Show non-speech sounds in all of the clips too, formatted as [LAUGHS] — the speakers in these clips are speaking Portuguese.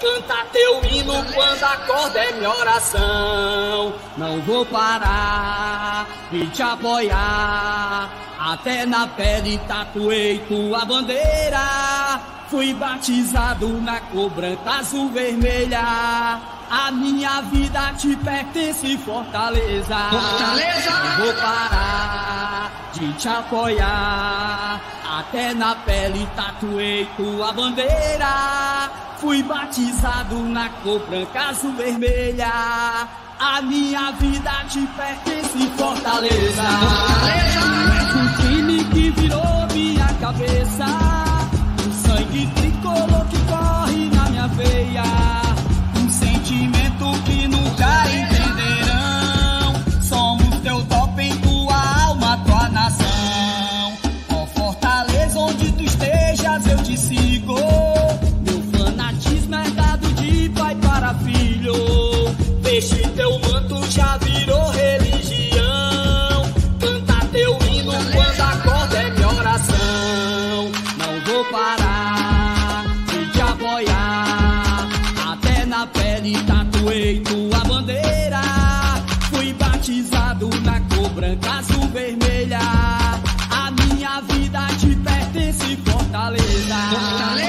Canta teu hino quando acorda é minha oração. Não vou parar de te apoiar. Até na pele tatuei tua bandeira. Fui batizado na cor branca, azul, vermelha. A minha vida te pertence, Fortaleza. Fortaleza! Não vou parar de te apoiar. Até na pele tatuei tua bandeira. Fui batizado na cor branca, azul, vermelha. A minha vida te pertence, Fortaleza. Fortaleza! O time que virou minha cabeça. Meu fanatismo é dado de pai para filho. Deixe teu manto, já virou religião. Canta teu hino quando acorda é minha oração. Não vou parar de te apoiar. Até na pele tatuei tua bandeira. Fui batizado na cor branca, azul, vermelha. A minha vida te pertence, Fortaleza. Fortaleza!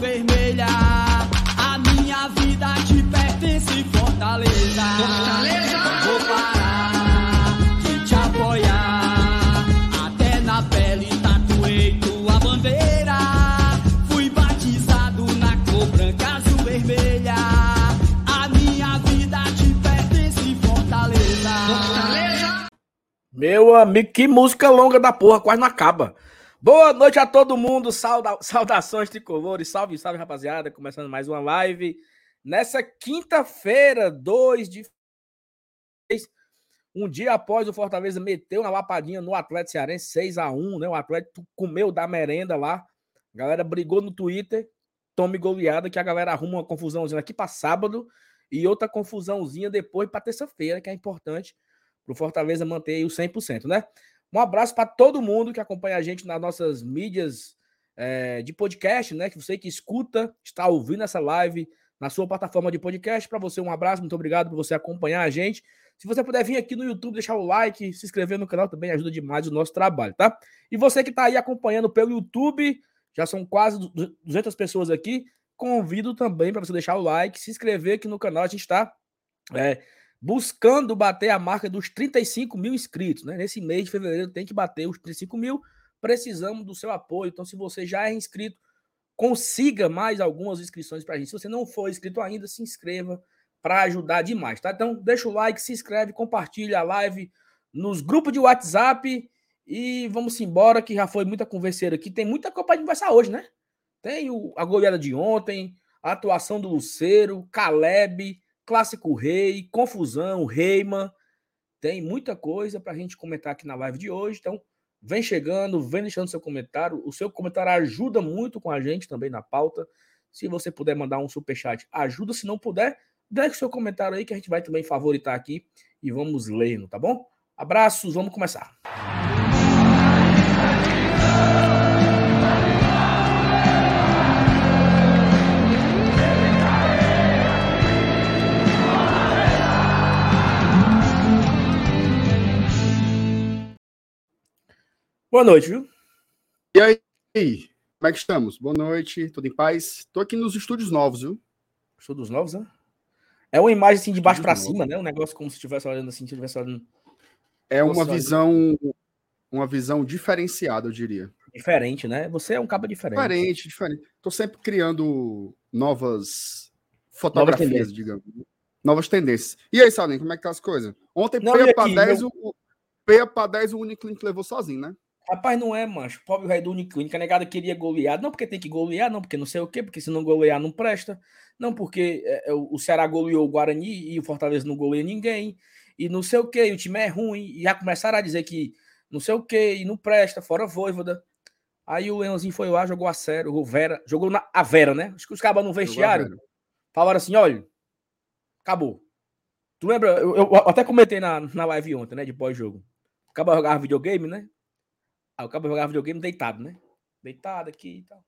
Vermelha. A minha vida te pertence, Fortaleza. Fortaleza! Não vou parar de te apoiar. Até na pele tatuei tua bandeira. Fui batizado na cor branca, azul, vermelha. A minha vida te pertence, Fortaleza. Fortaleza! Meu amigo, que música longa da porra, quase não acaba. Boa noite a todo mundo, sauda- saudações tricolores, salve, salve rapaziada, começando mais uma live. Nessa quinta-feira, 2 de um dia após o Fortaleza meter uma lapadinha no Atlético Cearense, 6 a 1 né? O Atlético comeu da merenda lá. A galera brigou no Twitter, tome goleada, que a galera arruma uma confusãozinha aqui para sábado e outra confusãozinha depois para terça-feira, que é importante para o Fortaleza manter o 100%, né? Um abraço para todo mundo que acompanha a gente nas nossas mídias eh, de podcast, né? Que você que escuta, está ouvindo essa live na sua plataforma de podcast. Para você, um abraço, muito obrigado por você acompanhar a gente. Se você puder vir aqui no YouTube, deixar o like, se inscrever no canal também ajuda demais o nosso trabalho, tá? E você que está aí acompanhando pelo YouTube, já são quase 200 pessoas aqui. Convido também para você deixar o like, se inscrever aqui no canal. A gente está é, buscando bater a marca dos 35 mil inscritos, né? Nesse mês de fevereiro tem que bater os 35 mil. Precisamos do seu apoio. Então, se você já é inscrito, consiga mais algumas inscrições para a gente. Se você não for inscrito ainda, se inscreva para ajudar demais, tá? Então, deixa o like, se inscreve, compartilha a live nos grupos de WhatsApp e vamos embora, que já foi muita converseira aqui. Tem muita coisa para conversar hoje, né? Tem o, a goleada de ontem, a atuação do Luceiro, Caleb, Clássico Rei, Confusão, Reiman. Tem muita coisa para a gente comentar aqui na live de hoje. Então, vem chegando, vem deixando seu comentário. O seu comentário ajuda muito com a gente também na pauta. Se você puder mandar um superchat, ajuda. Se não puder, deixe seu comentário aí que a gente vai também favoritar aqui e vamos lendo, tá bom? Abraços, vamos começar. Boa noite, viu? E aí, como é que estamos? Boa noite, tudo em paz? Tô aqui nos estúdios novos, viu? Estúdios novos, né? É uma imagem assim de baixo para cima, né? Um negócio como se estivesse olhando assim, se estivesse olhando É uma Nossa, visão, uma visão diferenciada, eu diria. diferente, né? Você é um cabo diferente. Diferente, diferente. Tô sempre criando novas fotografias, tendências. digamos. Novas tendências. E aí, Salim, como é que tá as coisas? Ontem, Não, peia e para aqui, 10, meu- o, peia para 10 o Uniclinic levou sozinho, né? Rapaz, não é, mancho. Pobre rei do Uniclínica. A negada queria golear. Não porque tem que golear, não porque não sei o quê, porque se não golear não presta. Não porque é, é, o Ceará goleou o Guarani e o Fortaleza não goleia ninguém. E não sei o quê, e o time é ruim. E já começaram a dizer que não sei o quê, e não presta, fora Voivoda. Aí o Leãozinho foi lá, jogou a sério, o Vera, jogou na, a Vera, né? Acho que os cabas no vestiário falaram assim: olha, acabou. Tu lembra? Eu, eu até comentei na, na live ontem, né? De pós-jogo. O cara jogava videogame, né? Aí o cara jogava videogame deitado, né? Deitado aqui e tal.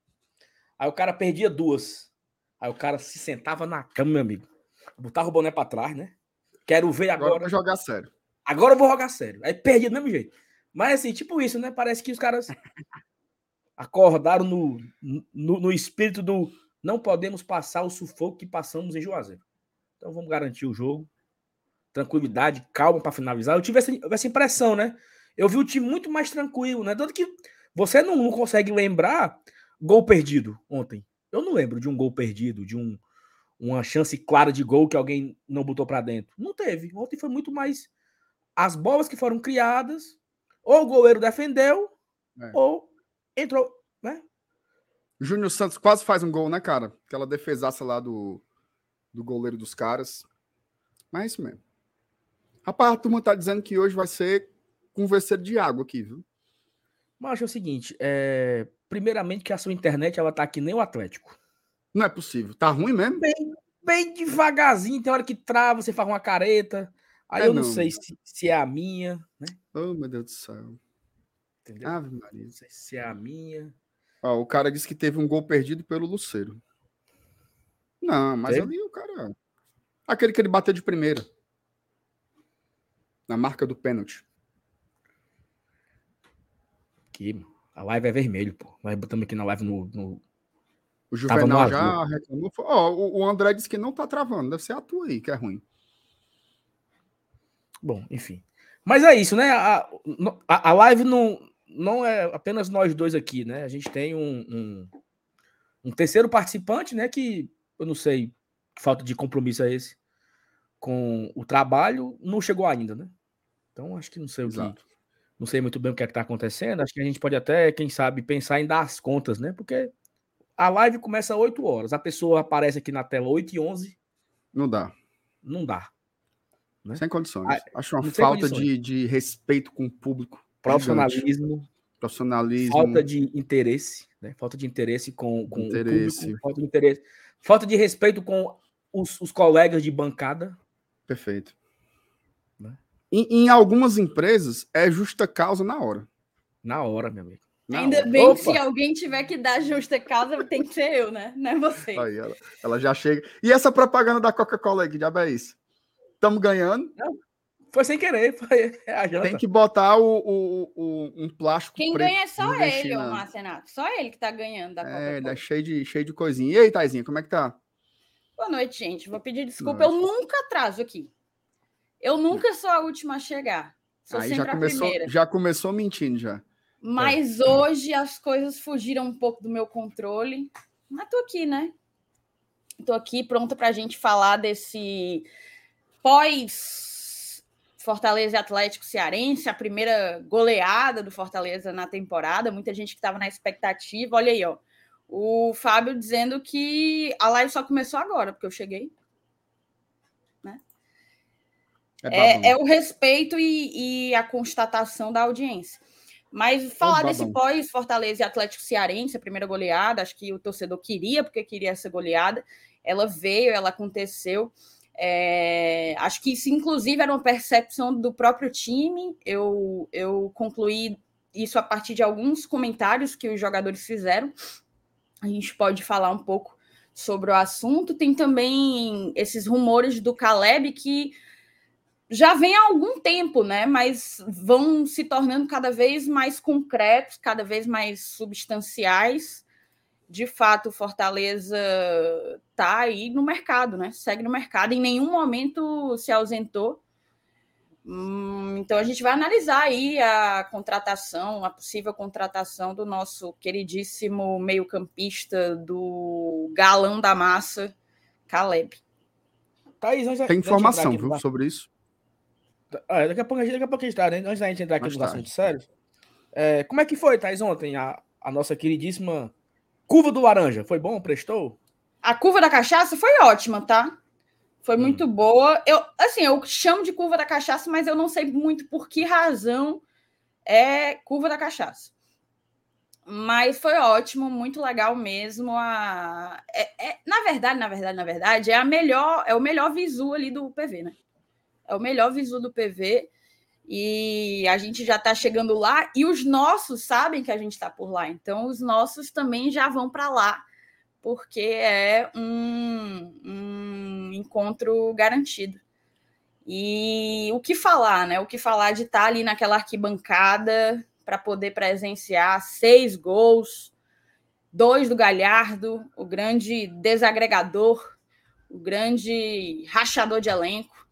Aí o cara perdia duas. Aí o cara se sentava na cama, meu amigo. Botava o boné pra trás, né? Quero ver Agora agora. vai jogar sério. Agora eu vou jogar sério. Aí perdia do mesmo jeito. Mas assim, tipo isso, né? Parece que os caras [LAUGHS] acordaram no, no, no espírito do não podemos passar o sufoco que passamos em Juazeiro. Então vamos garantir o jogo. Tranquilidade, calma para finalizar. Eu tive essa, essa impressão, né? Eu vi o time muito mais tranquilo, né? Tanto que você não, não consegue lembrar gol perdido ontem. Eu não lembro de um gol perdido, de um, uma chance clara de gol que alguém não botou para dentro. Não teve. Ontem foi muito mais as bolas que foram criadas, ou o goleiro defendeu, É. ou entrou, né? Júnior Santos quase faz um gol, né, cara? Aquela defesaça lá do, do goleiro dos caras. Mas é isso mesmo. Rapaz, a turma tá dizendo que hoje vai ser conversa de água aqui, viu? Mas é o seguinte, é... primeiramente que a sua internet ela tá que nem o Atlético. Não é possível. Tá ruim mesmo? Bem devagarzinho, tem hora que trava, você faz uma careta. Aí É eu não, não. sei se, se é a minha, né? Oh, meu Deus do céu. Entendeu? Ave Maria. Não sei se é a minha. Ó, o cara disse que teve um gol perdido pelo Luceiro. Não, mas Teve? ali o cara. Aquele que ele bateu de primeira. Na marca do pênalti. Aqui, a live é vermelho, pô. Nós botamos aqui na live no. no- O Juvenal já reclamou. Ó, o, o André disse que não tá travando. Deve ser a tua aí que é ruim. Bom, enfim. Mas é isso, né? A, a, a live não, não é apenas nós dois aqui, né? A gente tem um, um, um terceiro participante, né? Que eu não sei que falta de compromisso é esse com o trabalho, não chegou ainda, né? Então acho que não sei o que. Não sei muito bem o que é que tá acontecendo. Acho que a gente pode até, quem sabe, pensar em dar as contas, né? Porque a live começa às 8 horas. A pessoa aparece aqui na tela 8 e 11, Não dá. não dá. Né? Sem condições. Ah, Acho uma falta de, de respeito com o público. gigante. Profissionalismo, Profissionalismo. falta de interesse, né? Falta de interesse com, com Interesse. o público, falta de interesse, falta de respeito com os, os colegas de bancada. Perfeito. Né? Em, em algumas empresas, é justa causa na hora. Na hora, meu amigo. Na Ainda hora. bem que Opa! se alguém tiver que dar justa causa, tem que ser eu, né? Não é você. Aí, ela, ela já chega. E essa propaganda da Coca-Cola aí, que diabo é isso? Estamos ganhando. Foi sem querer, foi. Tem que botar o, o- o- um plástico Quem preto. ganha é só ele, ô na- Marcenato. Só ele que tá ganhando da É, Coca-Cola. é cheio de, cheio de coisinha. E aí, Taizinha, como é que tá? Boa noite, gente. Vou pedir desculpa. Eu nunca atraso aqui. Eu nunca sou a última a chegar. Sou aí sempre já a começou, primeira. já começou mentindo já. Mas [LAUGHS] hoje as coisas fugiram um pouco do meu controle. Mas tô aqui, né? Tô aqui pronta pra gente falar desse pós Fortaleza Atlético Cearense, a primeira goleada do Fortaleza na temporada. Muita gente que estava na expectativa. Olha aí, ó. O Fábio dizendo que a live só começou agora, porque eu cheguei. É. É, é o respeito e, e a constatação da audiência. Mas falar desse babão. pós Fortaleza e Atlético Cearense, a primeira goleada, acho que o torcedor queria, porque queria essa goleada. Ela veio, ela aconteceu. É, acho que isso, inclusive, era uma percepção do próprio time. Eu, eu concluí isso a partir de alguns comentários que os jogadores fizeram. A gente pode falar um pouco sobre o assunto. Tem também esses rumores do Caleb que já vem há algum tempo, né? Mas vão se tornando cada vez mais concretos, cada vez mais substanciais. De fato, Fortaleza está aí no mercado, né? Segue no mercado, em nenhum momento se ausentou. Hum, então a gente vai analisar aí a contratação, a possível contratação do nosso queridíssimo meio-campista do galão da massa, Caleb. Thaís, antes Tem antes de informação, aqui viu, sobre isso. Ah, daqui a pouco, a gente- daqui a pouco a gente tá, né? Antes da gente entrar aqui nos tarde. assuntos sérios. é, como é que foi, Thaís, ontem? A, a nossa queridíssima curva do laranja. Foi bom? Prestou? A curva da cachaça foi ótima, tá? Foi Hum. muito boa. Eu, assim, eu chamo de curva da cachaça, mas eu não sei muito por que razão é curva da cachaça. Mas foi ótimo, muito legal mesmo. A... É, é- na verdade, na verdade, na verdade, é a melhor, é o melhor visu ali do PV, né? É o melhor visu do PV. E a gente já está chegando lá, e os nossos sabem que a gente está por lá. Então, os nossos também já vão para lá porque é um, um encontro garantido. E o que falar, né? O que falar de estar ali naquela arquibancada para poder presenciar seis gols, dois do Galhardo, o grande desagregador, o grande rachador de elenco.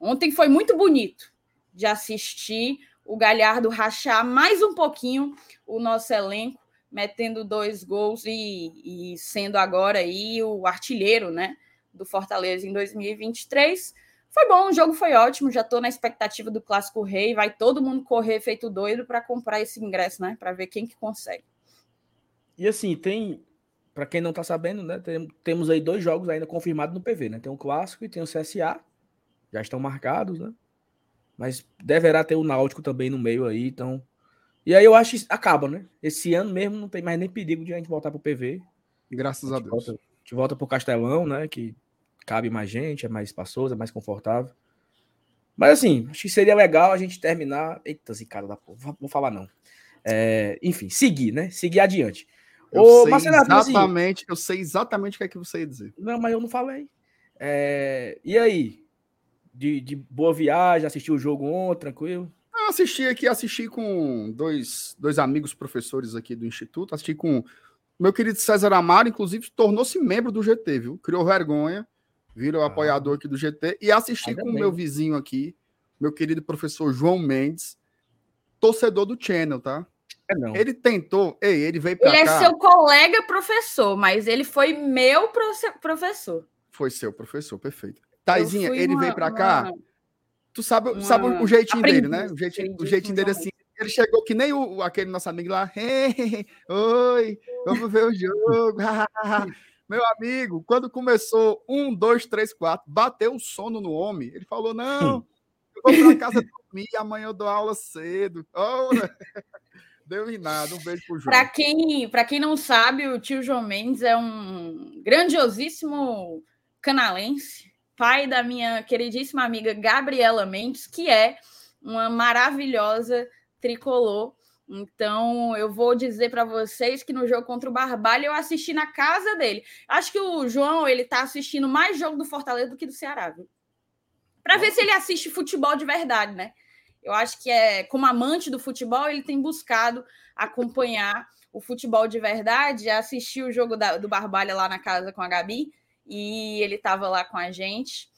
Ontem foi muito bonito de assistir o Galhardo rachar mais um pouquinho o nosso elenco metendo dois gols e, e sendo agora aí o artilheiro, né, do Fortaleza em 2023. Foi bom, o jogo foi ótimo, já estou na expectativa do Clássico Rei, vai todo mundo correr feito doido para comprar esse ingresso, né, para ver quem que consegue. E assim, tem. Pra quem não tá sabendo, né? tem- temos aí dois jogos ainda confirmados no PV, né? Tem o clássico e tem o CSA. Já estão marcados, né? Mas deverá ter o Náutico também no meio aí, então. E aí eu acho que acaba, né? Esse ano mesmo não tem mais nem perigo de a gente voltar pro PV. Graças a gente Deus. volta, a gente volta pro Castelão, né? Que cabe mais gente, é mais espaçoso, é mais confortável. Mas assim, acho que seria legal a gente terminar. Eita, zicada da porra. Vou- falar não. É, enfim, seguir, né? Seguir adiante. Eu Ô, Marcelo, assim, exatamente, eu sei exatamente o que é que você ia dizer. não, mas eu não falei. É, e aí? De, de boa viagem, assistiu o jogo ontem, tranquilo? Eu assisti aqui, assisti com dois, dois amigos professores aqui do Instituto, assisti com meu querido César Amaro, inclusive tornou-se membro do GT, viu? Criou vergonha, virou Ah. apoiador aqui do GT, e assisti Ainda com o meu vizinho aqui, meu querido professor João Mendes, torcedor do Channel, tá? É não. Ele tentou, ei, ele veio pra Ele é cá, seu colega professor, mas ele foi meu profe- professor. foi seu professor, perfeito. Taizinha, ele uma- veio pra cá, uma- Tu sabe, uma sabe o jeitinho dele, né? O jeitinho, o jeitinho dele assim. Ele chegou que nem o, aquele nosso amigo lá. "Hey, oi, vamos ver o jogo. Meu amigo, quando começou um, dois, três, quatro, bateu o sono no homem. Ele falou: Não, eu vou pra casa dormir, amanhã eu dou aula cedo. Ora, [LAUGHS] deu em nada. Um beijo pro João. Para quem, pra quem não sabe, o tio João Mendes é um grandiosíssimo canalense, pai da minha queridíssima amiga Gabriela Mendes, que é uma maravilhosa tricolor. Então, eu vou dizer para vocês que no jogo contra o Barbalho eu assisti na casa dele. Acho que o João ele tá assistindo mais jogo do Fortaleza do que do Ceará, viu? Para ver se ele assiste futebol de verdade, né? Eu acho que é como amante do futebol, ele tem buscado acompanhar o futebol de verdade, assistir o jogo da- do Barbalha lá na casa com a Gabi, e ele estava lá com a gente.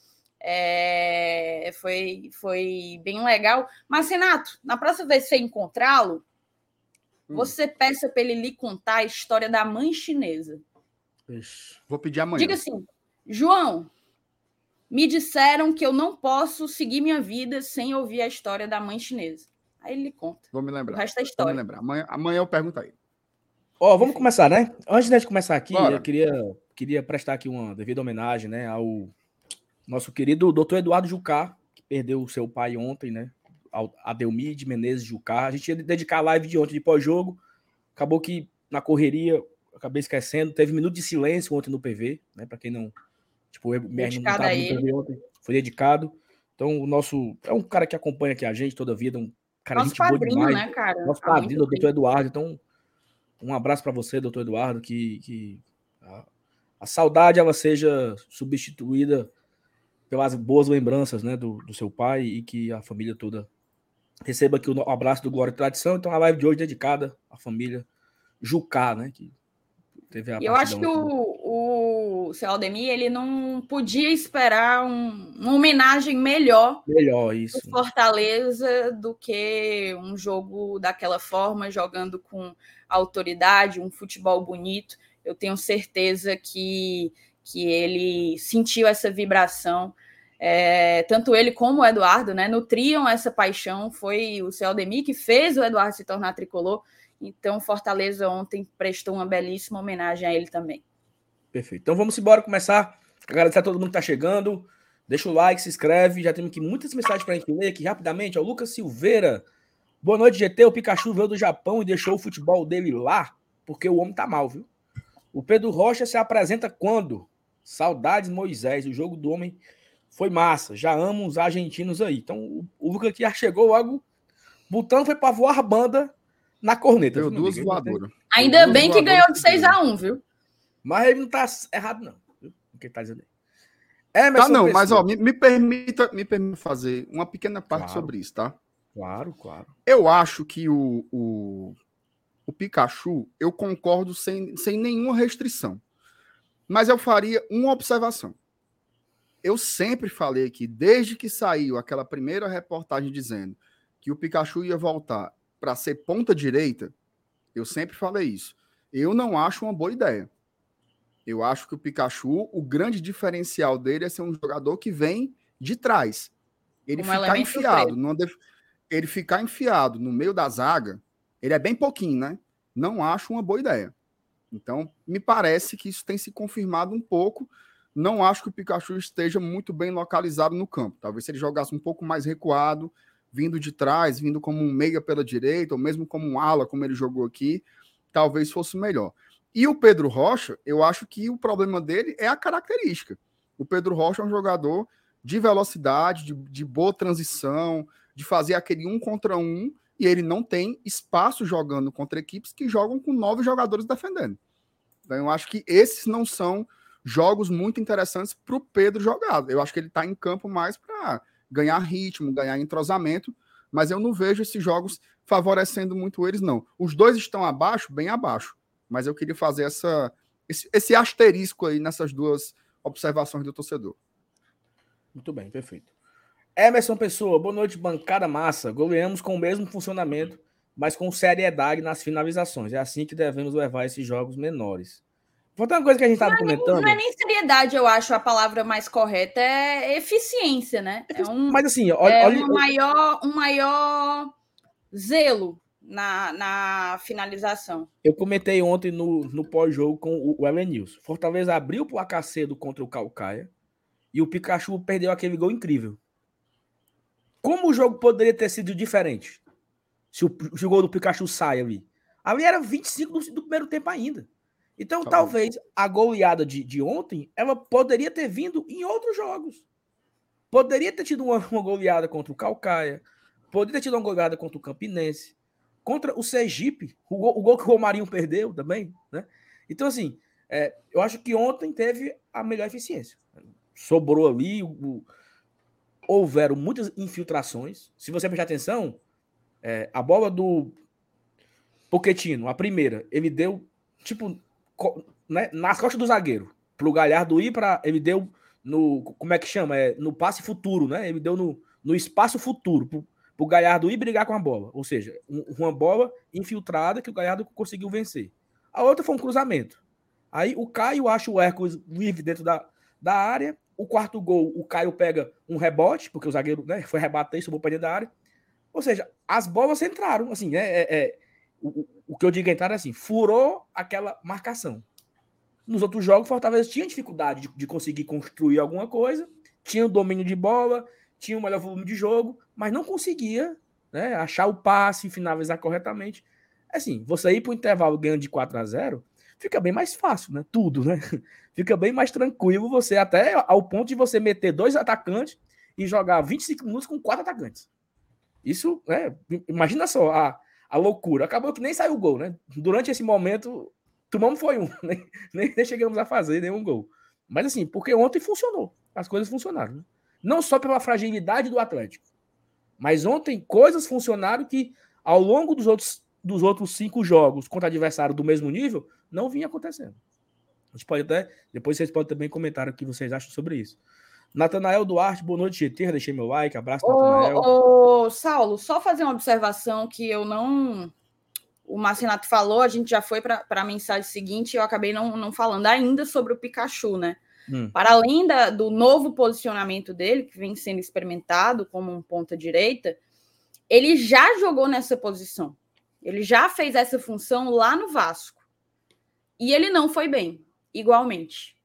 Eu eu eu queria, prestar aqui uma devida homenagem, né, ao nosso querido doutor Eduardo Jucá, que perdeu o seu pai ontem, né? Adelmir de Menezes Jucá. A gente ia dedicar a live de ontem de pós-jogo. Acabou que na correria, eu acabei esquecendo. Teve minuto de silêncio ontem no PV, né? Para quem não Tipo, o MR não tava no. TV ontem, foi dedicado. Então, o nosso. É um cara que acompanha aqui a gente toda a vida, um cara Nosso gente boa padrinho, demais. né, cara? Nosso padrinho, doutor. Eduardo. Então, um abraço para você, doutor Eduardo, que, que a, saudade ela seja substituída pelas boas lembranças né, do, do seu pai e que a família toda receba aqui o abraço do Glória e Tradição. Então, a live de hoje é dedicada à família Jucá, né? Que teve a eu acho que o, o seu Aldemir, ele não podia esperar um- uma homenagem melhor Melhor do isso. Fortaleza do que um jogo daquela forma, jogando com autoridade, um futebol bonito. Eu tenho certeza que, que ele sentiu essa vibração. É, tanto ele como o Eduardo né, nutriam essa paixão. Foi o seu Aldemir que fez o Eduardo se tornar tricolor. Então, Fortaleza ontem prestou uma belíssima homenagem a ele também. Perfeito. Então vamos embora começar. Agradecer a todo mundo que está chegando. Deixa o like, se inscreve. Já temos aqui muitas mensagens para a gente ler aqui rapidamente. Ó, Lucas Silveira. Boa noite, GT. O Pikachu veio do Japão e deixou o futebol dele lá, porque o homem tá mal, viu? O Pedro Rocha se apresenta quando? Saudades, Moisés. O jogo do homem foi massa. Já amo os argentinos aí. Então o, o Lucas aqui já chegou logo. Botando foi para voar a banda na corneta. Deu duas tem- voadoras. Ainda Duas bem que ganhou de que 6 a 1 viu? Mas ele não tá errado, não. Viu? O que ele tá dizendo aí. Emerson Tá, não, mas ó, me, me permita, me permita fazer uma pequena parte Claro. sobre isso, tá? Claro, claro. Eu acho que o, o, o Pikachu, eu concordo sem, sem nenhuma restrição. Mas eu faria uma observação. Eu sempre falei que, desde que saiu aquela primeira reportagem dizendo que o Pikachu ia voltar para ser ponta direita, eu sempre falei isso. Eu não acho uma boa ideia. Eu acho que o Pikachu, o grande diferencial dele é ser um jogador que vem de trás. Ele Um ficar enfiado. def- Ele ficar enfiado no meio da zaga, ele é bem pouquinho, né? Não acho uma boa ideia. Então, me parece que isso tem se confirmado um pouco. Não acho que o Pikachu esteja muito bem localizado no campo. Talvez se ele jogasse um pouco mais recuado, vindo de trás, vindo como um meia pela direita, ou mesmo como um ala, como ele jogou aqui, talvez fosse melhor. E o Pedro Rocha, eu acho que o problema dele é a característica. O Pedro Rocha é um jogador de velocidade, de, de boa transição, de fazer aquele um contra um, e ele não tem espaço jogando contra equipes que jogam com nove jogadores defendendo. Então, eu acho que esses não são jogos muito interessantes para o Pedro jogar. Eu acho que ele está em campo mais para ganhar ritmo, ganhar entrosamento, mas eu não vejo esses jogos favorecendo muito eles, não. Os dois estão abaixo, bem abaixo, mas eu queria fazer essa, esse, esse asterisco aí nessas duas observações do torcedor. Muito bem, perfeito. Emerson Pessoa, boa noite, bancada massa. Goleamos com o mesmo funcionamento, mas com seriedade nas finalizações. É assim que devemos levar esses jogos menores. Falta uma coisa que a gente estava comentando. Não é nem seriedade, eu acho a palavra mais correta, é eficiência, né? É um, Mas assim, olha, é olha- um maior, um maior zelo na, na finalização. eu comentei ontem no, no pós-jogo com o, o Elenilson. Fortaleza abriu o placar cedo contra o Calcaia e o Pikachu perdeu aquele gol incrível. Como o jogo poderia ter sido diferente se o, se o gol do Pikachu sai ali? Ali era 25 do, do primeiro tempo ainda. Então, Tá bom. talvez a goleada de, de ontem ela poderia ter vindo em outros jogos. Poderia ter tido uma, uma goleada contra o Calcaia, poderia ter tido uma goleada contra o Campinense, contra o Sergipe, o gol, o gol que o Romarinho perdeu também, né? Então, assim, é, eu acho que ontem teve a melhor eficiência. Sobrou ali, o- houveram muitas infiltrações. Se você prestar atenção, é, a bola do Poquetino, a primeira, ele deu, tipo, né, nas costas do zagueiro, pro Galhardo ir para Ele deu no. Como é que chama? É, no passe futuro, né? Ele deu no, no espaço futuro, pro, pro Galhardo ir brigar com a bola. Ou seja, um- uma bola infiltrada que o Galhardo conseguiu vencer. A outra foi um cruzamento. Aí o Caio acha o Hércules livre dentro da, da área. O quarto gol, o Caio pega um rebote, porque o zagueiro né, foi rebater e subiu para dentro da área. Ou seja, as bolas entraram. Assim, né, é, é- o, o- o que eu digo entrar é assim, furou aquela marcação. Nos outros jogos, Fortaleza tinha dificuldade de, de conseguir construir alguma coisa, tinha o domínio de bola, tinha o melhor volume de jogo, mas não conseguia né, achar o passe, finalizar corretamente. Assim, você ir para o intervalo ganhando de 4 a 0 fica bem mais fácil, né? Tudo, né? [LAUGHS] Fica bem mais tranquilo você, até ao ponto de você meter dois atacantes e jogar 25 minutos com quatro atacantes. Isso, né? Imagina só a, a loucura. Acabou que nem saiu o gol, né? Durante esse momento, tomamos foi um, [LAUGHS] nem, nem chegamos a fazer nenhum gol. Mas assim, porque ontem funcionou, as coisas funcionaram. Né? Não só pela fragilidade do Atlético, mas ontem coisas funcionaram que ao longo dos outros, dos outros cinco jogos contra adversário do mesmo nível, não vinha acontecendo. A gente pode até, depois vocês podem também comentar o que vocês acham sobre isso. Natanael Duarte, boa noite, GT. Deixei meu like, abraço, Natanael. Ô, Saulo, só fazer uma observação que eu não. O Marcinato falou, a gente já foi para a mensagem seguinte e eu acabei não, não falando ainda sobre o Pikachu, né? Hum. Para além da, do novo posicionamento dele, que vem sendo experimentado como um ponta-direita, ele já jogou nessa posição. Ele já fez essa função lá no Vasco. E ele não foi bem, igualmente.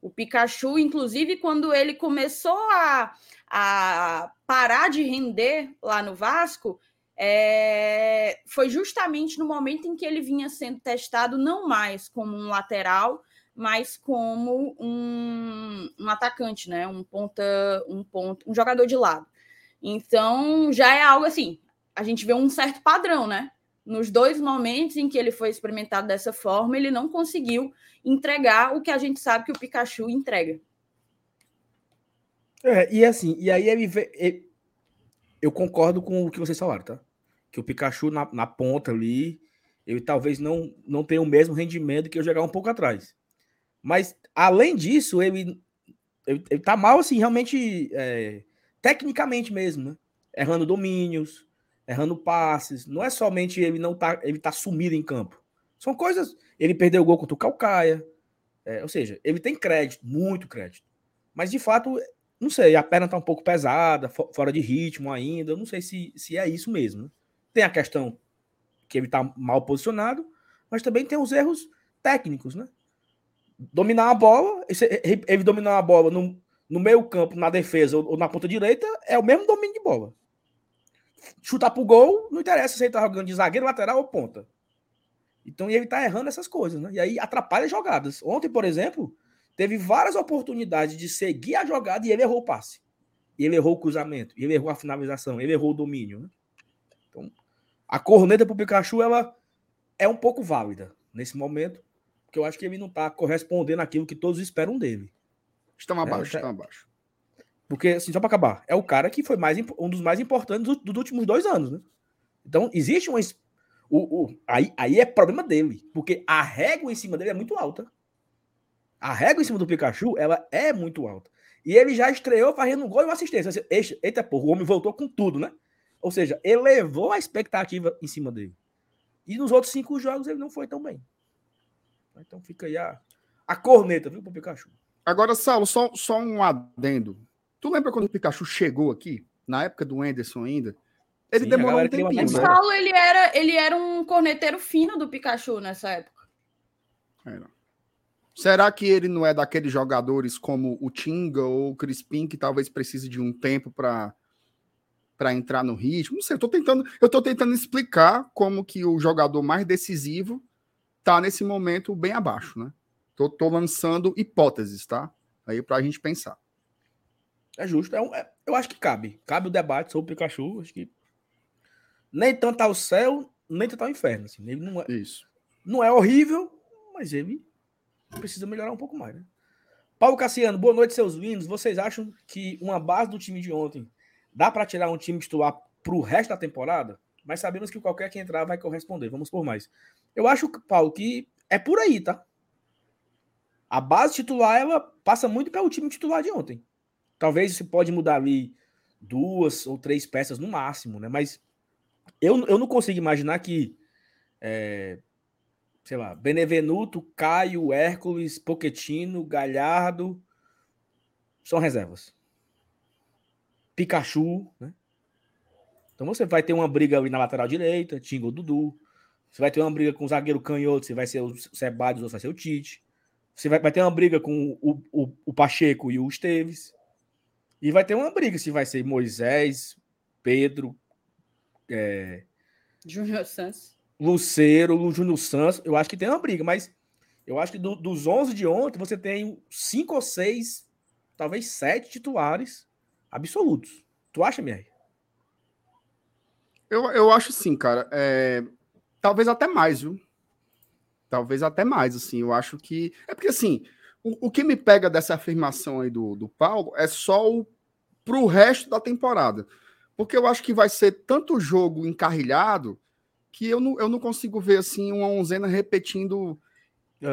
O Pikachu, inclusive, quando ele começou a, a parar de render lá no Vasco, é, foi justamente no momento em que ele vinha sendo testado não mais como um lateral, mas como um, um atacante, né? Um ponta, um ponto, um jogador de lado. Então já é algo assim. A gente vê um certo padrão, né? Nos dois momentos em que ele foi experimentado dessa forma, ele não conseguiu entregar o que a gente sabe que o Pikachu entrega. É, e assim, e aí ele, ele, eu concordo com o que vocês falaram, tá? Que o Pikachu na, na ponta ali, ele talvez não, não tenha o mesmo rendimento que eu jogar um pouco atrás. Mas, além disso, ele, ele, ele tá mal, assim, realmente, é, tecnicamente mesmo, né? Errando domínios, errando passes. Não é somente ele não tá, ele tá sumido em campo. São coisas. Ele perdeu o gol contra o Calcaia. É, ou seja, ele tem crédito, muito crédito. Mas de fato, não sei, a perna tá um pouco pesada, fora de ritmo ainda. Não sei se, se é isso mesmo. Tem a questão que ele tá mal posicionado, mas também tem os erros técnicos, né? Dominar a bola, ele dominar a bola no, no meio campo, na defesa ou, na ponta direita, é o mesmo domínio de bola chutar pro gol, não interessa se ele tá jogando de zagueiro, lateral ou ponta. Então ele tá errando essas coisas, né? E aí atrapalha jogadas. Ontem, por exemplo, teve várias oportunidades de seguir a jogada e ele errou o passe. Ele errou o cruzamento, ele errou a finalização, ele errou o domínio, né? Então, a corneta pro Pikachu, ela é um pouco válida nesse momento, porque eu acho que ele não tá correspondendo àquilo que todos esperam dele. Estão abaixo, é, estão abaixo. Porque, assim, só para acabar, é o cara que foi mais, um dos mais importantes dos, dos últimos dois anos, né? Então, existe uma. O, o, aí, aí é problema dele, porque a régua em cima dele é muito alta. A régua em cima do Pikachu, ela é muito alta. E ele já estreou fazendo um gol e uma assistência. Eita, porra, o homem voltou com tudo, né? Ou seja, elevou a expectativa em cima dele. E nos outros cinco jogos ele não foi tão bem. Então fica aí a, a corneta, viu, pro Pikachu. Agora, Saulo, só, só um adendo. Tu lembra quando o Pikachu chegou aqui, na época do Anderson ainda? Ele Sim, demorou um tempinho. Mas né? Paulo, ele era, ele era um corneteiro fino do Pikachu nessa época. Era. Será que ele não é daqueles jogadores como o Tinga ou o Crispim que talvez precise de um tempo para para entrar no ritmo? Não sei, eu tô tentando, eu tô tentando explicar como que o jogador mais decisivo tá nesse momento bem abaixo, né? Tô, tô lançando hipóteses, tá? Aí para a gente pensar. É justo. É um, é, eu acho que cabe. Cabe o debate sobre o Pikachu. Acho que nem tanto ao céu, nem tanto ao inferno. Assim. Ele não é, Isso. Não é horrível, mas ele precisa melhorar um pouco mais. Né? Paulo Cassiano, boa noite, seus lindos. Vocês acham que uma base do time de ontem dá para tirar um time titular para o resto da temporada? Mas sabemos que qualquer que entrar vai corresponder. Vamos por mais. Eu acho, Paulo, que é por aí, tá? A base titular ela passa muito pelo time titular de ontem. Talvez você pode mudar ali duas ou três peças no máximo, né? Mas eu, eu não consigo imaginar que, é, sei lá, Benevenuto, Caio, Hércules, Poquetino, Galhardo são reservas. Pikachu, né? Então você vai ter uma briga ali na lateral direita, Tingo Dudu. Você vai ter uma briga com o zagueiro canhoto, você vai ser o Sebadios ou vai ser o Tite. Você vai, vai ter uma briga com o, o, o Pacheco e o Esteves. E vai ter uma briga se vai ser Moisés, Pedro, é... Júnior Santos. Luceiro, Júnior Santos. Eu acho que tem uma briga, mas Eu acho que do- dos 11 de ontem, você tem cinco ou seis, talvez sete titulares absolutos. Tu acha, Mier? Eu, eu acho sim, cara. É, talvez até mais, viu? Talvez até mais, assim. Eu acho que. É porque, assim, o, o que me pega dessa afirmação aí do, do Paulo é só o, pro resto da temporada. Porque eu acho que vai ser tanto jogo encarrilhado que eu não, eu não consigo ver, assim, uma onzena repetindo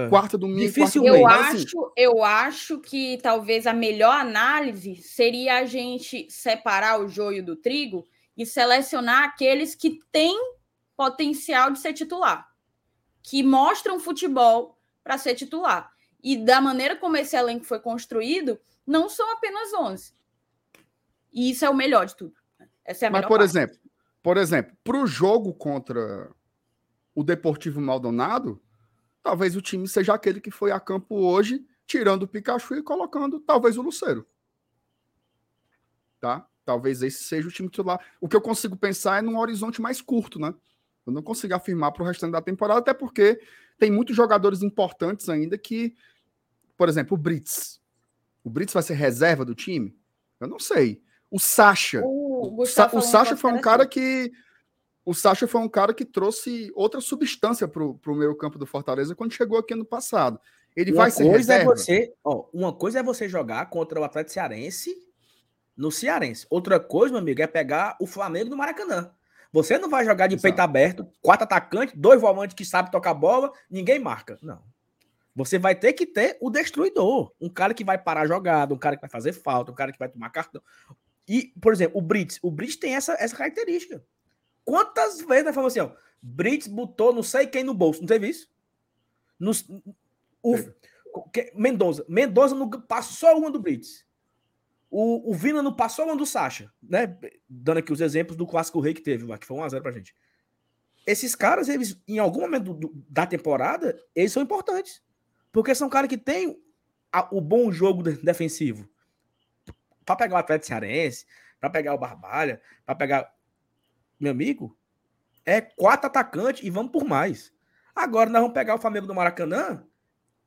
quarta domingo. Dificilmente. Eu quarta, domingo. Mas, acho, eu acho que talvez a melhor análise seria a gente separar o joio do trigo e selecionar aqueles que têm potencial de ser titular, que mostram futebol para ser titular. E da maneira como esse elenco foi construído, não são apenas 11. E isso é o melhor de tudo. Essa é a Mas, melhor por parte. exemplo, por exemplo, para o jogo contra o Deportivo Maldonado, talvez o time seja aquele que foi a campo hoje, tirando o Pikachu e colocando talvez o Luceiro. Tá? Talvez esse seja o time titular. O que eu consigo pensar é num horizonte mais curto, né? Eu não consigo afirmar para o restante da temporada, até porque tem muitos jogadores importantes ainda que, por exemplo, o Brits. O Brits vai ser reserva do time? Eu não sei. O Sacha. O, O, Sa o Sacha foi um cara que. O Sacha foi um cara que trouxe outra substância para o meio campo do Fortaleza quando chegou aqui ano passado. Ele Uma vai ser coisa é reserva. você, ó, uma coisa é você jogar contra o Atlético Cearense no Cearense. Outra coisa, meu amigo, é pegar o Flamengo no Maracanã. Você não vai jogar de Exato. peito aberto, quatro atacantes, dois volantes que sabem tocar bola, ninguém marca. Não. Você vai ter que ter o destruidor, um cara que vai parar a jogada, um cara que vai fazer falta, um cara que vai tomar cartão. E, por exemplo, o Brits, o Brits tem essa, essa característica. Quantas vezes nós falamos assim, ó, Brits botou não sei quem no bolso, não teve isso? Nos, o, que- Mendonça. Mendonça não passou uma do Brits. O, o Vina não passou uma do Sacha, né? Dando aqui os exemplos do clássico rei que teve que foi 1x0 pra gente. Esses caras, eles, em algum momento do- da temporada, eles são importantes. Porque são caras que têm a- o bom jogo de- defensivo. Pra pegar o Atlético Cearense, pra pegar o Barbalha, pra pegar. Meu amigo, é quatro atacantes e vamos por mais. Agora nós vamos pegar o Flamengo do Maracanã.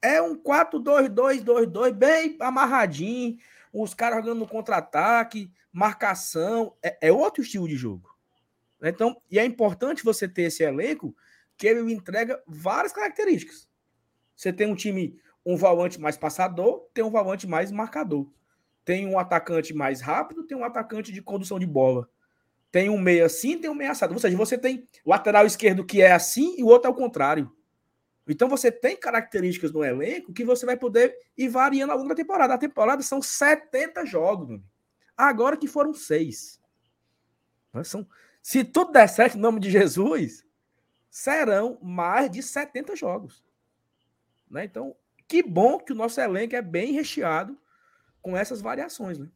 É um 4-2-2-2-2, bem amarradinho. Os caras jogando no contra-ataque, marcação. É, é outro estilo de jogo. Então, e é importante você ter esse elenco que ele entrega várias características. Você tem um time, um volante mais passador, tem um volante mais marcador. Tem um atacante mais rápido, tem um atacante de condução de bola. Tem um meia assim, tem um meia assado. Ou seja, você tem o lateral esquerdo que é assim e o outro é o contrário. Então você tem características no elenco que você vai poder ir variando ao longo da temporada. A temporada são 70 jogos, meu amigo. Agora que foram seis. Mas São, se tudo der certo em nome de Jesus, serão mais de 70 jogos. Né? Então, que bom que o nosso elenco é bem recheado com essas variações. Né?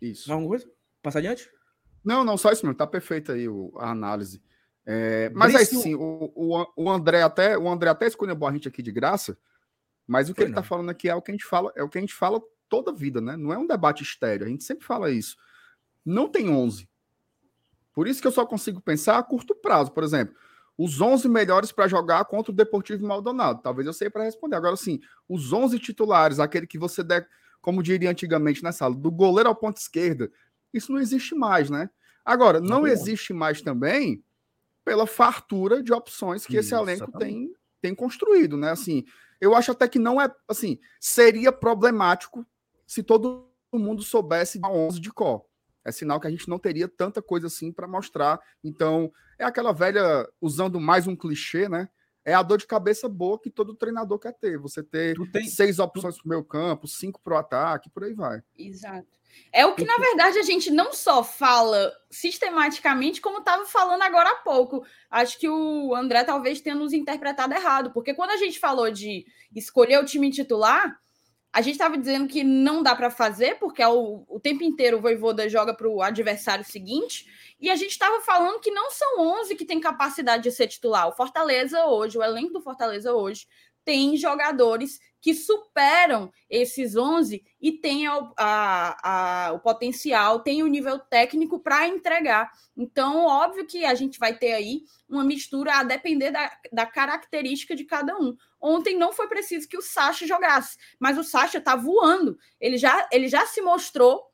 Isso. Mais alguma coisa? Passar adiante? Não, não, só isso mesmo. Tá perfeito aí a análise. É, mas Brício- isso, sim. O, o, o André até o André até escolheu a gente aqui de graça, mas o que Foi ele tá não. falando aqui é o que a gente fala, é o que a gente fala toda a vida, né? Não é um debate estéreo. A gente sempre fala isso. Não tem 11. Por isso que eu só consigo pensar a curto prazo, por exemplo. Os 11 melhores para jogar contra o Deportivo Maldonado. Talvez eu sei para responder. Agora sim, os 11 titulares, aquele que você der, como diria antigamente na sala, do goleiro ao ponto esquerda, isso não existe mais, né? Agora, Não, não. existe mais também pela fartura de opções que esse elenco exatamente. tem, tem construído, né? Assim, eu acho até que não é, assim, seria problemático se todo mundo soubesse a 11 de cor. É sinal que a gente não teria tanta coisa assim para mostrar. Então, é aquela velha, usando mais um clichê, né? É a dor de cabeça boa que todo treinador quer ter. Você ter tem, seis opções para o meu campo, cinco para o ataque, por aí vai. Exato. É o que, na verdade, a gente não só fala sistematicamente, como estava falando agora há pouco. Acho que o André talvez tenha nos interpretado errado, porque quando a gente falou de escolher o time titular, a gente estava dizendo que não dá para fazer, porque é o, o tempo inteiro o Voivoda joga para o adversário seguinte, e a gente estava falando que não são 11 que têm capacidade de ser titular. O Fortaleza hoje, o elenco do Fortaleza hoje, tem jogadores que superam esses 11 e têm a, a, a, o potencial, têm o nível técnico para entregar. Então, óbvio que a gente vai ter aí uma mistura a depender da, da característica de cada um. Ontem não foi preciso que o Sacha jogasse, mas o Sacha está voando. Ele já, ele já se mostrou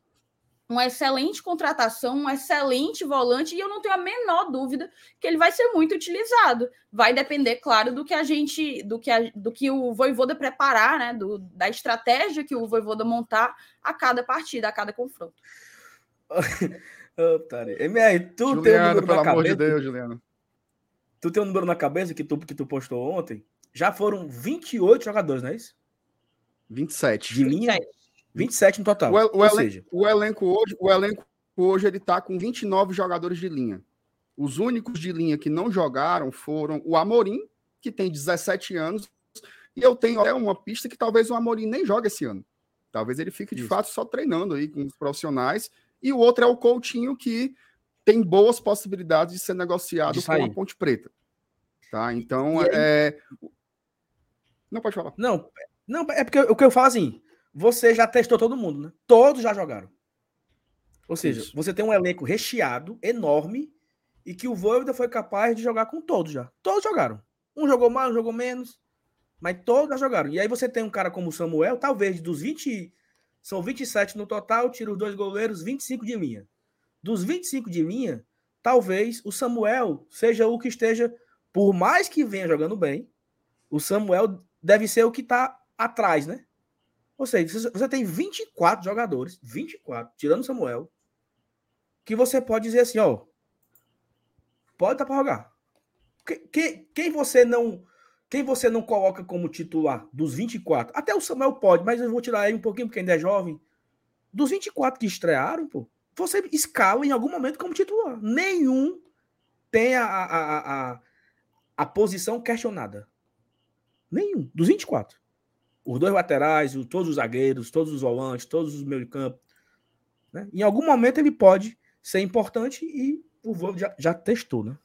uma excelente contratação, um excelente volante, e eu não tenho a menor dúvida que ele vai ser muito utilizado. Vai depender, claro, do que a gente, do que, a, do que o Voivoda preparar, né? Do, da estratégia que o Voivoda montar a cada partida, a cada confronto. [LAUGHS] oh, MR, tu Juliano, tem um número na cabeça. De Deus, Juliano. Tu tem um número na cabeça que tu, que tu postou ontem? Já foram 28 jogadores, não é isso? 27. De linha? 27. 27 no total. O, o, elen seja... o elenco hoje, o elenco hoje ele tá com 29 jogadores de linha. Os únicos de linha que não jogaram foram o Amorim, que tem 17 anos, e eu tenho até uma pista que talvez o Amorim nem jogue esse ano. Talvez ele fique de Isso. fato só treinando aí com os profissionais. E o outro é o Coutinho, que tem boas possibilidades de ser negociado com a Ponte Preta. Tá? Então, é. Não pode falar. Não, não é porque o que eu falo assim, você já testou todo mundo, né? Todos já jogaram. Ou seja, Isso. você tem um elenco recheado, enorme, e que o Voivoda foi capaz de jogar com todos já. Todos jogaram. Um jogou mais, um jogou menos, mas todos já jogaram. E aí você tem um cara como o Samuel, talvez dos 20, são 27 no total, tira os dois goleiros, 25 de linha. Dos 25 de linha, talvez o Samuel seja o que esteja, por mais que venha jogando bem, o Samuel deve ser o que está atrás, né? Ou seja, você tem 24 jogadores, 24, tirando Samuel, que você pode dizer assim, ó, pode estar para jogar. Quem, quem você não quem você não coloca como titular dos 24? Até o Samuel pode, mas eu vou tirar aí um pouquinho porque ainda é jovem. Dos 24 que estrearam, pô, você escala em algum momento como titular. Nenhum tem a, a, a, a posição questionada. Nenhum. Dos 24 os dois laterais, todos os zagueiros, todos os volantes, todos os meio de campo. Né? Em algum momento ele pode ser importante e o Vôlei já, já, testou, né?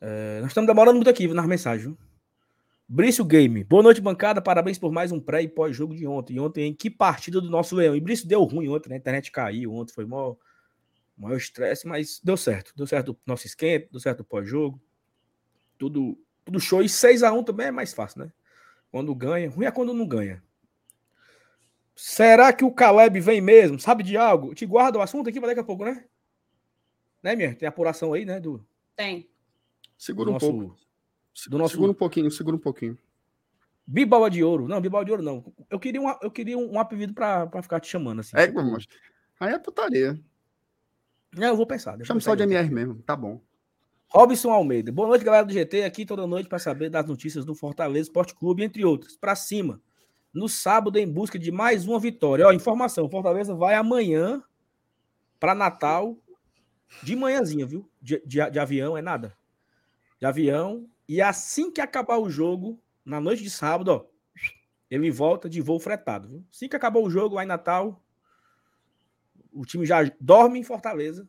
É, nós estamos demorando muito aqui nas mensagens. Brício Game. Boa noite, bancada. Parabéns por mais um pré e pós-jogo de ontem. Ontem, em que partida do nosso Leão? E Brício deu ruim ontem, né? A internet caiu ontem, foi maior, maior estresse, mas deu certo. Deu certo o nosso esquenta, deu certo o pós-jogo. Tudo, tudo show. E 6x1 também é mais fácil, né? Quando ganha. Ruim é quando não ganha. Será que o Caleb vem mesmo? Sabe de algo? Te guarda o assunto aqui para daqui a pouco, né? Né, minha? Tem apuração aí, né? Do... Tem. Segura um nosso... pouco. Do nosso... Segura um pouquinho, segura um pouquinho. Bibala de ouro. Não, Bibala de ouro não. Eu queria um, eu queria um, apelido para ficar te chamando assim. É, mas... Aí é putaria. Não, eu vou pensar. Chama só de MR mesmo, tá bom. Robson Almeida. Boa noite, galera do GT. Aqui toda noite para saber das notícias do Fortaleza Esporte Clube, entre outras. Para cima. No sábado, em busca de mais uma vitória. Ó, informação: Fortaleza vai amanhã para Natal de manhãzinha, viu? De, de, de, avião, é nada. De avião. E assim que acabar o jogo, na noite de sábado, ó, ele volta de voo fretado. Viu? Assim que acabar o jogo, lá em Natal, o time já dorme em Fortaleza.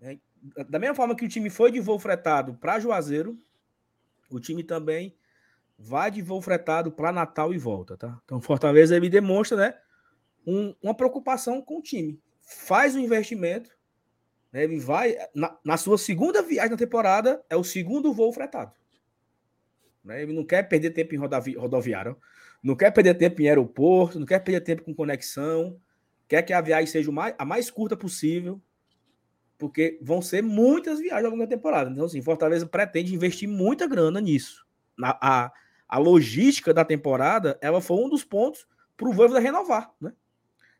Né? Da mesma forma que o time foi de voo fretado para Juazeiro, o time também vai de voo fretado para Natal e volta, tá? Então, Fortaleza ele demonstra, né, um, uma preocupação com o time. Faz o investimento, né, ele vai na, na, sua segunda viagem na temporada é o segundo voo fretado. Né? Ele não quer perder tempo em rodovi, rodoviário, não quer perder tempo em aeroporto, não quer perder tempo com conexão, quer que a viagem seja a mais curta possível, porque vão ser muitas viagens ao longo da temporada. Então, assim, Fortaleza pretende investir muita grana nisso. Na, a, a logística da temporada, ela foi um dos pontos para o Voivoda renovar, né?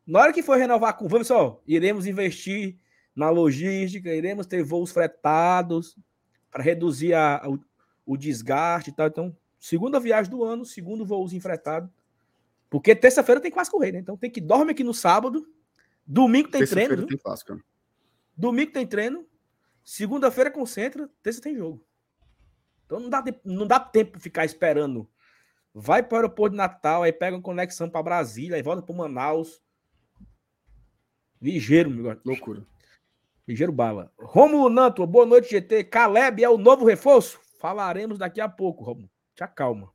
Na hora que for renovar com o Voivoda, só, iremos investir na logística, iremos ter voos fretados para reduzir a, a, o, o, desgaste e tal. Então, segunda viagem do ano, segundo voozinho fretado. Porque terça-feira tem quase correr, né? Então tem que dormir aqui no sábado, domingo tem treino. Tem clássico. Domingo tem treino, segunda-feira concentra, terça tem jogo. Então não dá, não dá tempo ficar esperando. Vai para o aeroporto de Natal, aí pega uma conexão para Brasília, aí volta para Manaus. Ligeiro, meu Loucura. Ligeiro bala. Romulo Nanto, boa noite, GT. Caleb é o novo reforço? Falaremos daqui a pouco, Romulo. Te acalma.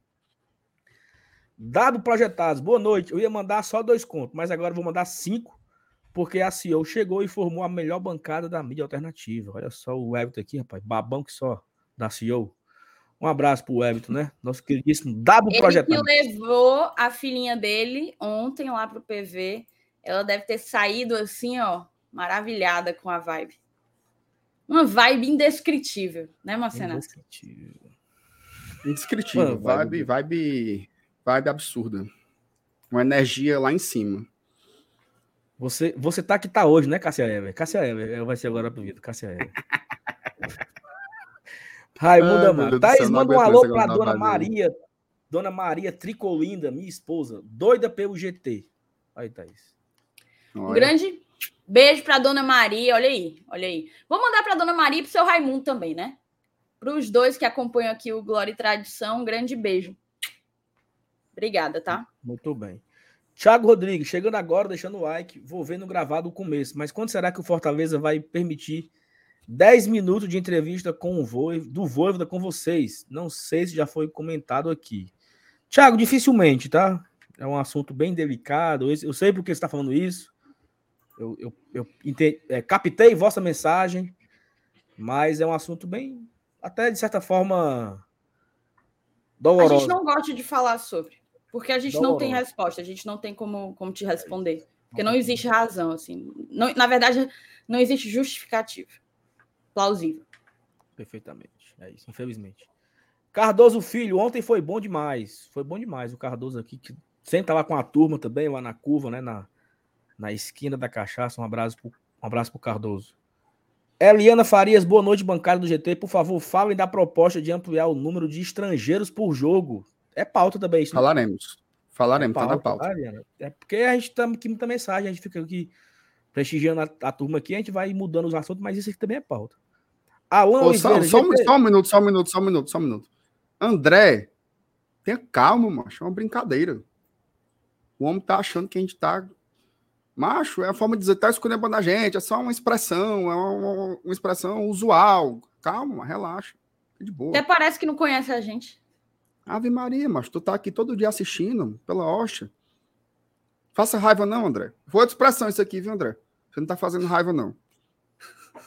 Dado projetados, boa noite. Eu ia mandar só dois contos, mas agora vou mandar cinco, porque a CEO chegou e formou a melhor bancada da mídia alternativa. Olha só o Everton aqui, rapaz. Babão que só da CEO. Um abraço pro Everton, né? Nosso queridíssimo Dado Ele que Projetado. levou a filhinha dele ontem lá pro PV. Ela deve ter saído assim, ó, maravilhada com a vibe. Uma vibe indescritível, né, Marcena? Indescritível. Indescritível. Mano, vibe, vibe, vibe absurda. Uma energia lá em cima. Você, você tá que tá hoje, né, Cássia Ever? Cássia Ever vai ser agora pro Vitor, Cássia Ever. [LAUGHS] Raimundo Ai, Amaro. Thaís, manda um alô pra dona não. Maria. Dona Maria Tricolinda, minha esposa, doida pelo GT. Aí, Thaís. Um grande beijo para dona Maria. Olha aí, olha aí. Vou mandar para dona Maria e pro seu Raimundo também, né? Para os dois que acompanham aqui o Glória e Tradição, um grande beijo. Obrigada, tá? Muito bem. Thiago Rodrigues, chegando agora, deixando o like. Vou ver no gravado o começo. Mas quando será que o Fortaleza vai permitir 10 minutos de entrevista com o Voiv, do Voivoda com vocês? Não sei se já foi comentado aqui. Thiago, dificilmente, tá? É um assunto bem delicado. Eu sei porque você está falando isso. Eu, eu, eu é, captei vossa mensagem, mas é um assunto bem, até de certa forma, A doloroso. gente não gosta de falar sobre, porque a gente não tem Doloroso. resposta, a gente não tem como, como te responder. Porque não existe razão, assim. Não, na verdade, não existe justificativa plausível. Perfeitamente. É isso, infelizmente. Cardoso Filho, ontem foi bom demais. Foi bom demais o Cardoso aqui, que tá lá com a turma também, lá na curva, né? Na, na esquina da cachaça. Um abraço pro, um abraço pro Cardoso. Eliana Farias, boa noite, bancário do GT. Por favor, falem da proposta de ampliar o número de estrangeiros por jogo. É pauta também isso. né? Falaremos. Falaremos, tá na pauta. tá? É porque a gente tá aqui muita mensagem, a gente fica aqui prestigiando a, a turma aqui, a gente vai mudando os assuntos, mas isso aqui também é pauta. Alan Ô, só, Oliveira, só um, GT. só um minuto, só um minuto, só um minuto, só um minuto. André, tenha calma, macho. É uma brincadeira. O homem tá achando que a gente tá. Macho, é a forma de dizer, tá escolhendo a gente, é só uma expressão, é uma, uma expressão usual. Calma, relaxa. De boa. Até parece que não conhece a gente. Ave Maria, macho, tu tá aqui todo dia assistindo, pela hoxa. Faça raiva não, André. Foi outra expressão isso aqui, viu, André? Você não tá fazendo raiva, não.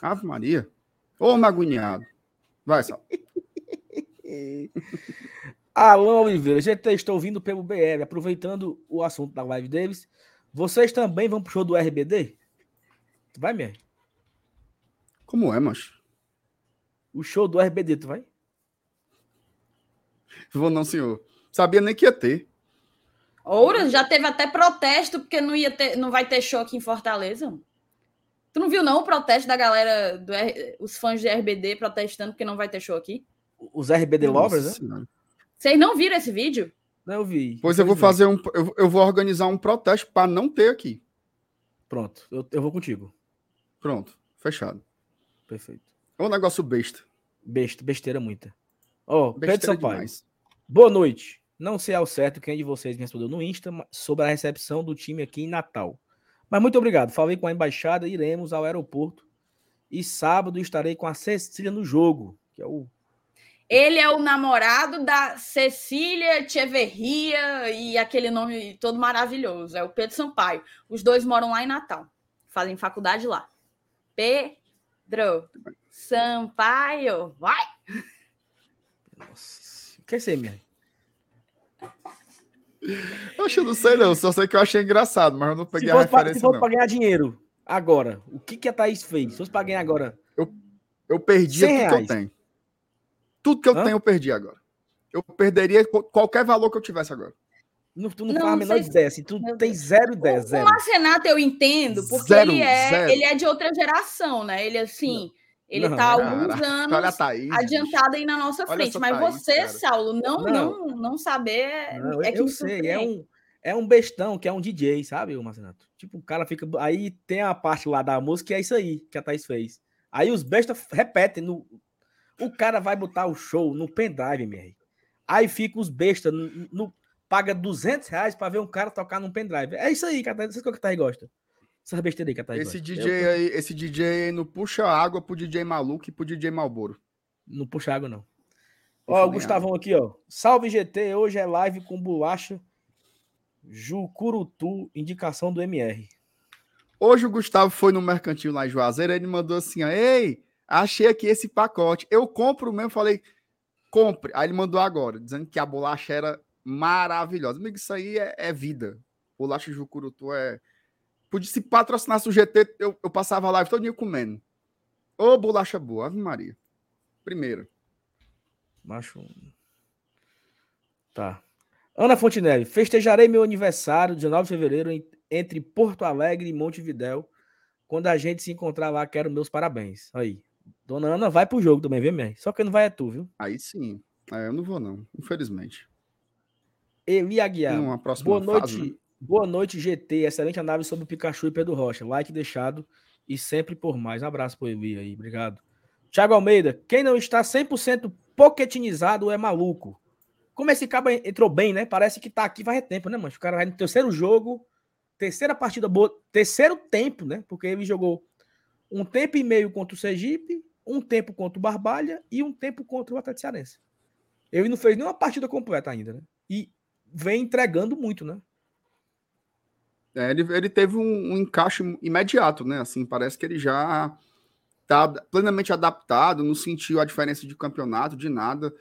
Ave Maria. Ô, agoniado. Vai, Sal. [LAUGHS] Alan Oliveira, GT, estou vindo pelo BR, aproveitando o assunto da live deles. Vocês também vão pro show do RBD? Tu vai, Mier? Como é, macho? O show do RBD, tu vai? [LAUGHS] Vou não, senhor. Sabia nem que ia ter. Oura, já teve até protesto porque não ia ter, não vai ter show aqui em Fortaleza. Tu não viu não o protesto da galera do R- os fãs de RBD protestando porque não vai ter show aqui? Os RBD Lovers, Nossa né? Senhora. Vocês não viram esse vídeo? Não, eu vi. Pois eu vou infelizmente. fazer um. Eu, eu vou organizar um protesto para não ter aqui. Pronto, eu, eu vou contigo. Pronto, fechado. Perfeito. É um negócio besta. Besta, besteira muita. Ó, Pedro Besteira Sampaio. Boa noite. Não sei ao certo quem de vocês me respondeu no Insta sobre a recepção do time aqui em Natal. Mas muito obrigado. Falei com a embaixada, iremos ao aeroporto. E sábado estarei com a Cecília no jogo, que é o Ele é o namorado da Cecília Tcheverria e aquele nome todo maravilhoso. É o Pedro Sampaio. Os dois moram lá em Natal. Fazem faculdade lá. Pedro Sampaio. Vai! Nossa. Quer ser, minha? Oxe, eu não sei, não. Só sei que eu achei engraçado, mas eu não Se peguei a fosse, pra, se referência, fosse não. pra ganhar dinheiro agora, o que, que a Thaís fez? Se fosse pra ganhar agora, Eu perdi 100 tudo que eu reais. tenho. Tudo que eu Hã? tenho, eu perdi agora. Eu perderia qualquer valor que eu tivesse agora. não, tu não, Não, faz a menor ideia. Assim, tu Meu tem zero ideia, O zero. Marcenato eu entendo, porque Zero, ele, é, zero. ele é de outra geração, né? Ele, assim, ele tá cara, alguns [LAUGHS] anos Thaís. adiantado aí na nossa frente. Mas Thaís, você, cara. Saulo, não, Não. não, não saber é, Não, é que eu sei, é um, é um bestão que é um DJ, sabe, o? Tipo, o cara fica. Aí tem a parte lá da música que é isso aí que a Thaís fez. Aí os bestas repetem. No, o cara vai botar o show no pendrive, MR. Aí fica os bestas, no, paga 200 reais pra ver um cara tocar num pendrive. É isso aí que a Thaís, isso que a Thaís gosta. Essas besteiras aí que a Thaís Esse. DJ aí, esse DJ aí não puxa água pro DJ maluco e pro DJ Malboro. Não puxa água, não. Ó, o Gustavão aqui, ó. Salve GT, hoje é live com bolacha Jucurutu, indicação do MR. Hoje o Gustavo foi no mercantil lá em Juazeiro, ele mandou assim: ó, Ei, achei aqui esse pacote. Eu compro mesmo, falei, compre. Aí ele mandou agora, dizendo que a bolacha era maravilhosa. Amigo, isso aí é, é vida. Bolacha Jucurutu é. Podia se patrocinasse o GT, eu, eu passava a live todo dia comendo. Ô, bolacha boa, Ave Maria. Primeiro. Macho. Tá. Ana Fontenelle, festejarei meu aniversário, 19 de fevereiro, entre Porto Alegre e Montevidéu. Quando a gente se encontrar lá, quero meus parabéns. Aí. Dona Ana vai pro jogo também, viu, MR? Só que não vai é tu, viu? Aí sim. É, eu não vou, não, infelizmente. Eli Aguiar. Boa noite, fase, né? Boa noite, GT. Excelente análise sobre o Pikachu e Pedro Rocha. Like deixado e sempre por mais. Um abraço pro Eli aí, obrigado. Thiago Almeida, quem não está 100% poquetinizado é maluco. Como esse cabo entrou bem, né? Parece que tá aqui faz tempo, né, mano? O cara vai no terceiro jogo, terceira partida boa, terceiro tempo, né? Porque ele jogou um tempo e meio contra o Sergipe, um tempo contra o Barbalha e um tempo contra o Atlético Cearense. Ele não fez nenhuma partida completa ainda, né? E vem entregando muito, né? É, ele, ele teve um, um encaixe imediato, né? Assim, parece que ele já está plenamente adaptado, não sentiu a diferença de campeonato, de nada.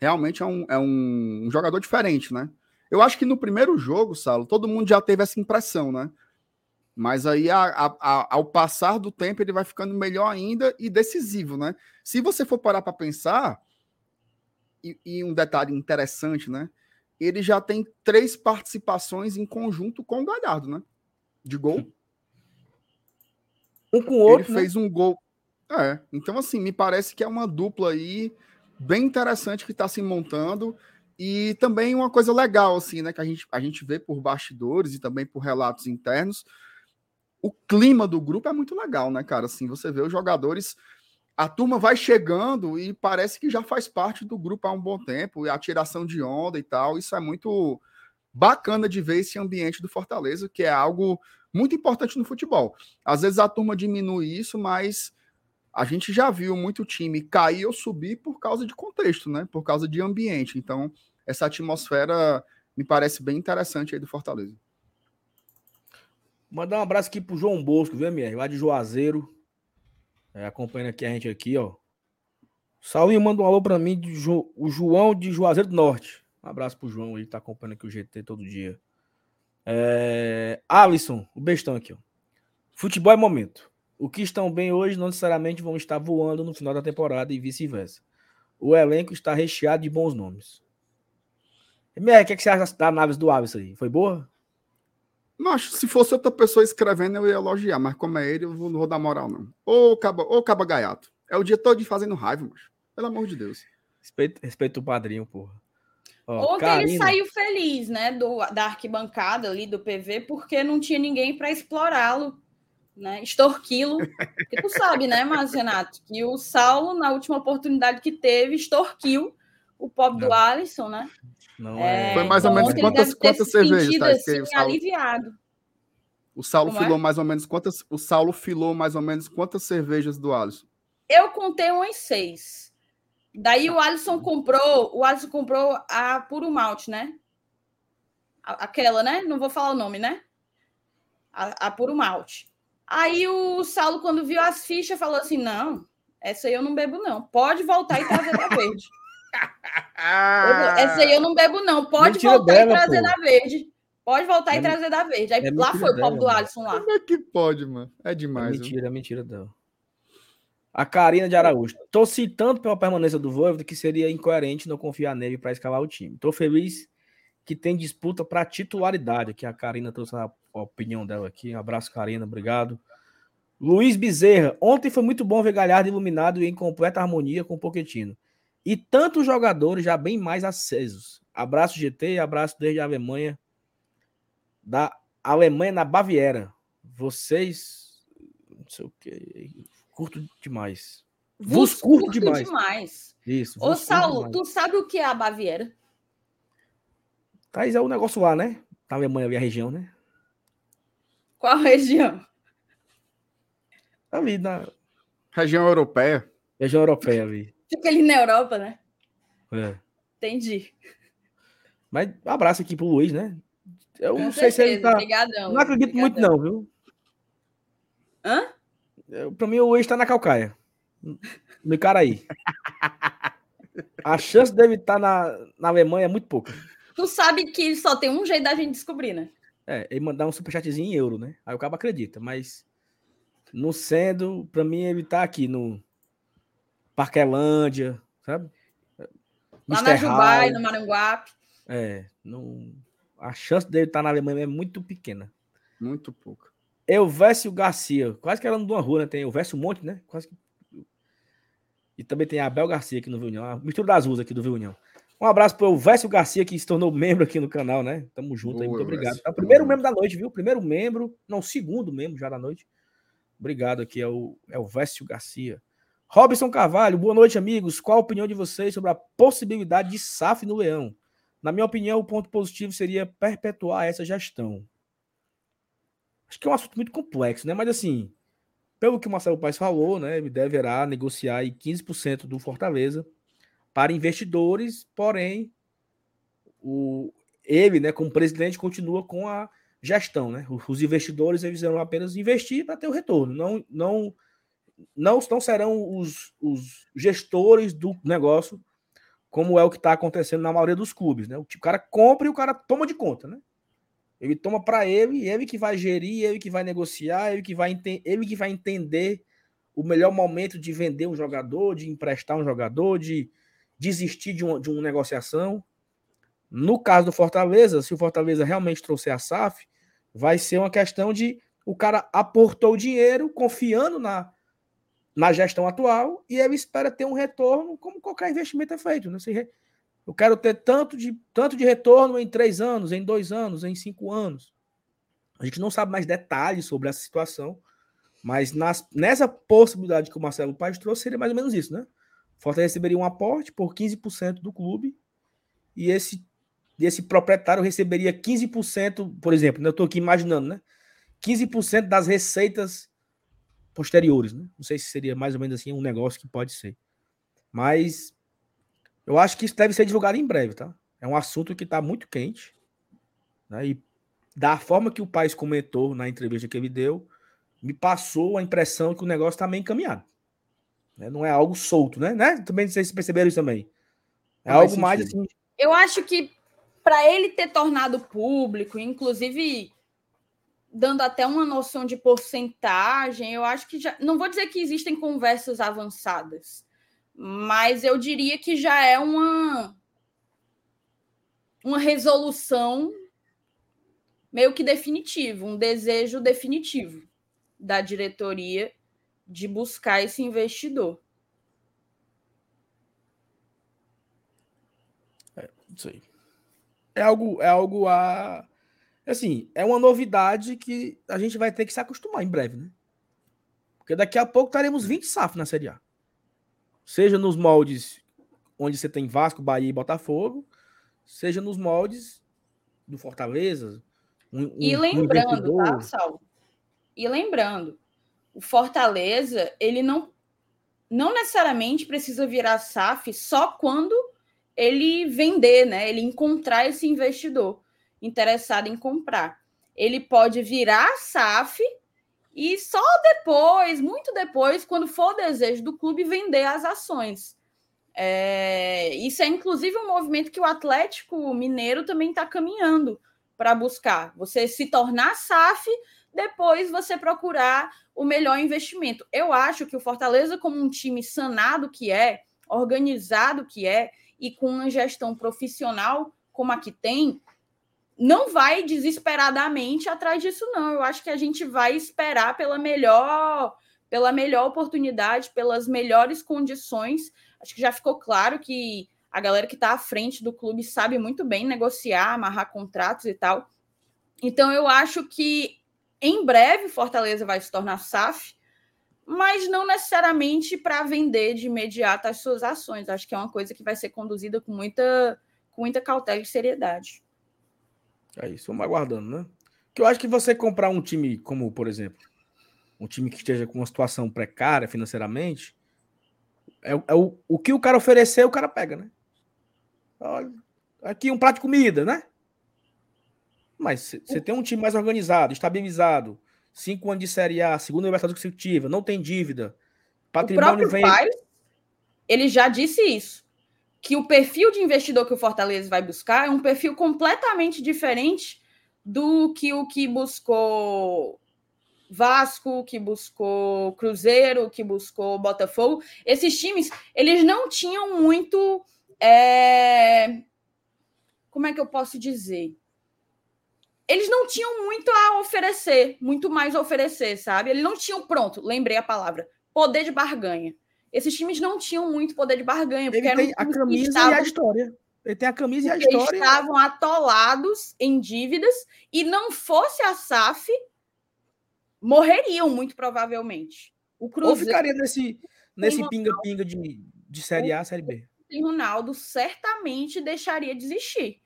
Realmente é um, é um, um jogador diferente, né? Eu acho que no primeiro jogo, Salo, todo mundo já teve essa impressão, né? Mas aí, a- a- a- ao passar do tempo, ele vai ficando melhor ainda e decisivo, né? Se você for parar para pensar, e, e um detalhe interessante, né? Ele já tem três participações em conjunto com o Galhardo, né? De gol. Um com o outro, ele né? fez um gol. É, então assim, me parece que é uma dupla aí bem interessante que está se montando e também uma coisa legal assim, né, que a gente, a gente vê por bastidores e também por relatos internos. O clima do grupo é muito legal, né, cara? Assim, você vê os jogadores, a turma vai chegando e parece que já faz parte do grupo há um bom tempo, e a tiração de onda e tal, isso é muito bacana de ver esse ambiente do Fortaleza, que é algo muito importante no futebol. Às vezes a turma diminui isso, mas a gente já viu muito time cair ou subir por causa de contexto, né? Por causa de ambiente. Então, essa atmosfera me parece bem interessante aí do Fortaleza. Mandar um abraço aqui pro João Bosco, viu, MR? Lá de Juazeiro. É, acompanhando aqui a gente aqui, ó. Saulinho manda um alô pra mim, Ju- o João de Juazeiro do Norte. Um abraço pro João, ele tá acompanhando aqui o GT todo dia. É... Alisson, o bestão aqui, ó. Futebol é momento. O que estão bem hoje não necessariamente vão estar voando no final da temporada e vice-versa. O elenco está recheado de bons nomes. MR, o que, é que você acha da análise do Alisson aí? Foi boa? Mas se fosse outra pessoa escrevendo, eu ia elogiar, mas como é ele, eu vou- não vou dar moral, não. Ô, caba, ô, caba gaiato. É o dia todo de fazendo raiva, mas Pelo amor de Deus. Respeito, respeito o padrinho, porra. Ó, Ontem ele saiu feliz, né, do, da arquibancada ali do PV, porque não tinha ninguém para explorá-lo, né, extorquí-lo. Porque tu sabe, né, Márcio Renato, que o Saulo, na última oportunidade que teve, extorquiu o pobre do É. Alisson, né? Não É, é. Foi mais ou então menos quantas- quantas cervejas, que assim, o Saulo- aliviado. O Saulo Como é? filou mais ou menos quantas. O Saulo filou mais ou menos quantas cervejas do Alisson? Eu contei umas seis. Daí o Alisson comprou, o Alisson comprou a puro malte, né? Aquela, né? Não vou falar o nome, né? A, a puro malte. Aí o Saulo, quando viu as fichas, falou assim: não, essa aí eu não bebo, não. Pode voltar e trazer da [LAUGHS] verde. Eu- essa aí eu não bebo, não. Pode voltar dela, e trazer pô. da verde. Pode voltar É e trazer da verde. Aí é lá foi o pobre dela, do. Alisson lá. Como é que pode, mano? É É demais. viu? mentira, é mentira dela. A Karina de Araújo. Tô citando pela permanência do Voivoda que seria incoerente não confiar nele para escalar o time. Tô feliz que tem disputa para titularidade. Aqui a Karina trouxe a a opinião dela aqui. Um abraço, Karina. Obrigado. Luiz Bezerra. Ontem foi muito bom ver Galhardo iluminado e em completa harmonia com o Poquetino. E tantos jogadores já bem mais acesos. Abraço GT, abraço desde a Alemanha. Da Alemanha na Baviera. Vocês. Não sei o que. Curto demais. Vos curto demais. Isso. Ô, vos curto Saulo, demais. tu sabe o que é a Baviera? Thaís é o negócio lá, né? Na Alemanha ali, a região, né? Qual região? Ali na Região europeia. região europeia ali. Fica ali na Europa, né? É. Entendi. Mas um abraço aqui pro Luiz, né? Eu Com não sei se ele certeza, tá. Obrigadão. Não acredito muito, obrigadão. não, viu? Hã? Eu, pra mim, o ex tá na calcaia. No Icaraí. A chance dele estar na, na Alemanha é muito pouca. Tu sabe que só tem um jeito da gente descobrir, né? É, ele mandar um superchatzinho em euro, né? Aí o cabo acredita, mas não sendo, pra mim, ele tá aqui no Parquelândia, sabe? Lá na Jubai, Hall. no Maranguape. É, não... a chance dele estar na Alemanha é muito pequena. Muito pouco. Elvésio Garcia, quase que era de uma rua, né? Tem Elvésio Monte, né? Quase que... E também tem a Abel Garcia aqui no Viu União, a mistura das ruas aqui do Viu União. Um abraço para o Elvésio Garcia, que se tornou membro aqui no canal, né? Tamo junto aí, Boa, muito obrigado. É o primeiro membro da noite, viu? Primeiro membro, não, segundo membro já da noite. Obrigado aqui, é o Elvésio Garcia. Robson Carvalho, boa noite, amigos. Qual a opinião de vocês sobre a possibilidade de SAF no Leão? Na minha opinião, o ponto positivo seria perpetuar essa gestão. Acho que é um assunto muito complexo, né? Mas assim, pelo que o Marcelo Paes falou, né? Ele deverá negociar aí 15% do Fortaleza para investidores, porém, o, ele, né, como presidente, continua com a gestão, né? Os investidores eles irão apenas investir para ter o retorno, não, não, não, não serão os, os gestores do negócio, como é o que está acontecendo na maioria dos clubes, né? O cara compra e o cara toma de conta, né? Ele toma para ele, ele que vai gerir, ele que vai negociar, ele que vai, ele que vai entender o melhor momento de vender um jogador, de emprestar um jogador, de desistir de uma, de uma negociação. No caso do Fortaleza, se o Fortaleza realmente trouxer a SAF, vai ser uma questão de o cara aportou o dinheiro confiando na, na gestão atual e ele espera ter um retorno como qualquer investimento é feito. Né? Re- Eu quero ter tanto de, tanto de retorno em três anos, em dois anos, em cinco anos. A gente não sabe mais detalhes sobre essa situação, mas nas, nessa possibilidade que o Marcelo Paes trouxe, seria mais ou menos isso, né? Fortaleza receberia um aporte por 15% do clube e esse, esse proprietário receberia 15%, por exemplo, né? eu estou aqui imaginando, né? 15% das receitas posteriores, né? Não sei se seria mais ou menos assim um negócio que pode ser. Mas eu acho que isso deve ser divulgado em breve, tá? É um assunto que está muito quente. Né? E da forma que o Paes comentou na entrevista que ele deu, me passou a impressão que o negócio está meio encaminhado. Né? Não é algo solto, né? né? Também vocês perceberam isso também. É algo mais assim. Eu acho que para ele ter tornado público, inclusive dando até uma noção de porcentagem, eu acho que já. Não vou dizer que existem conversas avançadas, mas eu diria que já é uma. Uma resolução meio que definitiva, um desejo definitivo da diretoria de buscar esse investidor. Isso aí. É algo, é algo a. Assim, é uma novidade que a gente vai ter que se acostumar em breve, né? Porque daqui a pouco teremos 20 SAF na Série A. Seja nos moldes onde você tem Vasco, Bahia e Botafogo, seja nos moldes do Fortaleza. um- E um- um lembrando, tá. Saulo? E lembrando, o Fortaleza, ele não, não necessariamente precisa virar SAF só quando ele vender, né? Ele encontrar esse investidor interessado em comprar. Ele pode virar SAF e só depois, muito depois, quando for o desejo do clube, vender as ações. É, isso é inclusive um movimento que o Atlético Mineiro também está caminhando para buscar. Você se tornar SAF, depois você procurar o melhor investimento. Eu acho que o Fortaleza, como um time sanado que é, organizado que é, e com uma gestão profissional como a que tem, não vai desesperadamente atrás disso, não. Eu acho que a gente vai esperar pela melhor, pela melhor oportunidade, pelas melhores condições. Acho que já ficou claro que a galera que está à frente do clube sabe muito bem negociar, amarrar contratos e tal. Então eu acho que em breve Fortaleza vai se tornar SAF, mas não necessariamente para vender de imediato as suas ações. Acho que é uma coisa que vai ser conduzida com muita, com muita cautela e seriedade. É isso, vamos aguardando, né? Que eu acho que você comprar um time como, por exemplo, um time que esteja com uma situação precária financeiramente, é, é o, o que o cara oferecer, o cara pega, né? Olha, aqui um prato de comida, né? Mas você tem um time mais organizado, estabilizado, cinco anos de Série A, segunda Libertadores consecutiva, não tem dívida, O patrimônio próprio vem. Paes, ele já disse isso, que o perfil de investidor que o Fortaleza vai buscar é um perfil completamente diferente do que o que buscou Vasco, que buscou Cruzeiro, que buscou Botafogo. Esses times, eles não tinham muito. é, Como é que eu posso dizer? Eles não tinham muito a oferecer, muito mais a oferecer, sabe? Eles não tinham, pronto, lembrei a palavra, poder de barganha. Esses times não tinham muito poder de barganha, porque Ele eram tem a camisa e estavam a história. Ele tem a camisa e a porque história. estavam atolados em dívidas e não fosse a SAF, morreriam muito provavelmente. O Ou Cruzeiro ficaria nesse, nesse pinga-pinga de, de Série A, Série B. e Ronaldo certamente deixaria de existir.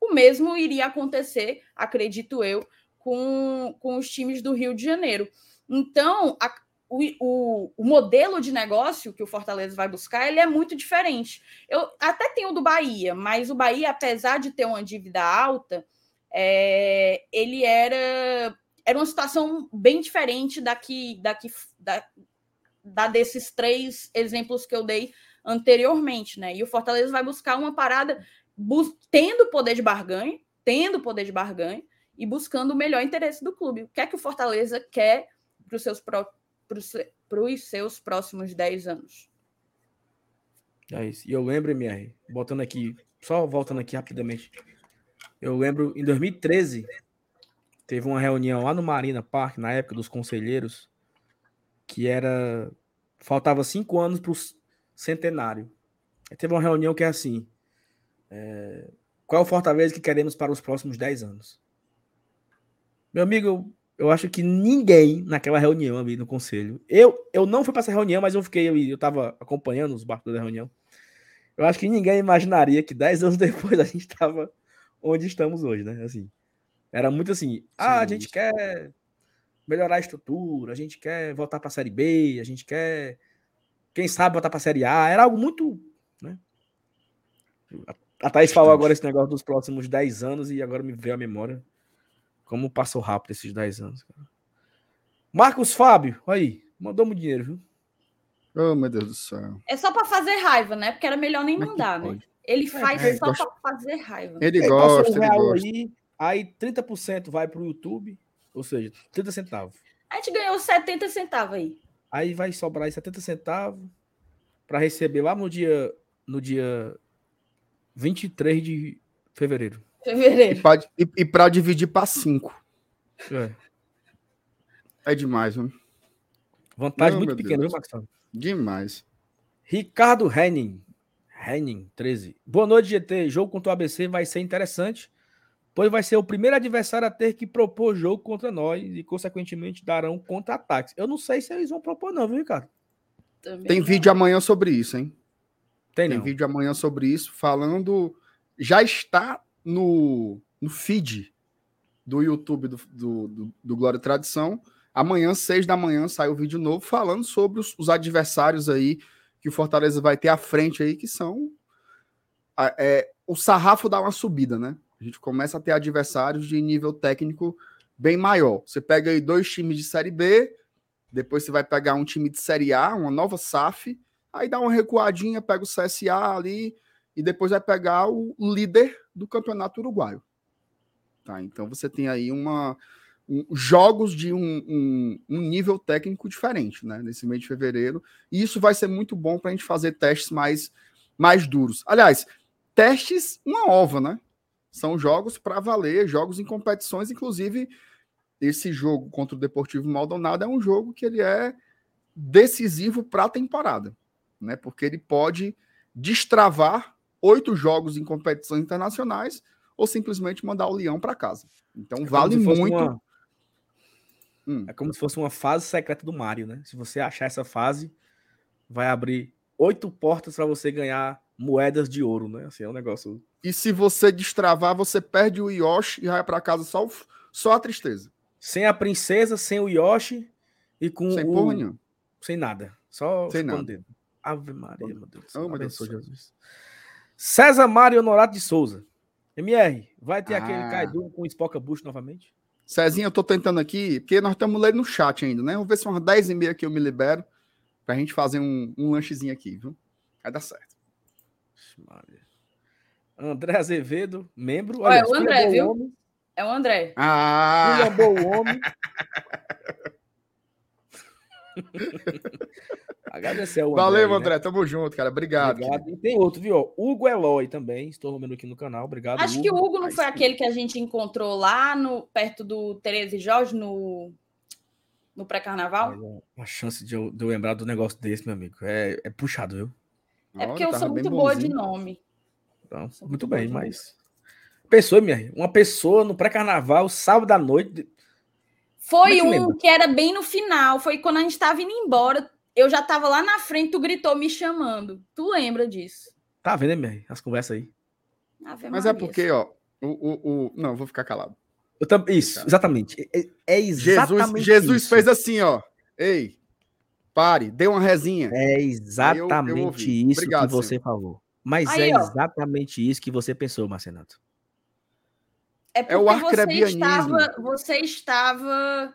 O mesmo iria acontecer, acredito eu, com, com os times do Rio de Janeiro. Então, a- o, o, o modelo de negócio que o Fortaleza vai buscar, ele é muito diferente. Eu até tenho o do Bahia, mas o Bahia, apesar de ter uma dívida alta, é, ele era, era uma situação bem diferente daqui, daqui da, da desses três exemplos que eu dei anteriormente, né? E o Fortaleza vai buscar uma parada bus- tendo poder de barganha, tendo poder de barganha e buscando o melhor interesse do clube. O que é que o Fortaleza quer para os seus, pró- se- pros seus próximos 10 anos? É isso. E eu lembro, MR, botando aqui, só voltando aqui rapidamente. Eu lembro, em 2013, teve uma reunião lá no Marina Park, na época dos conselheiros, que era. Faltava cinco anos para o centenário. Aí teve uma reunião que é assim: é, qual é o Fortaleza que queremos para os próximos 10 anos? Meu amigo, eu, acho que ninguém naquela reunião ali no conselho. Eu, eu não fui para essa reunião, mas eu fiquei, eu, eu tava acompanhando os barcos da reunião. Eu acho que ninguém imaginaria que 10 anos [LAUGHS] depois a gente estava onde estamos hoje, né? Assim, era muito assim, ah, a Sim. gente quer melhorar a estrutura, a gente quer voltar para a Série B, a gente quer, quem sabe, voltar para a Série A. Era algo muito, né? A- A Thaís falou agora esse negócio dos próximos 10 anos e agora me veio a memória como passou rápido esses 10 anos. cara. Marcos Fábio, aí, mandou muito dinheiro, viu? Oh, meu Deus do céu. É só para fazer raiva, né? Porque era melhor nem é mandar, né? Ele faz é, só gosta- para fazer raiva. Ele passou gosta, um ele real gosta. aí, aí 30% vai pro YouTube, ou seja, 30 centavos. A gente ganhou 70 centavos aí. Aí vai sobrar aí 70 centavos para receber lá no dia no dia 23 de fevereiro. Fevereiro. E pra, e, e pra dividir pra cinco. É. É demais, viu? Vantagem Não, muito pequena, Deus. viu, Maxão? Demais. Ricardo Henning. Henning, 13. Boa noite, GT. Jogo contra o ABC vai ser interessante, pois vai ser o primeiro adversário a ter que propor jogo contra nós e, consequentemente, darão contra-ataques. Eu não sei se eles vão propor, não, viu, Ricardo? Também Tem não. vídeo amanhã sobre isso, hein? Tem, Tem não. vídeo amanhã sobre isso, falando. Já está no, no feed do YouTube do, do, do, do Glória e Tradição. Amanhã, seis da manhã, sai o vídeo novo falando sobre os, os adversários aí que o Fortaleza vai ter à frente aí, que são. é, o sarrafo dá uma subida, né? A gente começa a ter adversários de nível técnico bem maior. Você pega aí dois times de Série B, depois você vai pegar um time de Série A, uma nova SAF, aí dá uma recuadinha, pega o CSA ali, e depois vai pegar o líder do campeonato uruguaio. Tá, então você tem aí uma, um- jogos de um, um- um nível técnico diferente, né? Nesse mês de fevereiro. E isso vai ser muito bom para a gente fazer testes mais, mais duros. Aliás, testes, uma ova, né? São jogos para valer, jogos em competições, inclusive esse jogo contra o Deportivo Maldonado é um jogo que ele é decisivo para a temporada, né? Porque ele pode destravar oito jogos em competições internacionais ou simplesmente mandar o Leão para casa. Então É vale muito. uma- Hum. É como se fosse uma fase secreta do Mario, né? Se você achar essa fase, vai abrir oito portas para você ganhar moedas de ouro, né? Assim, é um negócio. E se você destravar, você perde o Yoshi e vai para casa só, o- só a tristeza. Sem a princesa, sem o Yoshi e com Sem o... porra nenhuma. Sem nada. Só Sem nada. dedo. Ave Maria, meu Deus. Oh, meu Deus. Jesus. César Mário Honorato de Souza. MR, vai ter aquele Ah. Kaidu com o Spoca Bush novamente? Cezinha, eu tô tentando aqui, porque nós estamos lendo no chat ainda, né? Vamos ver se umas 10 e meia que eu me libero pra gente fazer um, um lanchezinho aqui, viu? Vai dar certo. André Azevedo, membro. Olha, o esculhambou André, viu? homem, É o André. Ah! esculhambou o homem. [LAUGHS] Agradecer ao André. Valeu, aí, né? André. Tamo junto, cara. Obrigado. Obrigado. E tem outro, viu? Hugo Eloy também. Estou vendo aqui no canal. Obrigado. Acho que o Hugo não foi sim. aquele que a gente encontrou lá no perto do Tereza e Jorge no, no pré-carnaval. Mas, ó, A chance de eu, de eu lembrar do negócio desse, meu amigo, é, é puxado, viu? É porque Olha, eu sou muito boa de bonzinho. nome. Então, muito muito bem, de mas. Pessoa, minha, uma pessoa no pré-carnaval, sábado à noite. Foi é que um lembra? que era bem no final. Foi quando a gente estava indo embora. Eu já estava lá na frente, tu gritou me chamando. Tu lembra disso? Tá vendo, minha? As conversas aí. Ave Mas é Maria. porque, ó, o, o, o... Não, eu vou ficar calado. Eu tam... Isso, Cara. exatamente. É, é exatamente Jesus, Jesus isso. fez assim, ó. Ei, pare, dê uma resinha. É eu exatamente ouvi. isso Obrigado, que você falou. Mas Aí, é ó. exatamente isso que você pensou, Marcenato. É É o porque você estava, você estava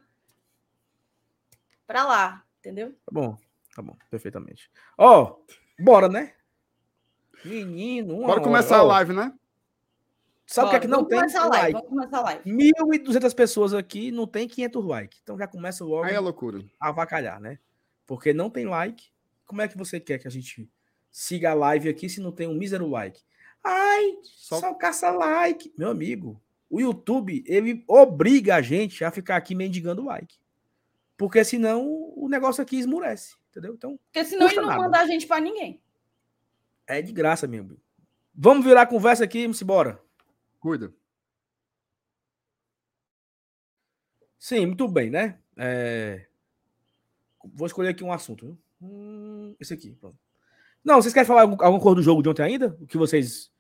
para lá, entendeu? Tá bom, tá bom, perfeitamente. Ó, bora, né? Menino, uma Bora hora. começar a live, né? Sabe o que é que não vamos tem? Começar a live, like. Vamos começar a live. 1.200 pessoas aqui, não tem 500 likes. Então já começa logo Aí é loucura. a avacalhar, né? Porque não tem like. Como é que você quer que a gente siga a live aqui se não tem um mísero like? Ai, Só- só, caça like. Meu amigo, o YouTube, ele obriga a gente a ficar aqui mendigando like. Porque senão o negócio aqui esmurece, entendeu? Então, Porque senão ele não nada. manda a gente para ninguém. é de graça, meu amigo. Vamos virar a conversa aqui, vamos embora. Cuida. Sim, muito bem, né? É, Vou escolher aqui um assunto. viu? Hum, esse aqui, pronto. Não, vocês querem falar algum- alguma coisa do jogo de ontem ainda? O que vocês.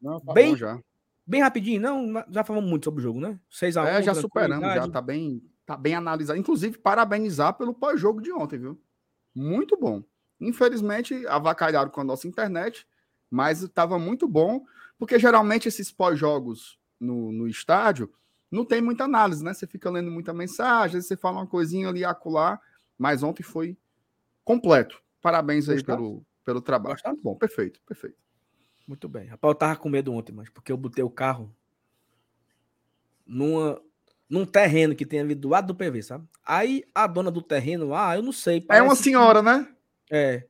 Não, tá Bem- bom já. Bem rapidinho, não? Já falamos muito sobre o jogo, né? 6x1. É, já superamos, já tá bem, tá bem analisado. Inclusive, parabenizar pelo pós-jogo de ontem, viu? Muito bom. Infelizmente, avacalharam com a nossa internet, mas estava muito bom, porque geralmente esses pós-jogos no, no estádio não tem muita análise, né? Você fica lendo muita mensagem, você fala uma coisinha ali acolá, mas ontem foi completo. Parabéns aí Gostaram? pelo, pelo trabalho. Gostaram? Bom, perfeito, perfeito. Muito bem. Rapaz, eu tava com medo ontem, mas porque eu botei o carro numa, num terreno que tem ali do lado do PV, sabe? Aí a dona do terreno lá, eu não sei. É uma parece que- senhora, né? É.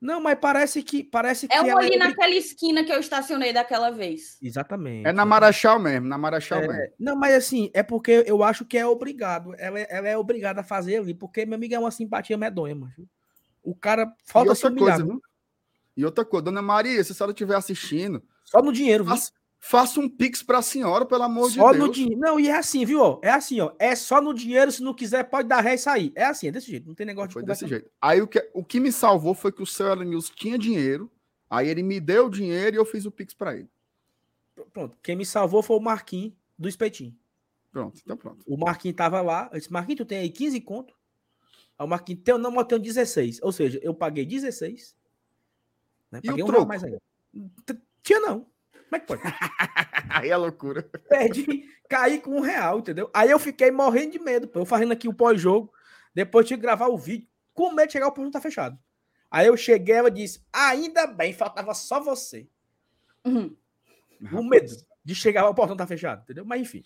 Não, mas parece que parece que É um ela ali obri- naquela esquina que eu estacionei daquela vez. Exatamente. É na Marachal mesmo, na Marachal É, mesmo. não, mas assim, é porque eu acho que é obrigado. Ela, é- ela é obrigada a fazer ali, porque meu amigo é uma simpatia medonha, mano. O cara E falta se outra humilhar, coisa, viu? viu? E outra coisa, dona Maria, se a senhora estiver assistindo, Só no dinheiro, viu? faça, faça um pix para a senhora, pelo amor Só de no Deus. dinheiro. Não, e é assim, viu? ó? É assim, ó. É só no dinheiro, se não quiser, pode dar ré e sair. É assim, é desse jeito. Não tem negócio Foi de desse jeito. Aí o que, o que me salvou foi que o seu News tinha dinheiro, aí ele me deu o dinheiro e eu fiz o pix para ele. Pronto. Quem me salvou foi o Marquinhos do Espetinho. Pronto, então pronto. O Marquinhos tava lá. Eu disse, Marquinhos, tu tem aí 15 conto? Aí o Marquinhos, teu não, mas eu tenho 16. Ou seja, eu paguei 16. Né? E Paguei o um troco? mais ainda. Tinha não. Como é que pode? [LAUGHS] Aí é loucura. Perdi, caí com um real, entendeu? Aí eu fiquei morrendo de medo, pô. Eu fazendo aqui o pós-jogo. Depois tinha que gravar o vídeo. Com medo de chegar o ponto tá fechado. Aí eu cheguei, ela disse: Ainda bem, faltava só você. Uhum. O medo de chegar ao portão tá fechado, entendeu? Mas enfim.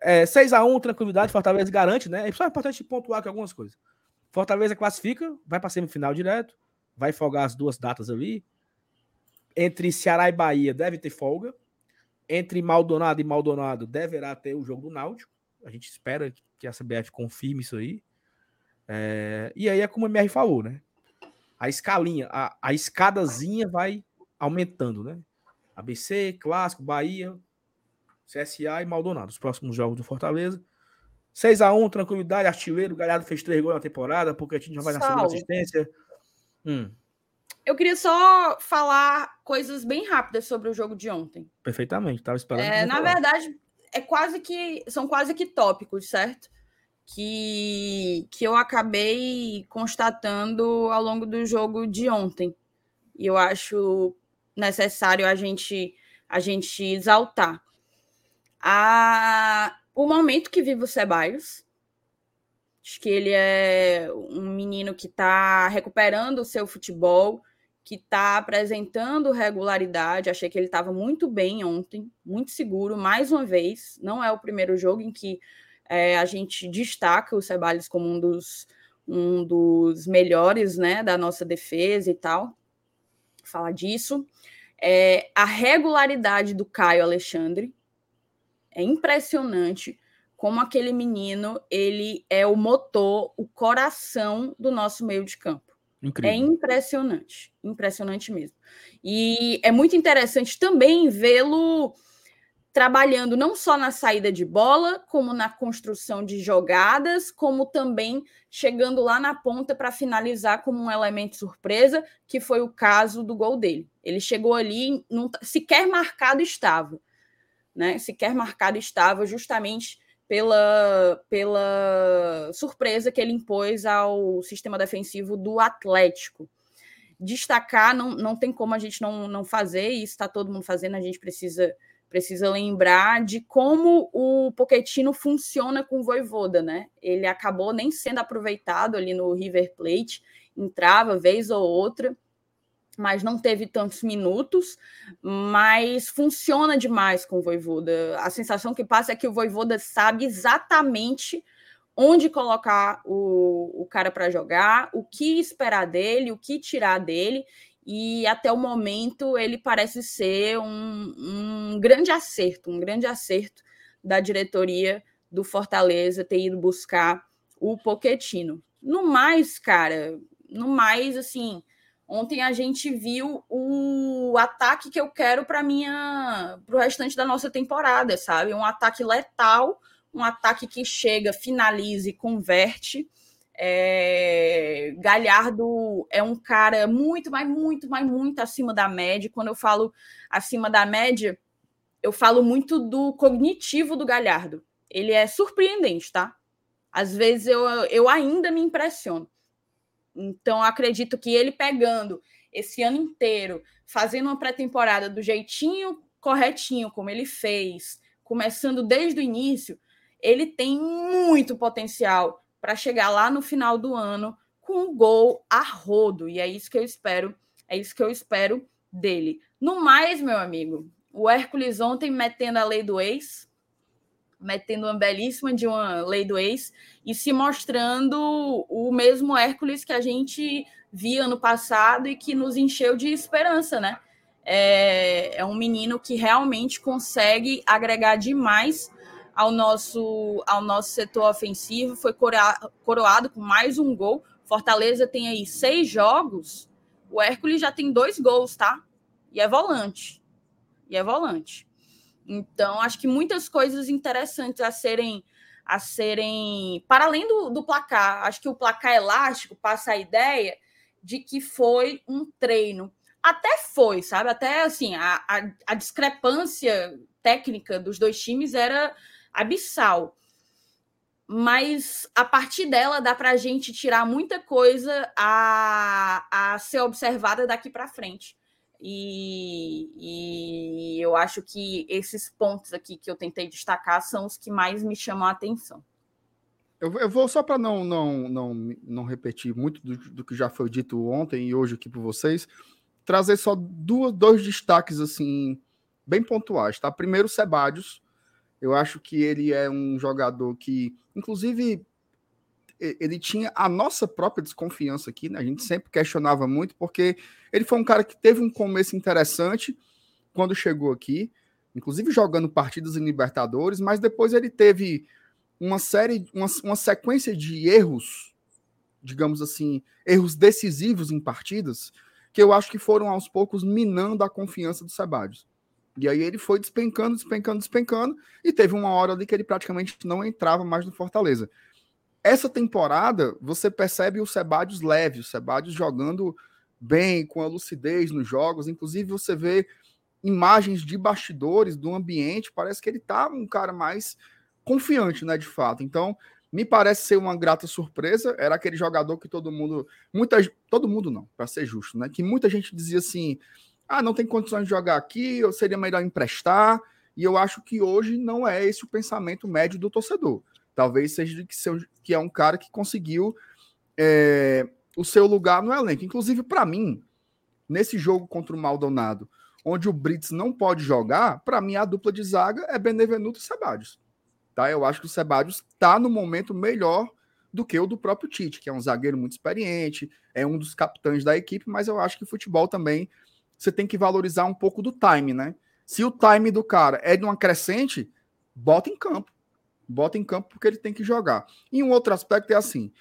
É, 6x1, tranquilidade, Fortaleza garante, né? É só importante pontuar aqui algumas coisas. Fortaleza classifica, vai para semifinal direto, vai folgar as duas datas ali. Entre Ceará e Bahia deve ter folga. Entre Maldonado e Maldonado deverá ter o jogo do Náutico. A gente espera que a CBF confirme isso aí. É, e aí é como o MR falou, né? A escalinha, a, a escadazinha vai aumentando, né? ABC, Clássico, Bahia, CSA e Maldonado. Os próximos jogos do Fortaleza. 6x1, tranquilidade, artilheiro. Galhardo fez três gols na temporada, gente já vai na segunda assistência. Hum, Eu queria só falar coisas bem rápidas sobre o jogo de ontem. perfeitamente, tava esperando. É, na falar. verdade, é quase que são quase que tópicos, certo? Que, que eu acabei constatando ao longo do jogo de ontem. E eu acho necessário a gente a gente exaltar. A, o momento que vive o Ceballos, acho que ele é um menino que está recuperando o seu futebol, que está apresentando regularidade. Achei que ele estava muito bem ontem, muito seguro, mais uma vez. Não é o primeiro jogo em que é, a gente destaca o Ceballos como um dos, um dos melhores né, da nossa defesa e tal. Falar disso. É, a regularidade do Caio Alexandre é impressionante como aquele menino ele é o motor, o coração do nosso meio de campo. É Incrível. É impressionante, impressionante mesmo. E é muito interessante também vê-lo trabalhando não só na saída de bola, como na construção de jogadas, como também chegando lá na ponta para finalizar como um elemento surpresa, que foi o caso do gol dele. Ele chegou ali, não, sequer marcado estava, né? Sequer marcado estava justamente pela, pela surpresa que ele impôs ao sistema defensivo do Atlético. Destacar, não, não tem como a gente não, não fazer, isso está todo mundo fazendo, a gente precisa, precisa lembrar de como o Poquetino funciona com o Voivoda, né? Ele acabou nem sendo aproveitado ali no River Plate, entrava vez ou outra, mas não teve tantos minutos, mas funciona demais com o Voivoda. A sensação que passa é que o Voivoda sabe exatamente onde colocar o, o cara para jogar, o que esperar dele, o que tirar dele, e até o momento ele parece ser um, um grande acerto, um grande acerto da diretoria do Fortaleza ter ido buscar o Poquetino. No mais, cara, no mais, assim, Ontem a gente viu o ataque que eu quero para minha para o restante da nossa temporada, sabe? Um ataque letal, um ataque que chega, finaliza e converte. É... Galhardo é um cara muito, mas muito, mas muito acima da média. Quando eu falo acima da média, eu falo muito do cognitivo do Galhardo. Ele é surpreendente, tá? Às vezes eu, eu ainda me impressiono. Então, acredito que ele pegando esse ano inteiro, fazendo uma pré-temporada do jeitinho corretinho, como ele fez, começando desde o início, ele tem muito potencial para chegar lá no final do ano com um gol a rodo. E é isso que eu espero, é isso que eu espero dele. No mais, meu amigo, o Hércules ontem metendo a lei do ex, metendo uma belíssima de uma lei do ex e se mostrando o mesmo Hércules que a gente via ano passado e que nos encheu de esperança, né? É, é um menino que realmente consegue agregar demais ao nosso, ao nosso setor ofensivo, foi coroado com mais um gol. Fortaleza tem aí seis jogos, o Hércules já tem dois gols, tá? E é volante. E é volante. Então, acho que muitas coisas interessantes a serem a serem para além do, do placar. Acho que o placar elástico passa a ideia de que foi um treino. Até foi, sabe? Até assim, a, a, a discrepância técnica dos dois times era abissal. Mas a partir dela dá para a gente tirar muita coisa a, a ser observada daqui para frente. E, e, eu acho que esses pontos aqui que eu tentei destacar são os que mais me chamam a atenção. Eu, eu vou só para não, não, não, não repetir muito do, do, que já foi dito ontem e hoje aqui por vocês, trazer só duas, dois destaques assim bem pontuais, tá? Primeiro, Sebadios. Eu acho que ele é um jogador que, inclusive, ele tinha a nossa própria desconfiança aqui, né? A gente sempre questionava muito, porque ele foi um cara que teve um começo interessante quando chegou aqui, inclusive jogando partidas em Libertadores, mas depois ele teve uma série, uma, uma sequência de erros, digamos assim, erros decisivos em partidas, que eu acho que foram aos poucos minando a confiança do Sebadios. E aí ele foi despencando, despencando, despencando, e teve uma hora ali que ele praticamente não entrava mais no Fortaleza. Essa temporada, você percebe o Sebadios leve, o Sebadios jogando bem, com a lucidez nos jogos. Inclusive, você vê imagens de bastidores do ambiente, parece que ele tá um cara mais confiante, né, de fato. Então, me parece ser uma grata surpresa. Era aquele jogador que todo mundo, muita, todo mundo não, para ser justo, né, que muita gente dizia assim: Ah, não tem condições de jogar aqui, seria melhor emprestar. E eu acho que hoje não é esse o pensamento médio do torcedor. Talvez seja que, seu, que é um cara que conseguiu é, o seu lugar no elenco. Inclusive, para mim, nesse jogo contra o Maldonado, onde o Brits não pode jogar, para mim a dupla de zaga é Benevenuto e Sebadios. Tá? Eu acho que o Sebadios está no momento melhor do que o do próprio Tite, que é um zagueiro muito experiente, é um dos capitães da equipe, mas eu acho que futebol também você tem que valorizar um pouco do time, né? Se o time do cara é de uma crescente, bota em campo. Bota em campo porque ele tem que jogar. E um outro aspecto é assim,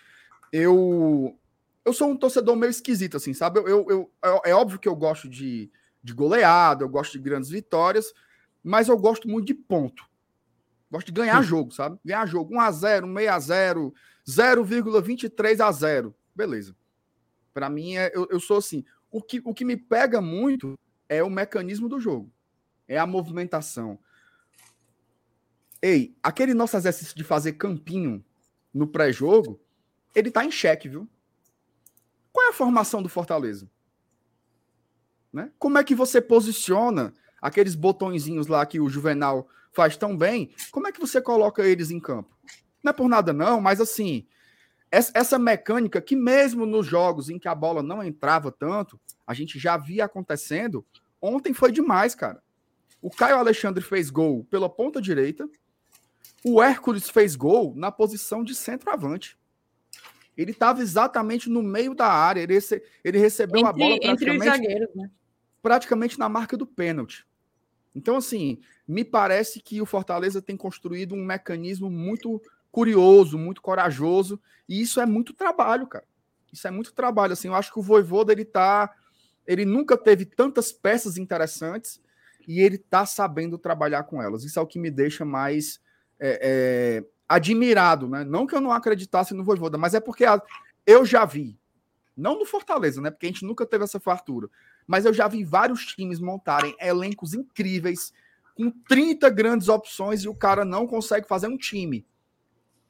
eu eu sou um torcedor meio esquisito, assim, sabe? Eu, eu, eu é, é óbvio que eu gosto de, de goleada, eu gosto de grandes vitórias, mas eu gosto muito de ponto. Gosto de ganhar Sim. jogo, sabe? Ganhar jogo 1x0, 6x0, 0,23 a 0. Beleza. Para mim, é, eu, eu sou assim. O que, o que me pega muito é o mecanismo do jogo. É a movimentação. Ei, aquele nosso exercício de fazer campinho no pré-jogo, ele tá em xeque, viu? Qual é a formação do Fortaleza? Né? Como é que você posiciona aqueles botõezinhos lá que o Juvenal faz tão bem? Como é que você coloca eles em campo? Não é por nada, não, mas assim, essa mecânica que mesmo nos jogos em que a bola não entrava tanto, a gente já via acontecendo, ontem foi demais, cara. O Caio Alexandre fez gol pela ponta direita, o Hércules fez gol na posição de centroavante. Ele estava exatamente no meio da área, ele, rece ele recebeu entre, a bola praticamente, zagueiros, né? praticamente na marca do pênalti. Então, assim, me parece que o Fortaleza tem construído um mecanismo muito curioso, muito corajoso, e isso é muito trabalho, cara. Isso é muito trabalho, assim, eu acho que o Voivoda, ele tá, ele nunca teve tantas peças interessantes, e ele tá sabendo trabalhar com elas. Isso é o que me deixa mais é, é, admirado, né? Não que eu não acreditasse no Voivoda, mas é porque a, eu já vi, não no Fortaleza, né? Porque a gente nunca teve essa fartura, mas eu já vi vários times montarem elencos incríveis, com 30 grandes opções, e o cara não consegue fazer um time.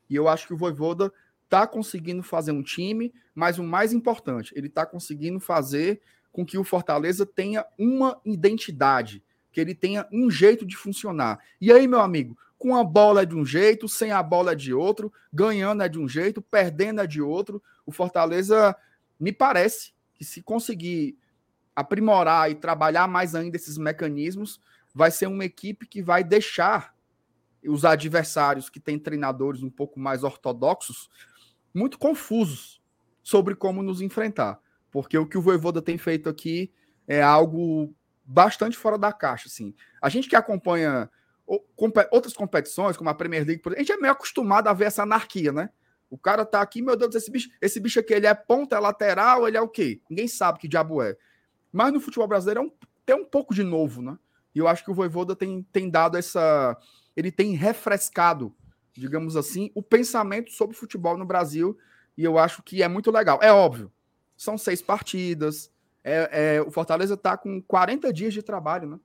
E eu acho que o Voivoda está conseguindo fazer um time, mas o mais importante, ele está conseguindo fazer com que o Fortaleza tenha uma identidade, que ele tenha um jeito de funcionar. E aí, meu amigo, com a bola é de um jeito, sem a bola é de outro, ganhando é de um jeito, perdendo é de outro. O Fortaleza, me parece que se conseguir aprimorar e trabalhar mais ainda esses mecanismos, vai ser uma equipe que vai deixar os adversários que têm treinadores um pouco mais ortodoxos muito confusos sobre como nos enfrentar. Porque o que o Voivoda tem feito aqui é algo bastante fora da caixa. Assim. A gente que acompanha outras competições, como a Premier League, a gente é meio acostumado a ver essa anarquia, né? O cara tá aqui, meu Deus, esse bicho, esse bicho aqui, ele é ponta, é lateral, ele é o quê? Ninguém sabe que diabo é. Mas no futebol brasileiro é um, tem um pouco de novo, né? E eu acho que o Voivoda tem, tem dado essa, ele tem refrescado, digamos assim, o pensamento sobre futebol no Brasil. E eu acho que é muito legal. É óbvio, são seis partidas. É, é, o Fortaleza está com 40 dias de trabalho né,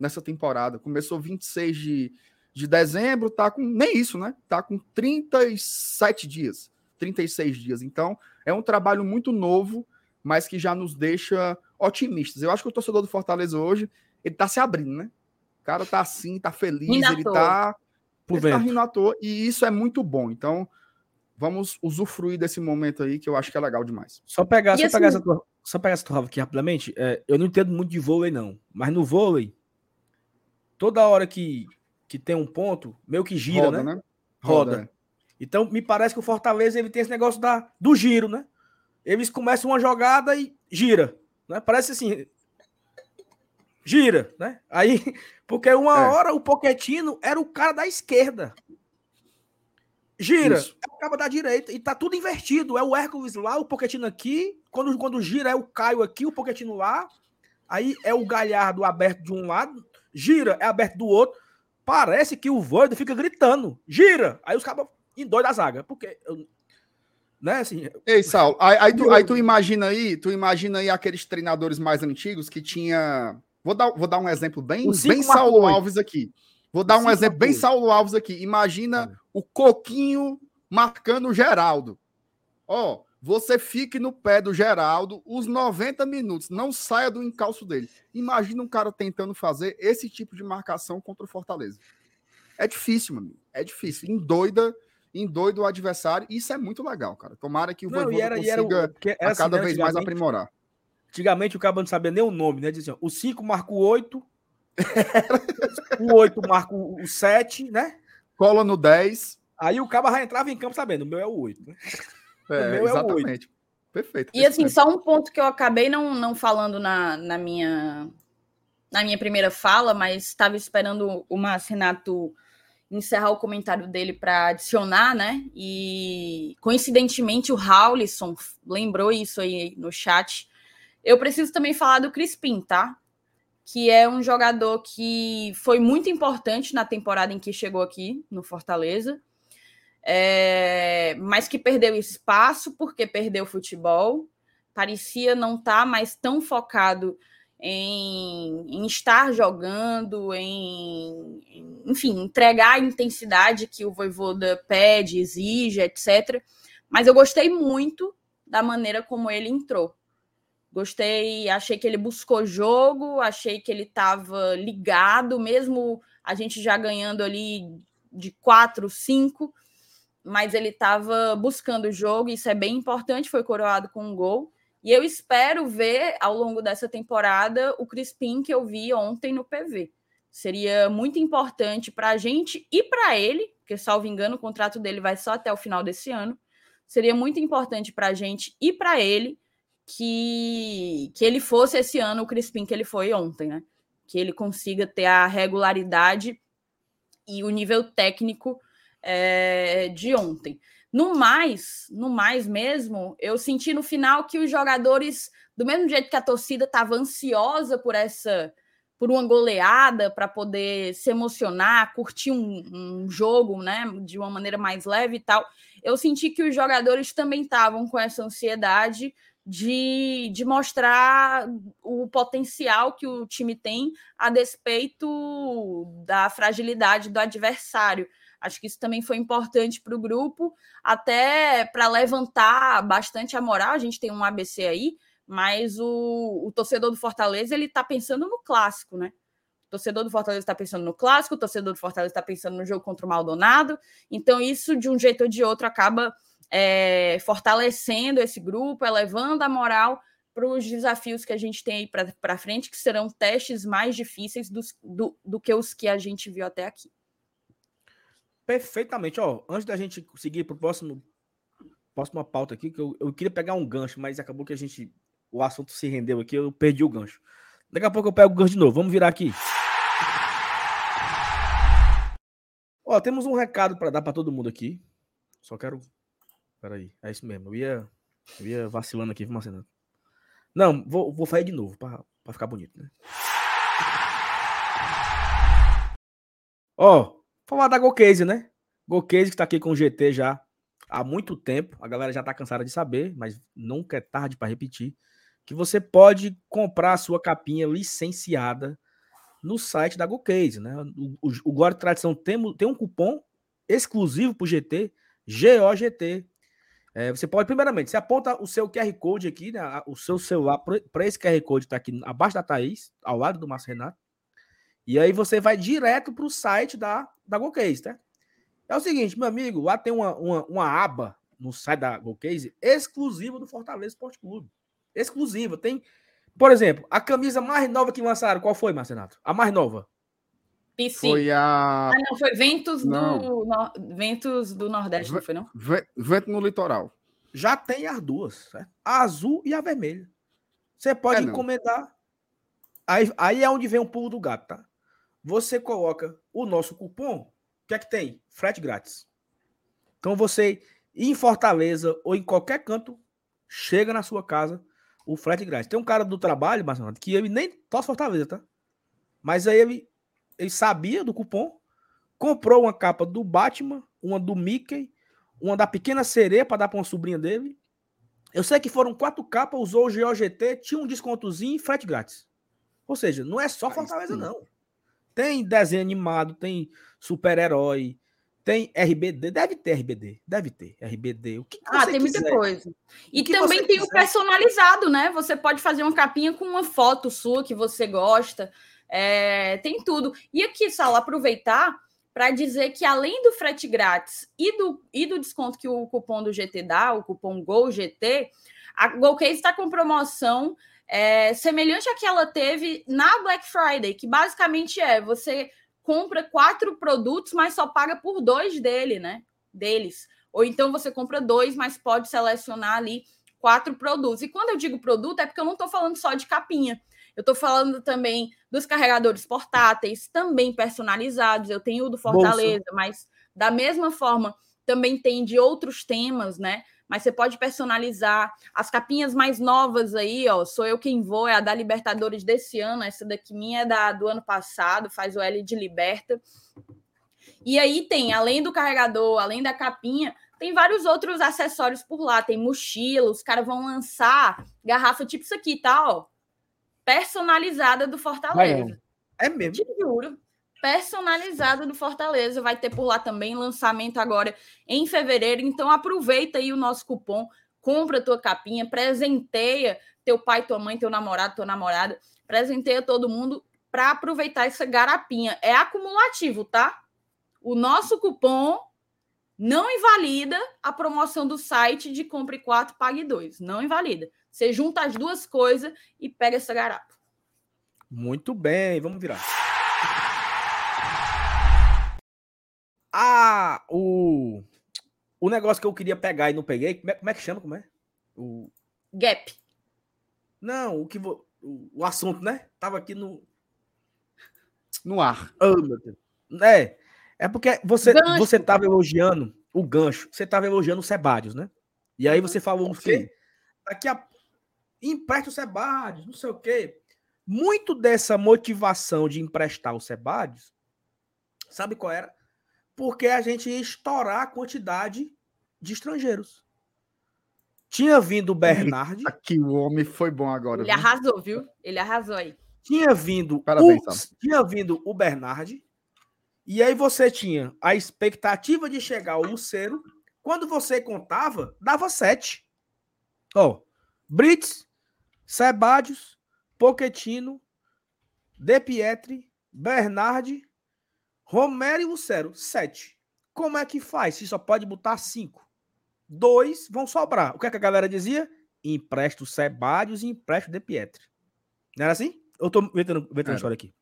nessa temporada. Começou 26 de, de dezembro, tá com nem isso, né? Tá com 37 dias, 36 dias. Então, é um trabalho muito novo, mas que já nos deixa otimistas. Eu acho que o torcedor do Fortaleza hoje, ele tá se abrindo, né? O cara tá assim, tá feliz, ele tá, ele tá rindo à toa, e isso é muito bom. Então, vamos usufruir desse momento aí, que eu acho que é legal demais. Só pegar, só, assim... pegar essa tua, só pegar essa tua aqui rapidamente. É, eu não entendo muito de vôlei, não. Mas no vôlei, toda hora que, que tem um ponto, meio que gira, Roda, né? né? Roda. Roda. Então, me parece que o Fortaleza ele tem esse negócio da, do giro, né? Eles começam uma jogada e gira. Né? Parece assim, gira, né? Aí, [LAUGHS] porque uma é. hora o Poquetino era o cara da esquerda. Gira, Isso. é o cara da direita, e tá tudo invertido. É o Hércules lá, o Poquetino aqui. Quando, quando gira, é o Caio aqui, o Poquetino lá. Aí é o Galhardo aberto de um lado, gira, é aberto do outro. Parece que o Voido fica gritando, gira. Aí os cabos em dois da zaga. Porque né, assim, Ei, Sal, aí, aí, tu, aí tu imagina aí, tu imagina aí aqueles treinadores mais antigos que tinha Vou dar, vou dar um exemplo bem, bem Saulo Alves aqui. Vou dar um exemplo bem Saulo Alves aqui. Imagina o Coquinho marcando o Geraldo. Ó, Você fique no pé do Geraldo os 90 minutos. Não saia do encalço dele. Imagina um cara tentando fazer esse tipo de marcação contra o Fortaleza. É difícil, mano. É difícil. Endoida, endoida o adversário. Isso é muito legal, cara. Tomara que o Não, Voivoda era, consiga era a assim, cada né, vez mais aprimorar. Antigamente o cara não sabia nem o nome, né? Dizia, assim, o 5 marca o 8, [LAUGHS] o 8 marca o 7, né? Cola no 10. Aí o cara já entrava em campo sabendo, o meu é o 8, né? É, meu é o exatamente. Perfeito. E assim, perfeito. só um ponto que eu acabei não, não falando na, na, minha, na minha primeira fala, mas estava esperando o Márcio Renato encerrar o comentário dele para adicionar, né? E coincidentemente o Raulison lembrou isso aí no chat. Eu preciso também falar do Crispim, tá? Que é um jogador que foi muito importante na temporada em que chegou aqui no Fortaleza é, mas que perdeu espaço porque perdeu futebol, parecia não estar mais tão focado em, em estar jogando, em, em, enfim, entregar a intensidade que o Voivoda pede, exige, etc. Mas eu gostei muito da maneira como ele entrou. Gostei, achei que ele buscou jogo, achei que ele estava ligado, mesmo a gente já ganhando ali de 4, 5 mas ele estava buscando o jogo, isso é bem importante, foi coroado com um gol. E eu espero ver ao longo dessa temporada o Crispim que eu vi ontem no PV. Seria muito importante para a gente e para ele, porque, salvo engano, o contrato dele vai só até o final desse ano. Seria muito importante para a gente e para ele que, que ele fosse esse ano o Crispim que ele foi ontem, né? Que ele consiga ter a regularidade e o nível técnico é, de ontem. No mais, no mais mesmo, eu senti no final que os jogadores, do mesmo jeito que a torcida estava ansiosa por essa, por uma goleada para poder se emocionar, curtir um, um, jogo, né, de uma maneira mais leve e tal, eu senti que os jogadores também estavam com essa ansiedade de, de mostrar o potencial que o time tem a despeito da fragilidade do adversário. Acho que isso também foi importante para o grupo, até para levantar bastante a moral. A gente tem um ABC aí, mas o, o torcedor do Fortaleza ele está pensando no clássico, né? O torcedor do Fortaleza está pensando no clássico, o torcedor do Fortaleza está pensando no jogo contra o Maldonado. Então, isso, de um jeito ou de outro, acaba é, fortalecendo esse grupo, elevando a moral para os desafios que a gente tem aí para frente, que serão testes mais difíceis do, do que os que a gente viu até aqui. Perfeitamente. Ó, antes da gente seguir para o próximo próxima pauta aqui, que eu, eu queria pegar um gancho, mas acabou que a gente. O assunto se rendeu aqui, eu perdi o gancho. Daqui a pouco eu pego o gancho de novo. Vamos virar aqui. Ó, temos um recado para dar para todo mundo aqui. Só quero. Peraí, é isso mesmo. Eu ia, eu ia vacilando aqui, Marcelo. Não, vou, vou fazer de novo, para ficar bonito, né? Ó, falar da GoCase, né? GoCase que tá aqui com o GT já há muito tempo. A galera já tá cansada de saber, mas nunca é tarde para repetir. Que você pode comprar a sua capinha licenciada no site da GoCase, né? O, o, Tradição tem, tem um cupom exclusivo para o GT, GOGT. É, você pode, primeiramente, você aponta o seu QR Code aqui, né, o seu celular para esse QR Code tá aqui abaixo da Thaís, ao lado do Márcio Renato. E aí você vai direto para o site da, da GoCase, tá? É o seguinte, meu amigo, lá tem uma, uma, uma aba no site da GoCase exclusiva do Fortaleza Esporte Clube. Exclusiva. Tem, por exemplo, a camisa mais nova que lançaram, qual foi, Marcenato? A mais nova? PC. Foi a. Ah, não, foi Ventos, Não. Do, no... Ventos do Nordeste, não foi, não? Ve- Vento no litoral. Já tem as duas, certo? A azul e a vermelha. Você pode É, encomendar. Aí, aí é onde vem o pulo do gato, tá? Você coloca o nosso cupom, o que é que tem? Frete grátis. Então você, em Fortaleza ou em qualquer canto, chega na sua casa o frete grátis. Tem um cara do trabalho, Marcelo, que ele nem torce Fortaleza, tá? Mas aí ele, ele sabia do cupom, comprou uma capa do Batman, uma do Mickey, uma da Pequena Sereia para dar para uma sobrinha dele. Eu sei que foram quatro capas, usou o GOGT, tinha um descontozinho e frete grátis. Ou seja, não é só Fortaleza, não. Tem desenho animado, tem super-herói, Tem RBD, deve ter RBD, deve ter RBD. O que, que Ah, tem muita quiser. coisa. E O também tem o quiser. personalizado, né? Você pode fazer uma capinha com uma foto sua que você gosta. É, tem tudo. E aqui, Saulo, aproveitar para dizer que além do frete grátis e do, e do desconto que o cupom do GT dá, o cupom GOLGT, a GoCase está com promoção é, semelhante à que ela teve na Black Friday, que basicamente é você compra quatro produtos, mas só paga por dois dele, né? Deles. Ou então você compra dois, mas pode selecionar ali quatro produtos. E quando eu digo produto, é porque eu não estou falando só de capinha. Eu estou falando também dos carregadores portáteis, também personalizados. Eu tenho o do Fortaleza, mas da mesma forma também tem de outros temas, né? Mas você pode personalizar as capinhas mais novas aí, ó. Sou eu quem vou, é a da Libertadores desse ano. Essa daqui minha é da do ano passado, faz o L de Liberta. E aí tem, além do carregador, além da capinha, tem vários outros acessórios por lá. Tem mochila, os caras vão lançar garrafa tipo isso aqui, tá? Ó, personalizada do Fortaleza. É mesmo. Te juro. Personalizada do Fortaleza. Vai ter por lá também lançamento agora em fevereiro. Então aproveita aí o nosso cupom, compra tua capinha, presenteia teu pai, tua mãe, teu namorado, tua namorada, presenteia todo mundo para aproveitar essa garapinha. É acumulativo, tá? O nosso cupom não invalida a promoção do site de compre 4, pague 2. Não invalida. Você junta as duas coisas e pega essa garapa. Muito bem, vamos virar. Ah, o, o negócio que eu queria pegar e não peguei, como é, como é que chama? Como é? O, Gap. não, o que vo- o, o assunto, né? Tava aqui no. No ar. Oh, meu Deus. É, é porque você, Gancho. você tava elogiando o gancho, você tava elogiando o Sebadios, né? E aí você falou o quê? Daqui a. Empresta o Sebadios, não sei o quê. Muito dessa motivação de emprestar o Sebadios, sabe qual era? Porque a gente ia estourar a quantidade de estrangeiros. Tinha vindo o Bernard, Aqui o homem foi bom agora. Ele viu? arrasou, viu? Ele arrasou aí. tinha vindo Parabéns, o, Sam. tinha vindo o Bernard, e aí você tinha a expectativa de chegar ao Luceiro. Quando você contava, dava sete. Ó, Brits, Sebadios, Poquetino, De Pietri, Bernard, Romero e Lucero. Sete. Como é que faz? Se só pode botar cinco. Dois vão sobrar. O que, é que a galera dizia? Empresta o Sebadios e empresta o De Pietri. Não era assim? Eu tô inventando, inventando história aqui.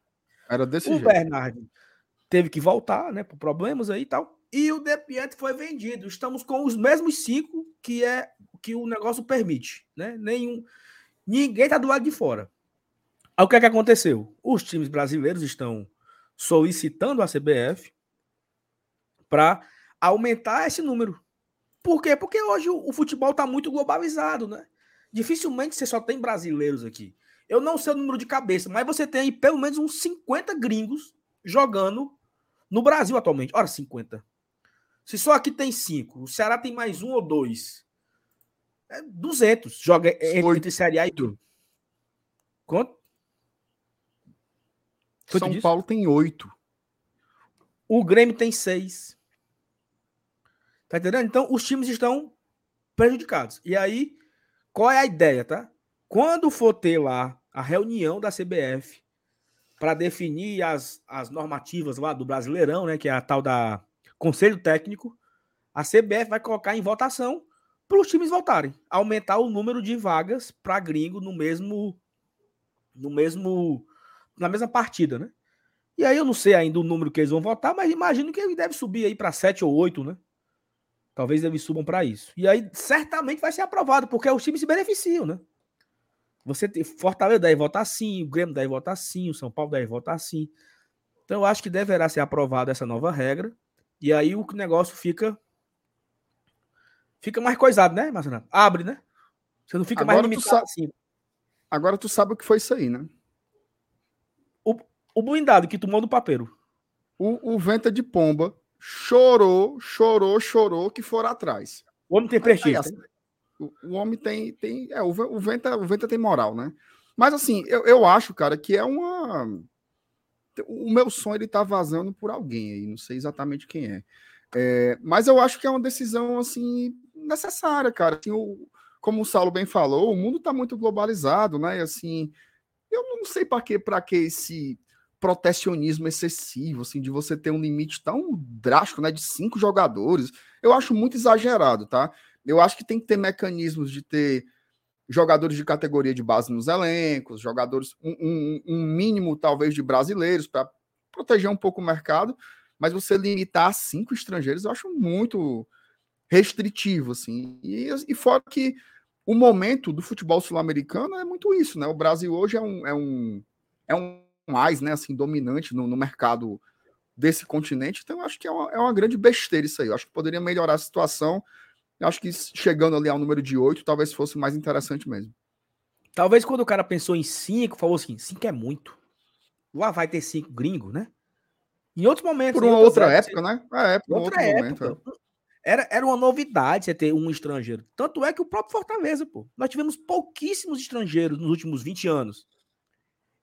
Era desse O jeito. Bernard teve que voltar, né, por problemas aí e tal. E o De Pietri foi vendido. Estamos com os mesmos cinco que é que o negócio permite, né? Nenhum ninguém tá do lado de fora. Aí o que é que aconteceu? Os times brasileiros estão solicitando a CBF para aumentar esse número. Por quê? Porque hoje o, o futebol tá muito globalizado, né? Dificilmente você só tem brasileiros aqui. Eu não sei o número de cabeça, mas você tem aí pelo menos uns 50 gringos jogando no Brasil atualmente. Ora, 50. Se só aqui tem 5, o Ceará tem mais um ou dois. É 200. Joga entre, Oito. entre Série A e tudo. Quanto? Foi São? Paulo tem oito. O Grêmio tem seis. Tá entendendo? Então, os times estão prejudicados. E aí, qual é a ideia, tá? Quando for ter lá a reunião da CBF para definir as, as normativas lá do Brasileirão, né, que é a tal da Conselho Técnico, a CBF vai colocar em votação para os times voltarem, aumentar o número de vagas para gringo no mesmo no mesmo na mesma partida, né? E aí eu não sei ainda o número que eles vão votar, mas imagino que ele deve subir aí para 7 ou 8, né? Talvez eles subam para isso. E aí certamente vai ser aprovado, porque os times se beneficiam, né? Você tem Fortaleza deve votar sim, o Grêmio deve votar sim, o São Paulo deve votar sim. Então eu acho que deverá ser aprovada essa nova regra. E aí o negócio fica fica mais coisado, né, Marcelo? Abre, né? Você não fica mais Agora tu limitado sabe- assim. Agora tu sabe o que foi isso aí, né? O blindado que tomou do papeiro. O, o Venta de Pomba chorou, chorou, chorou que foram atrás. O homem tem Aí, prestígio. assim, o, o homem tem. tem é, o, o, Venta, o Venta tem moral, né? Mas assim, eu, eu acho, cara, que é uma. O meu sonho ele tá vazando por alguém aí, não sei exatamente quem é. É, mas eu acho que é uma decisão assim necessária, cara. Assim, o, como o Saulo bem falou, o mundo está muito globalizado, né? E assim, eu não sei para que para que esse protecionismo excessivo, assim, de você ter um limite tão drástico, né, de cinco jogadores. Eu acho muito exagerado, tá? Eu acho que tem que ter mecanismos de ter jogadores de categoria de base nos elencos, jogadores um, um, um mínimo talvez de brasileiros para proteger um pouco o mercado, mas você limitar a cinco estrangeiros eu acho muito restritivo, assim. E, e fora que o momento do futebol sul-americano é muito isso, né? O Brasil hoje é um, é um, é um mais, né, assim, dominante no, no mercado desse continente, então eu acho que é uma, é uma grande besteira isso aí. Eu acho que poderia melhorar a situação. Eu acho que chegando ali ao número de oito, talvez fosse mais interessante mesmo. Talvez quando o cara pensou em cinco, falou assim: cinco é muito. Lá vai ter cinco gringos, né? Em outros momentos. Por uma outra época, né? É, por outra época. Momento, é. Era, era uma novidade você ter um estrangeiro. Tanto é que o próprio Fortaleza, pô. Nós tivemos pouquíssimos estrangeiros nos últimos 20 anos.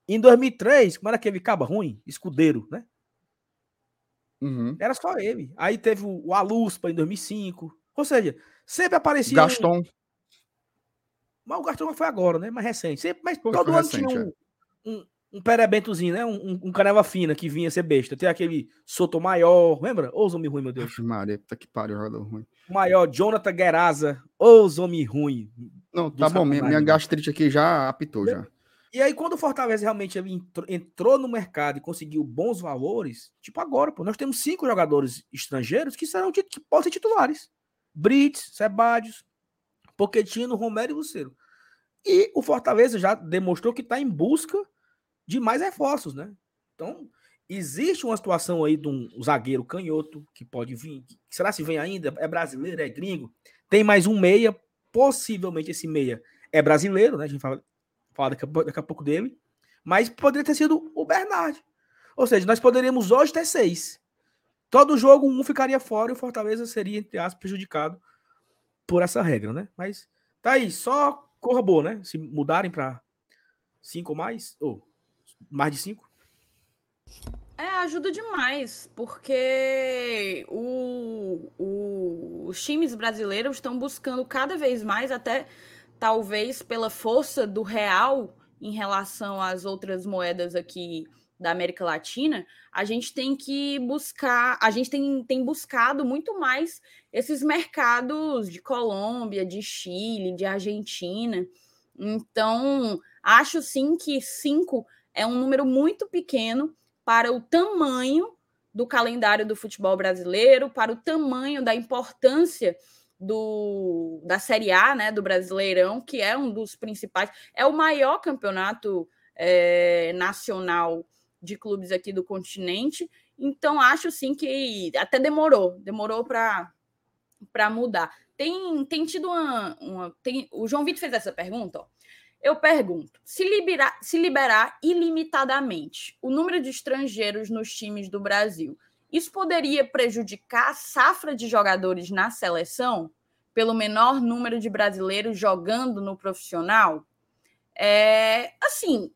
Em 2003, como era aquele caba ruim? Escudeiro, né? Uhum. Era só ele. Aí teve o Aluspa em 2005. Ou seja, sempre aparecia. Gaston. Um... Mas o Gaston foi agora, né? Mais recente. Sempre, mas foi, todo foi ano recente, tinha um, é. um, um perebentozinho, né? Um, um, canela fina que vinha ser besta. Tem aquele Sotomayor, lembra? Ô, homem ruim, meu Deus. Aff, Maria, puta que pariu, jogador ruim. Maior, Jonathan Gueraza. Ô, homem ruim. Não, tá bom, minha, minha gastrite aqui já apitou já. E aí, quando o Fortaleza realmente entrou, no mercado e conseguiu bons valores, tipo agora, pô, nós temos cinco jogadores estrangeiros que serão que podem ser titulares. Brits, Sebadios, Poquetino, Romero e Lucero. E o Fortaleza já demonstrou que está em busca de mais reforços, né? Então, existe uma situação aí de um zagueiro canhoto que pode vir. Será se vem ainda? É brasileiro, é gringo? Tem mais um meia, possivelmente esse meia é brasileiro, né? A gente fala falar daqui a, daqui a pouco dele, mas poderia ter sido o Bernard. Ou seja, nós poderíamos hoje ter seis. Todo jogo um ficaria fora e o Fortaleza seria, entre aspas, prejudicado por essa regra, né? Mas tá aí, só corra boa, né? Se mudarem para cinco ou mais, ou mais de cinco. É, ajuda demais, porque o, o, os times brasileiros estão buscando cada vez mais, até talvez pela força do real em relação às outras moedas aqui da América Latina, a gente tem que buscar, a gente tem, tem buscado muito mais esses mercados de Colômbia, de Chile, de Argentina. Então, acho sim que cinco é um número muito pequeno para o tamanho do calendário do futebol brasileiro, para o tamanho da importância do, da Série A, né, do Brasileirão, que é um dos principais, é o maior campeonato é, nacional de clubes aqui do continente. Então, acho sim que até demorou, demorou para mudar. Tem, tem tido uma. uma tem, o João Vitor fez essa pergunta. Ó. Eu pergunto: se liberar, se liberar ilimitadamente o número de estrangeiros nos times do Brasil, isso poderia prejudicar a safra de jogadores na seleção, pelo menor número de brasileiros jogando no profissional? É, assim,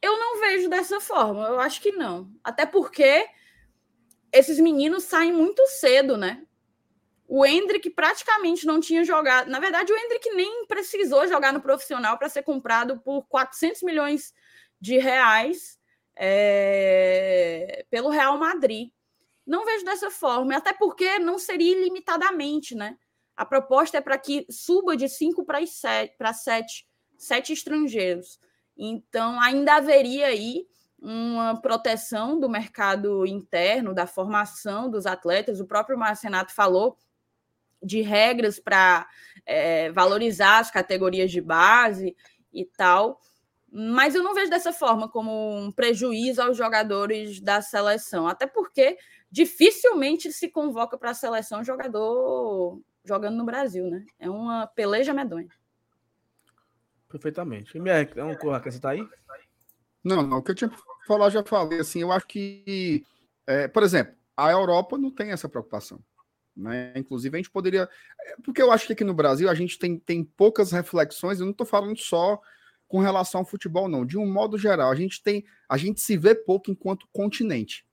eu não vejo dessa forma, eu acho que não. Até porque esses meninos saem muito cedo, né? O Hendrick praticamente não tinha jogado. Na verdade, o Hendrick nem precisou jogar no profissional para ser comprado por 400 milhões de reais é, pelo Real Madrid. Não vejo dessa forma, até porque não seria ilimitadamente, né? A proposta é para que suba de cinco para sete, sete, sete estrangeiros. Então, ainda haveria aí uma proteção do mercado interno, da formação dos atletas. O próprio Marcenato falou de regras para é, valorizar as categorias de base e tal. Mas eu não vejo dessa forma como um prejuízo aos jogadores da seleção, até porque dificilmente se convoca para a seleção jogador jogando no Brasil, né? É uma peleja medonha. Perfeitamente. E Mier, é um corra que você tá aí? Não, não. O que eu tinha que falar, já falei. Assim, eu acho que, é, por exemplo, a Europa não tem essa preocupação. Né? Inclusive, a gente poderia. É, porque eu acho que aqui no Brasil a gente tem, tem poucas reflexões, eu não estou falando só com relação ao futebol, não. De um modo geral, a gente tem. A gente se vê pouco enquanto continente.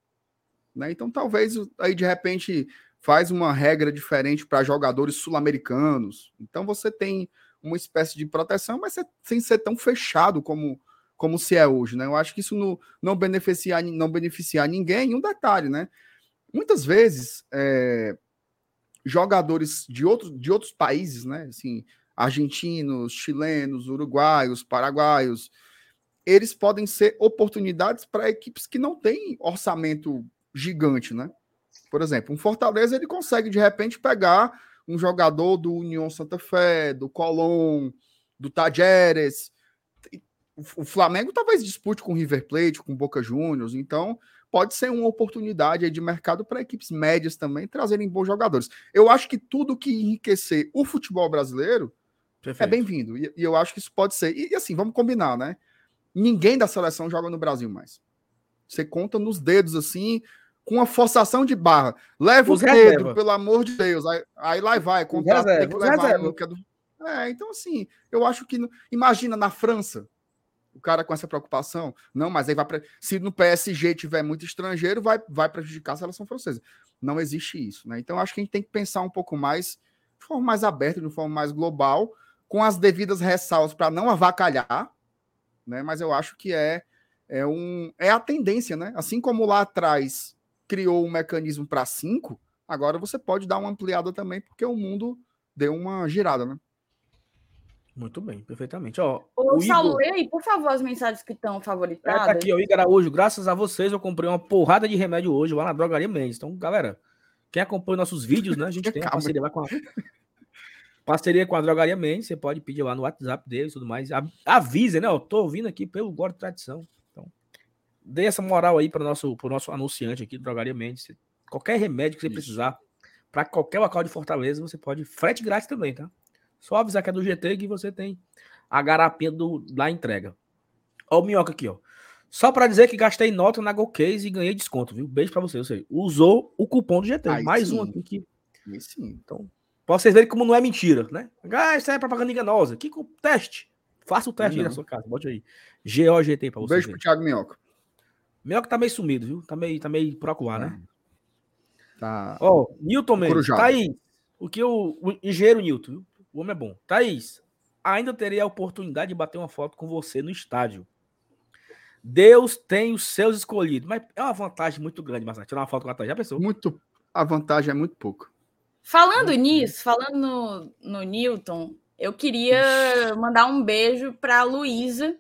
Né? Então, talvez aí de repente faz uma regra diferente para jogadores sul-americanos. Então você tem uma espécie de proteção, mas sem ser tão fechado como, como se é hoje, né? Eu acho que isso não, não, beneficiar, não beneficiar ninguém. Um detalhe, né? Muitas vezes, é, jogadores de outros, de outros países, né? Assim, argentinos, chilenos, uruguaios, paraguaios, eles podem ser oportunidades para equipes que não têm orçamento gigante, né? Por exemplo, um Fortaleza ele consegue de repente pegar um jogador do União Santa Fé, do Colón, do Tajeres. O Flamengo talvez dispute com o River Plate, com Boca Juniors, então pode ser uma oportunidade de mercado para equipes médias também trazerem bons jogadores. Eu acho que tudo que enriquecer o futebol brasileiro é Perfeito. é bem-vindo. E, eu acho que isso pode ser. E, e, assim, vamos combinar, né? Ninguém da seleção joga no Brasil mais. Você conta nos dedos assim, com uma forçação de barra. Leva Os o Pedro, reserva. pelo amor de Deus. Aí, aí lá vai, contrato tem que levar. É, então assim, eu acho que. Imagina na França, o cara com essa preocupação. Não, mas aí vai. Pra, se no PSG tiver muito estrangeiro, vai, vai prejudicar a seleção francesa. Não existe isso, né? Então acho que a gente tem que pensar um pouco mais, de forma mais aberta, de forma mais global, com as devidas ressalvas para não avacalhar, né? Mas eu acho que é, é, um, é a tendência, né? Assim como lá atrás criou um mecanismo para cinco, agora você pode dar uma ampliada também, porque o mundo deu uma girada, né? Muito bem, perfeitamente. Ó, Ô, Saulo, Igor... aí, por favor, as mensagens que estão favoritadas. É, tá aqui, ó, Igor Araújo, graças a vocês eu comprei uma porrada de remédio hoje lá na Drogaria Mendes. Então, galera, quem acompanha nossos vídeos, né, a gente [LAUGHS] tem a parceria lá com a... Parceria com a Drogaria Mendes, você pode pedir lá no WhatsApp deles e tudo mais. Avisa, né? Eu tô ouvindo aqui pelo Gordo Tradição dê essa moral aí para o nosso, nosso anunciante aqui, Drogaria Mendes. Qualquer remédio que você Isso. precisar, para qualquer local de Fortaleza, você pode. Frete grátis também, tá? Só avisar que é do GT que você tem a garapinha do, da entrega. Ó, o minhoca aqui, ó. Só para dizer que gastei nota na GoCase e ganhei desconto, viu? Beijo para você. Você usou o cupom do GT. Aí Mais sim. um aqui que. Aí sim. Então, pra vocês verem como não é mentira, né? Ah, isso é propaganda enganosa. Que teste. Faça o teste aí na sua casa. Bote aí. GOGT para você. Beijo pro Thiago Minhoca. Melhor que tá meio sumido, viu? Tá meio, tá meio procurar, né? É. Tá. Ó, oh, Newton mesmo. Thaís, o que o, o engenheiro Newton, viu? O homem é bom. Thaís, ainda teria a oportunidade de bater uma foto com você no estádio. Deus tem os seus escolhidos. Mas é uma vantagem muito grande, Marcelo. Tirar uma foto com a Thaís. Já pensou? Muito. A vantagem é muito pouco. Falando nisso, falando no, no Newton, eu queria mandar um beijo para a Luísa,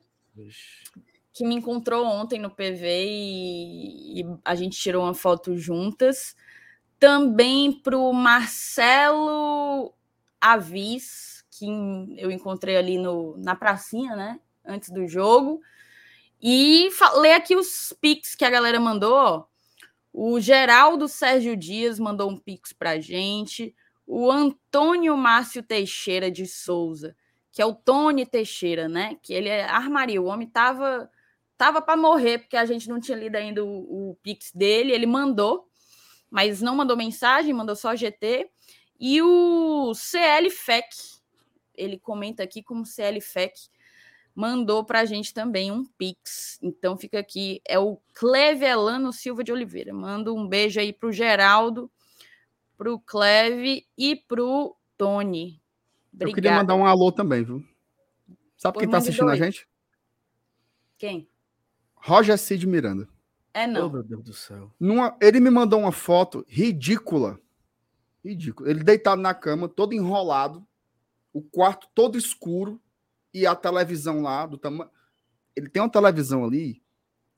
que me encontrou ontem no PV e, e a gente tirou uma foto juntas. Também para o Marcelo Avis, que eu encontrei ali no, na pracinha, né? Antes do jogo. E ler aqui os pics que a galera mandou. O Geraldo Sérgio Dias mandou um pix para gente. O Antônio Márcio Teixeira de Souza, que é o Tony Teixeira, né? Que ele é armaria. O homem tava Tava para morrer, porque a gente não tinha lido ainda o, o Pix dele. Ele mandou, mas não mandou mensagem, mandou só GT. E o CL FEC, ele comenta aqui como CL FEC, mandou para a gente também um Pix. Então fica aqui, é o Clevelano Silva de Oliveira. Manda um beijo aí para o Geraldo, para o Cleve e para o Tony. Obrigada. Eu queria mandar um alô também, viu? Sabe quem está assistindo dois. a gente? Quem? Roger Cid Miranda. É não. Oh, meu Deus do céu. Numa, ele me mandou uma foto ridícula. Ridícula. Ele deitado na cama, todo enrolado, o quarto todo escuro e a televisão lá do tamanho. Ele tem uma televisão ali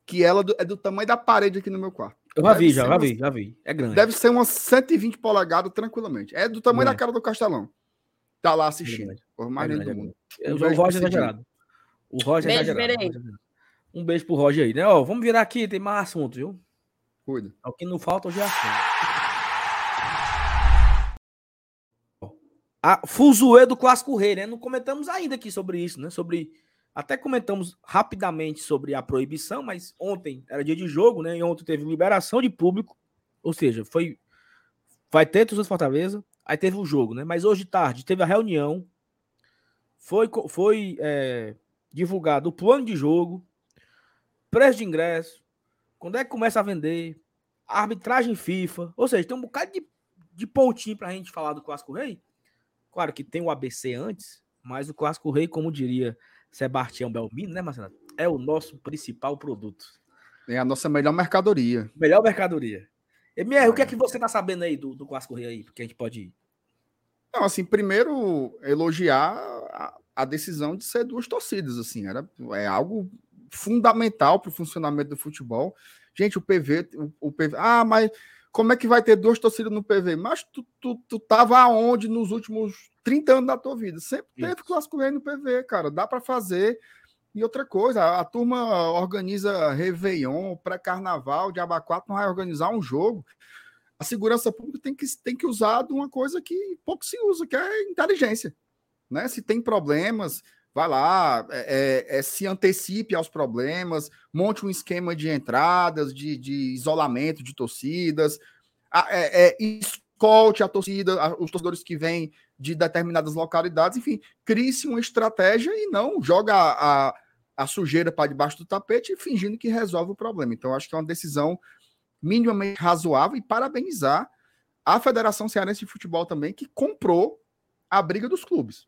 que ela é do tamanho da parede aqui no meu quarto. Eu já vi, já, já vi, já vi. É grande. Deve ser umas 120 polegadas tranquilamente. É do tamanho da cara do Castelão. Tá lá assistindo. É por mais é grande, do mundo. É o Roger exagerado. O Roger é exagerado. Um beijo pro Roger aí, né? Ó, vamos virar aqui, tem mais assunto, viu? Cuida. O que não falta hoje é assunto. A Fuzuê do Clássico Rei, né? Não comentamos ainda aqui sobre isso, né? Sobre. Até comentamos rapidamente sobre a proibição, mas ontem era dia de jogo, né? E ontem teve liberação de público. Ou seja, foi. Vai ter torcida de Fortaleza. Aí teve o jogo, né? Mas hoje tarde teve a reunião. Foi, foi é, divulgado o plano de jogo preço de ingresso, quando é que começa a vender, arbitragem FIFA, ou seja, tem um bocado de, de pontinho pra gente falar do Clássico Rei. Claro que tem o ABC antes, mas o Clássico Rei, como diria Sebastião Belmino, né, Marcelo? É o nosso principal produto. É a nossa melhor mercadoria. Melhor mercadoria. MR, o que é que você tá sabendo aí do, do Clássico Rei aí? Porque a gente pode ir. Não, assim, primeiro elogiar a, a decisão de ser duas torcidas, assim, era é algo fundamental para o funcionamento do futebol. Gente, o PV, o, o PV, ah, mas como é que vai ter duas torcidas no PV? Mas tu, tu, tu tava aonde nos últimos 30 anos da tua vida? Sempre teve Isso. clássico rei no PV, cara. Dá para fazer. E outra coisa, a, a turma organiza Réveillon, pré-carnaval, de Abacuato, não vai organizar um jogo. A segurança pública tem que, tem que usar de uma coisa que pouco se usa, que é inteligência. Né? Se tem problemas, vai lá, é, é, é, se antecipe aos problemas, monte um esquema de entradas, de, de isolamento de torcidas, é, é, escolte a torcida, os torcedores que vêm de determinadas localidades, enfim, crie-se uma estratégia e não joga a, a, a sujeira para debaixo do tapete fingindo que resolve o problema. Então, acho que é uma decisão minimamente razoável e parabenizar a Federação Cearense de Futebol também, que comprou a briga dos clubes.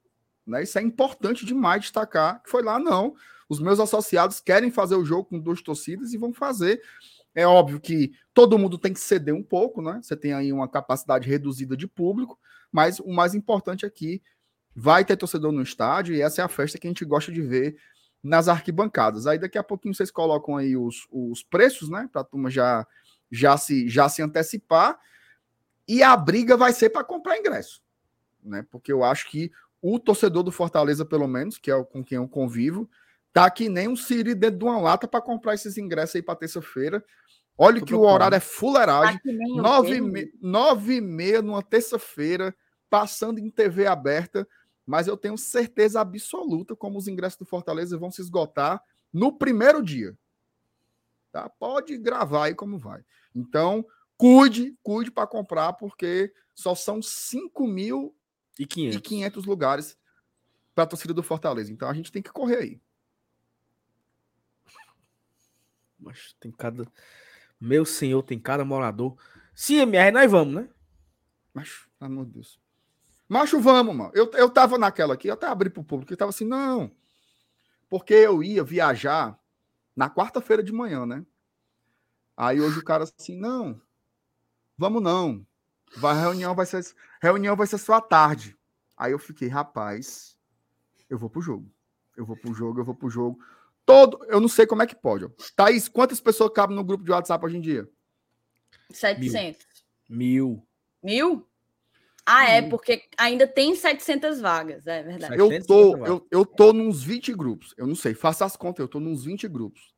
Né? Isso é importante demais destacar, que foi lá, não. Os meus associados querem fazer o jogo com duas torcidas e vão fazer. É óbvio que todo mundo tem que ceder um pouco, né? Você tem aí uma capacidade reduzida de público, mas o mais importante aqui vai ter torcedor no estádio e essa é a festa que a gente gosta de ver nas arquibancadas. Aí daqui a pouquinho vocês colocam aí os, os preços, né? Para a turma já, já, se, já se antecipar. E a briga vai ser para comprar ingresso, né? Porque eu acho que o torcedor do Fortaleza, pelo menos, que é o com quem eu convivo, tá que nem um siri dentro de uma lata para comprar esses ingressos aí para terça-feira. Olha Tô que o procurando. horário é fuleiragem. Tá o Nove, e me- nove e meia numa terça-feira, passando em TV aberta, mas eu tenho certeza absoluta como os ingressos do Fortaleza vão se esgotar no primeiro dia. Tá? Pode gravar aí como vai. Então, cuide, cuide para comprar, porque só são 5.500 E 500. lugares para a torcida do Fortaleza. Então a gente tem que correr aí. [LAUGHS] Mas tem cada. Meu senhor, tem cada morador. Sim, MR, nós vamos, né? Mas, pelo amor de Deus. Macho, vamos, mano. Eu, eu tava naquela aqui, eu até abri pro público, eu tava assim, não. Porque eu ia viajar na quarta-feira de manhã, né? Aí hoje o cara assim, não, vamos não. Vai, a reunião vai ser, reunião vai ser só à tarde. Aí eu fiquei, rapaz, eu vou pro jogo. Eu vou pro jogo, eu vou pro jogo. Todo, eu não sei como é que pode. Ó. Thaís, quantas pessoas cabem no grupo de WhatsApp hoje em dia? 700. Mil. Mil? Ah, é, Mil. porque ainda tem 700 vagas, é verdade. Eu 750 tô, eu, eu tô nos 20 grupos. Eu não sei, faça as contas, eu tô nos 20 grupos.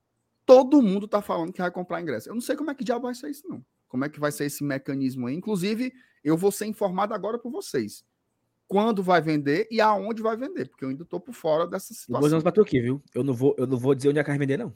Todo mundo tá falando que vai comprar ingresso. Eu não sei como é que diabo vai ser isso, não. Como é que vai ser esse mecanismo aí. Inclusive, eu vou ser informado agora por vocês. Quando vai vender e aonde vai vender, porque eu ainda tô por fora dessa Eu vou dizer situação. uns pra tu aqui, viu? Eu não vou, eu não vou dizer onde é que vai vender, não.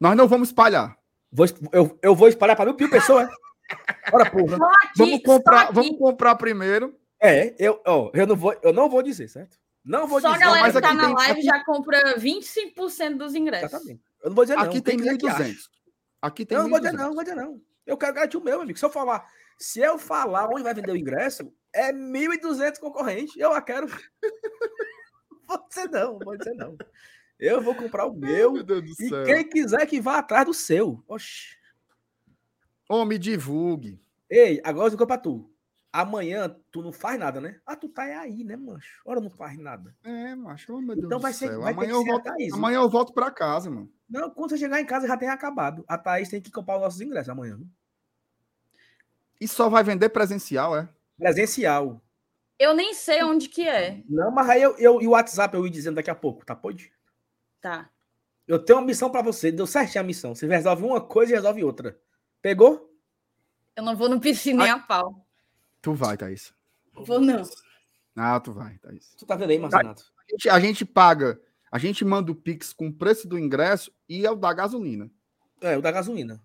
Nós não vamos espalhar. Vou, eu, eu vou espalhar pra mil mil pessoas. é? Bora, porra. Só aqui, Vamos só comprar, aqui. vamos comprar primeiro. É, eu, ó, eu, não vou, eu não vou dizer, certo? Não vou Só a dizer. galera mas que tá aqui na tem- live aqui- já compra 25% dos ingressos. Exatamente. Eu não vou dizer não. Aqui tem quem quiser que ache. 1.200. Aqui tem não vou dizer 1.200. não, não vou dizer não. Eu quero garantir o meu, meu amigo. Se eu falar, se eu falar onde vai vender o ingresso, é 1.200 concorrentes. Eu a quero. [LAUGHS] dizer não, vou dizer não. Eu vou comprar o meu. Meu Deus do E céu. quem quiser que vá atrás do seu. Oxi. Me divulgue. Ei, agora eu digo pra tu. Amanhã tu não faz nada, né? Ah, tu tá aí, né, mancho? Ora, não faz nada. É, macho, oh, meu Deus Então do vai ser- céu. vai amanhã, eu ser volto, amanhã eu volto pra casa, mano. Não, quando você chegar em casa já tem acabado. A Thaís tem que comprar os nossos ingressos amanhã. viu? E só vai vender presencial, é? Presencial. Eu nem sei onde que é. Não, mas aí eu, eu e o WhatsApp eu ia dizendo daqui a pouco, tá? Pode? Tá. Eu tenho uma missão pra você. Deu certinho a missão. Você resolve uma coisa e resolve outra. Pegou? Eu não vou no piscina nem a pau. Tu vai, Thaís. Vou não. Ah, tu vai, Thaís. Tu tá vendo aí, Marcenato? A gente, a gente paga, a gente manda o Pix com o preço do ingresso e é o da gasolina. É, o da gasolina.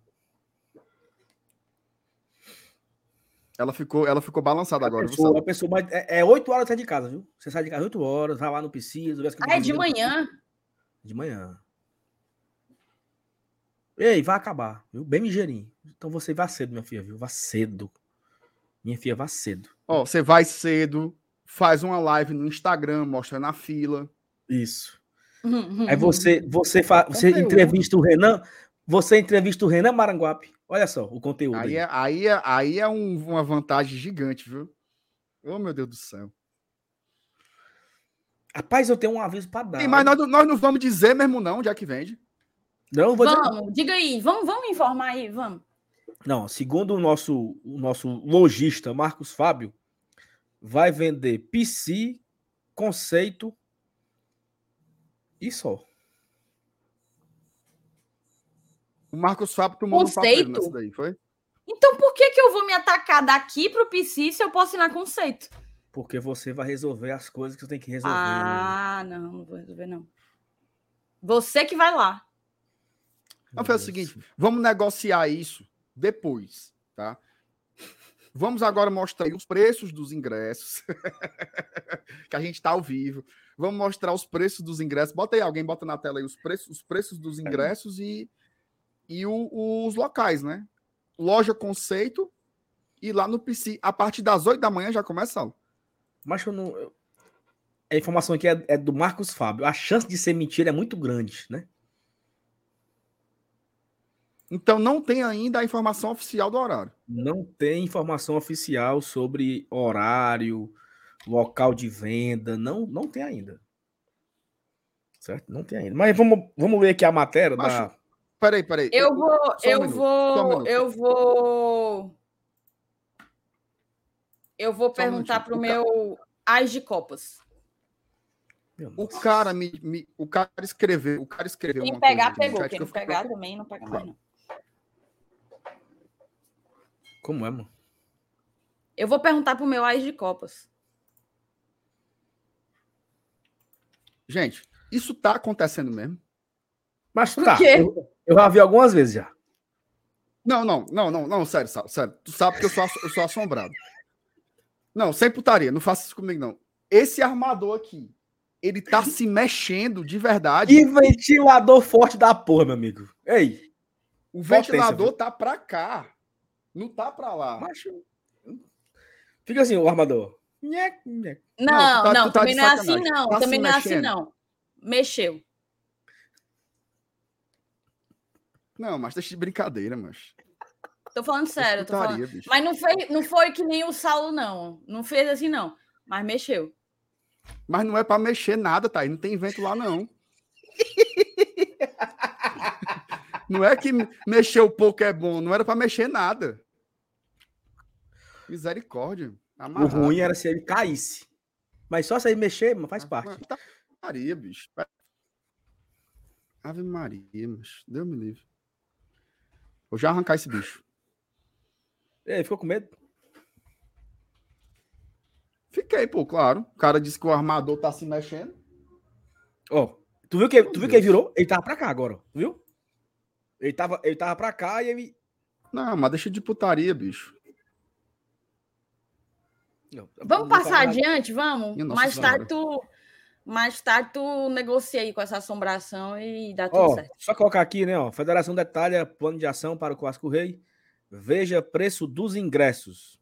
Ela ficou, ela ficou balançada agora. a viu, pessoa, Sala? a pessoa, mas é, é 8 horas sai de casa, viu? Você sai de casa 8 horas, vai lá no as Ah, é de manhã? De manhã. Ei, vai acabar, viu? Bem ligeirinho. Então você vá cedo, minha filha, viu? Vá cedo. Minha filha vá cedo. Ó, você vai cedo, faz uma live no Instagram, mostra na fila. Isso. Uhum, Aí você, você, fa... você Conteúdo. entrevista o Renan, você entrevista o Renan Maranguape. Olha só o conteúdo. Aí aí. é, aí é, aí é um- uma vantagem gigante, viu? Oh, meu Deus do céu. Rapaz, eu tenho um aviso para dar. Sim, mas nós, não- nós não vamos dizer mesmo, não, onde é que vende. Não, eu vou dizer- Vamos, diga aí, vamos, vamos informar aí, vamos. Não, segundo o nosso, o nosso lojista, Marcos Fábio, vai vender PC, conceito e só. O Marcos Fábio tomou Conceito? papel nessa daí, foi? Então por que, que eu vou me atacar daqui pro PC se eu posso ir na conceito? Porque você vai resolver as coisas que você tem que resolver. Ah, não, não vou resolver, não. Você que vai lá. Vamos fazer o seguinte, vamos negociar isso depois, tá? Vamos agora mostrar aí os preços dos ingressos. [LAUGHS] que a gente tá ao vivo. Vamos mostrar os preços dos ingressos. Bota aí, alguém bota na tela aí os preços, os preços dos ingressos e, e o- os locais, né? Loja Conceito e lá no PC. A partir das 8 da manhã já começa a aula. Mas eu não. eu- A informação aqui é, é do Marcos Fábio. A chance de ser mentira é muito grande, né? Então não tem ainda a informação oficial do horário. Não tem informação oficial sobre horário, local de venda. Não, não tem ainda. Certo? Não tem ainda. Mas vamos, vamos ler aqui a matéria da. Macho, Peraí, peraí. Eu vou, só um eu um vou, minuto. eu vou. Eu vou um perguntar pro minutinho. O meu Ais de Copas. Meu O cara me, me- o cara escreveu, o cara escreveu Quem uma pegar, pegou. Quem não pegar também, não pega mais, não. Como é, mano? Eu vou perguntar pro meu Ais de Copas. Gente, isso tá acontecendo mesmo? Mas Por tá. quê? Eu, eu já vi algumas vezes já. Não, não, não, não, não, sério, sério, sério. Tu sabe que eu sou, eu sou assombrado. Não, sem putaria, não faça isso comigo, não. Esse armador aqui, ele tá se mexendo de verdade. Que ventilador forte da porra, meu amigo. Ei, o potência, ventilador viu? tá pra cá. Não tá pra lá. macho. Fica assim, o armador. Nhec, nhec. Não, Não, tá- não, tá também não é assim, não. Tá também não é assim, não. Mexeu. Não, mas deixa de brincadeira, mas. Tô falando sério, tô falando. bicho. Mas não foi, não foi que nem o Saulo, não. Não fez assim, não. Mas mexeu. Mas não é pra mexer nada, tá? aí Não tem vento lá, não. [LAUGHS] não é que mexer um pouco é bom, não era pra mexer nada. Misericórdia. O Amarrado. ruim era se ele caísse. Mas só se ele mexer, mas faz parte. Tá- Maria, bicho. Ave Maria, mas Deus me livre. Vou já arrancar esse bicho. Ei, ficou com medo? Fiquei, pô, claro. O cara disse que o armador tá se mexendo. Ó, tu viu que, tu viu que ele virou? Ele tava pra cá agora, viu? Ele tava, ele tava pra cá e ele. Não, mas deixa de putaria, bicho. Não, Vamos passar adiante, vamos? Mais tarde tu. Mais tarde tu negocia aí com essa assombração e dá tudo Ó, certo. só colocar aqui, né? Ó, Federação detalha plano de ação para o Clássico Rei. Veja preço dos ingressos.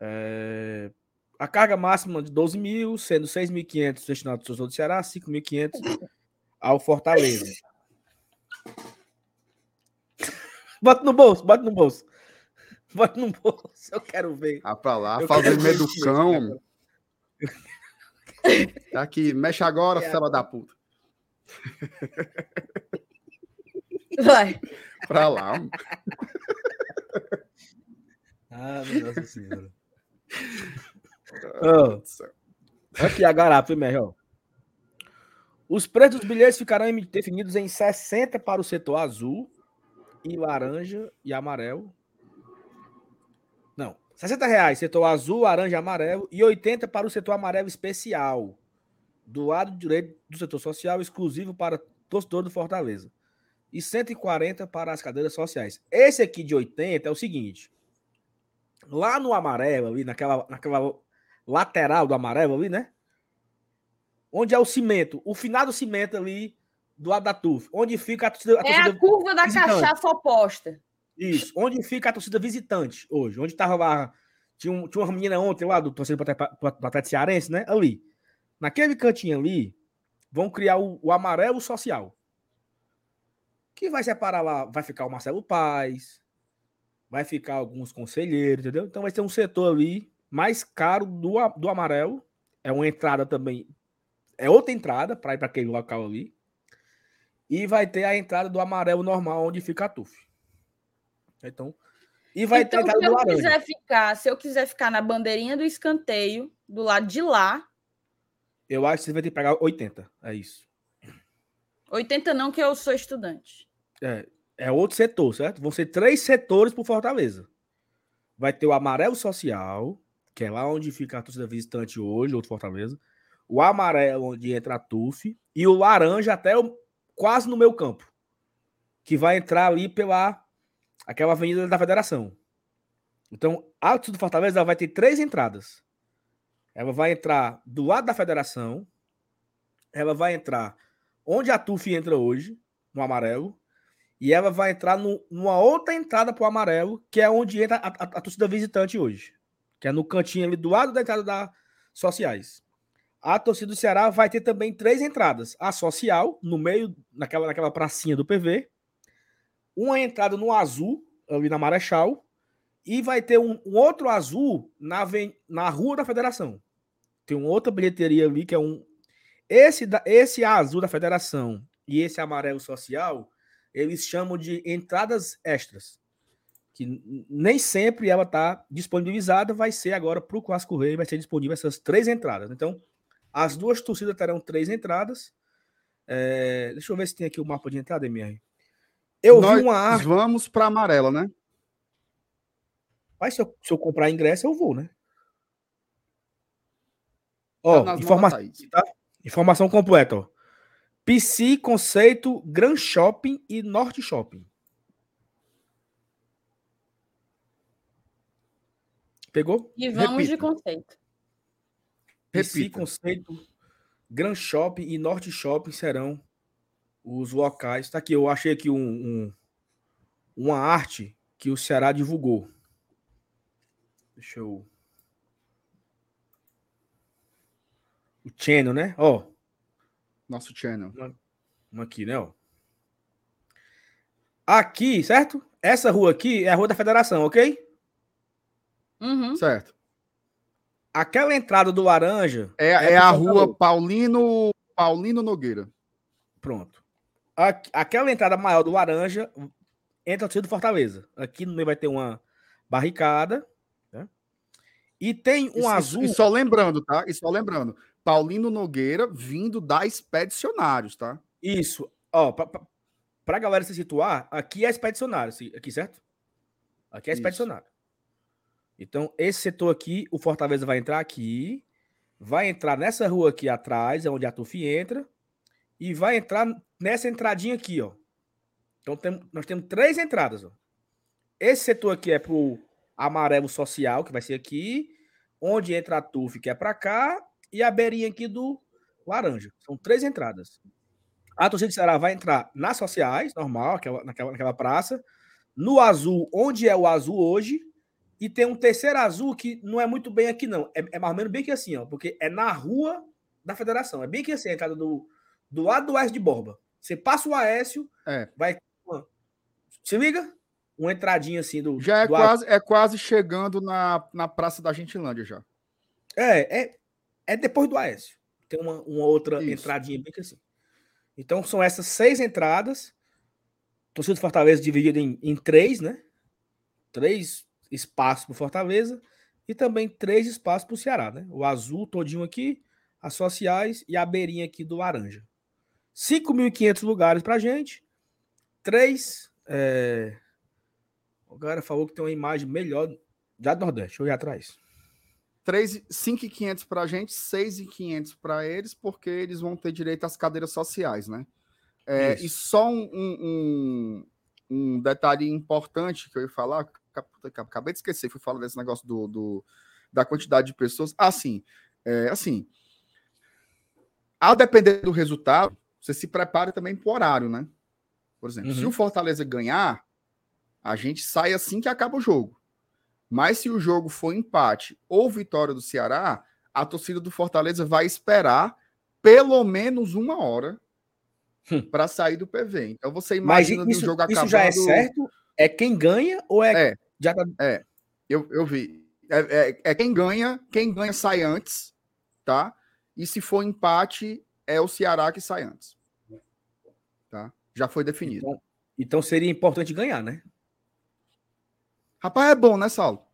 É, A carga máxima de 12 mil, sendo 6.500 destinado ao Tesouro do Ceará, 5.500 ao Fortaleza. [LAUGHS] Bota no bolso, bota no bolso. [LAUGHS] Bota no bolso, eu quero ver. Ah, pra lá, fazer medo do cão. Tá aqui, mexe agora, É, fela da puta. Vai. Pra lá. Ah, meu Deus do céu. Aqui agora, primeiro, ó. Os preços dos bilhetes ficarão definidos em 60 para o setor azul e laranja e amarelo. Não, 60 reais setor azul, laranja e amarelo e 80 para o setor amarelo especial. Do lado direito do setor social, exclusivo para torcedor do Fortaleza. E 140 para as cadeiras sociais. Esse aqui de 80 é o seguinte. Lá no amarelo, ali, naquela, naquela lateral do amarelo ali, né? Onde é o cimento, o final do cimento ali do lado da TUF, onde fica a torcida. a É torcida- a curva da visitante. cachaça oposta. Isso. Onde fica a torcida visitante hoje? Onde tava lá. Tinha, um, tinha uma menina ontem lá do torcedor do Atlético Cearense, né? Ali. Naquele cantinho ali, vão criar o, o amarelo social. Que vai separar lá, vai ficar o Marcelo Paz, vai ficar alguns conselheiros, entendeu? Então vai ter um setor ali mais caro do, do amarelo. É uma entrada também. É outra entrada para ir para aquele local ali. E vai ter a entrada do amarelo normal, onde fica a TUF. Então, e vai então, ter se eu laranja. quiser ficar, se eu quiser ficar na bandeirinha do escanteio, do lado de lá. Eu acho que você vai ter que pagar 80. É isso. 80 não, que eu sou estudante. É, é outro setor, certo? Vão ser três setores por Fortaleza. Vai ter o amarelo social, que é lá onde fica a torcida visitante hoje, outro Fortaleza. O amarelo, onde entra a TUF. E o laranja até o, quase no meu campo. Que vai entrar ali pela aquela avenida da Federação. Então, a do Fortaleza vai ter três entradas. Ela vai entrar do lado da Federação. Ela vai entrar onde a TUF entra hoje, no amarelo. E ela vai entrar no, numa outra entrada para o amarelo, que é onde entra a, a, a, torcida visitante hoje. Que é no cantinho ali do lado da entrada da Sociais. A torcida do Ceará vai ter também três entradas. A social, no meio, naquela, naquela pracinha do PV uma entrada no azul, ali na Marechal, e vai ter um, um outro azul na, na Rua da Federação. Tem uma outra bilheteria ali que é um. Esse, esse azul da Federação e esse amarelo social, eles chamam de entradas extras. Que nem sempre ela está disponibilizada, vai ser agora para o Clássico Rei, vai ser disponível essas três entradas. Então, as duas torcidas terão três entradas. É, deixa eu ver se tem aqui o mapa de entrada, MR. Eu Nós vi uma arte. Vamos para amarela, né? Mas se eu, se eu, comprar ingresso, eu vou, né? Ó, tá informação, tá? informação completa, ó. PC, Conceito, Gran Shopping e Norte Shopping. Pegou? E vamos Repita. de conceito. PC, Repita. Conceito, Gran Shopping e Norte Shopping serão os locais. Tá aqui, eu achei aqui um, um, uma arte que o Ceará divulgou. Deixa eu. O channel, né? Ó. Nosso channel. Uma, uma aqui, né? Ó. Aqui, certo? Essa rua aqui é a Rua da Federação, ok? Uhum. Certo. Aquela entrada do Laranja. É, é, é a rua Paulino, Paulino Nogueira. Pronto aquela entrada maior do laranja entra o do Fortaleza. Aqui no meio vai ter uma barricada. Né? E tem um azul. E só lembrando, tá? E só lembrando. Paulino Nogueira vindo da Expedicionários, tá? Isso. Ó, pra, pra, pra galera se situar, aqui é Expedicionário, aqui, certo? Aqui é Expedicionário. Isso. Então, esse setor aqui, o Fortaleza vai entrar aqui, vai entrar nessa rua aqui atrás, é onde a Tufi entra, e vai entrar nessa entradinha aqui, ó. Então tem, nós temos três entradas, ó. Esse setor aqui é pro amarelo social, que vai ser aqui, onde entra a TUF, que é para cá, e a beirinha aqui do laranja. São três entradas. A torcida de Ceará vai entrar nas sociais, normal, aquela, naquela, naquela praça, no azul, onde é o azul hoje, e tem um terceiro azul que não é muito bem aqui, não. É, é mais ou menos bem que assim, ó, porque é na rua da federação. É bem que assim, a entrada do, do lado do Aécio de Borba. Você passa o Aécio, é. vai. Se liga? Uma entradinha assim do. Já é, do quase, é quase chegando na, na Praça da Gentilândia já. É, é, é depois do Aécio. Tem uma, uma outra Isso. entradinha bem que assim. Então são essas seis entradas. Torcida do Fortaleza dividida em, em três, né? Três espaços para Fortaleza e também três espaços para o Ceará, né? O azul todinho aqui, as sociais e a beirinha aqui do laranja. 5.500 lugares para gente. Três. É... O cara falou que tem uma imagem melhor já do Nordeste. Deixa eu ir atrás. 5.500 para a gente, 6.500 para eles, porque eles vão ter direito às cadeiras sociais, né? É, e só um, um, um, detalhe importante que eu ia falar, acabei de esquecer, fui falar desse negócio do, do da quantidade de pessoas. Assim, é, assim, a depender do resultado, você se prepara também para o horário, né? Por exemplo, uhum. se o Fortaleza ganhar, A gente sai assim que acaba o jogo. Mas se o jogo for empate ou vitória do Ceará, a torcida do Fortaleza vai esperar pelo menos uma hora Hum. para sair do PV. Então você Mas imagina isso, o jogo isso acabando. já é certo? É quem ganha ou é, É. já tá Eu, eu vi. É, é- é quem ganha, quem ganha sai antes, tá? E se for empate, é o Ceará que sai antes. Tá? Já foi definido. Então, então seria importante ganhar, né? Rapaz, é bom, né, Saulo?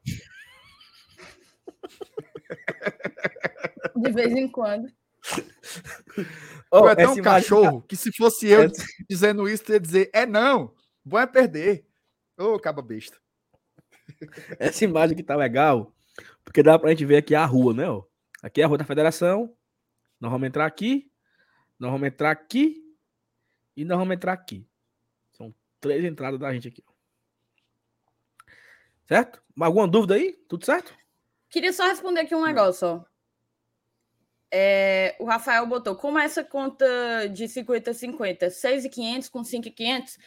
De vez em quando. Tu é tão imagem tá- cachorro que se fosse eu essa- dizendo isso, ia dizer, é não, bom é perder. Ô, caba besta. Essa imagem que tá legal, porque dá pra gente ver aqui a rua, né? ó? Aqui é a rua da federação. Nós vamos entrar aqui, nós vamos entrar aqui e nós vamos entrar aqui. São três entradas da gente aqui. Certo? Alguma dúvida aí? Tudo certo? Queria só responder aqui um negócio. É, o Rafael botou, como essa conta de 50-50? 6,500 com 5,500?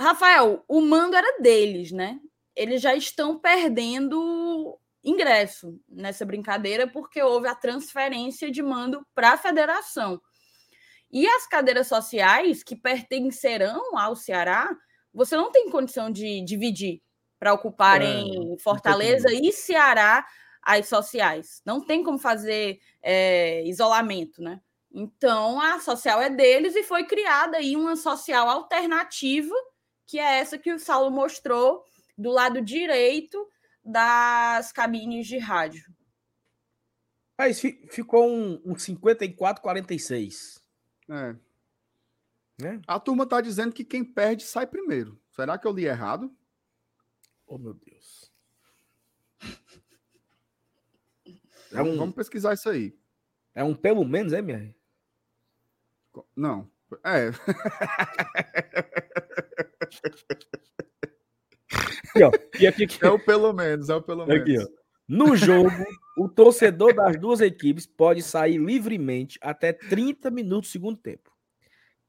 Rafael, o mando era deles, né? Eles já estão perdendo ingresso nessa brincadeira porque houve a transferência de mando para a federação. E as cadeiras sociais que pertencerão ao Ceará, você não tem condição de dividir para ocuparem Fortaleza e Ceará as sociais. Não tem como fazer é, isolamento, né? Então a social é deles e foi criada aí uma social alternativa, que é essa que o Saulo mostrou do lado direito das cabines de rádio. Mas fi- ficou um, um 54-46. É. Né? A turma tá dizendo que quem perde sai primeiro. Será que eu li errado? Oh, meu Deus. [LAUGHS] É um, Vamos pesquisar isso aí. é um pelo menos, é, minha? Não. É, [LAUGHS] Aqui, ó. E aqui, aqui. é o pelo menos, é o pelo menos. Aqui, ó. No jogo, o torcedor das duas equipes pode sair livremente até 30 minutos do segundo tempo.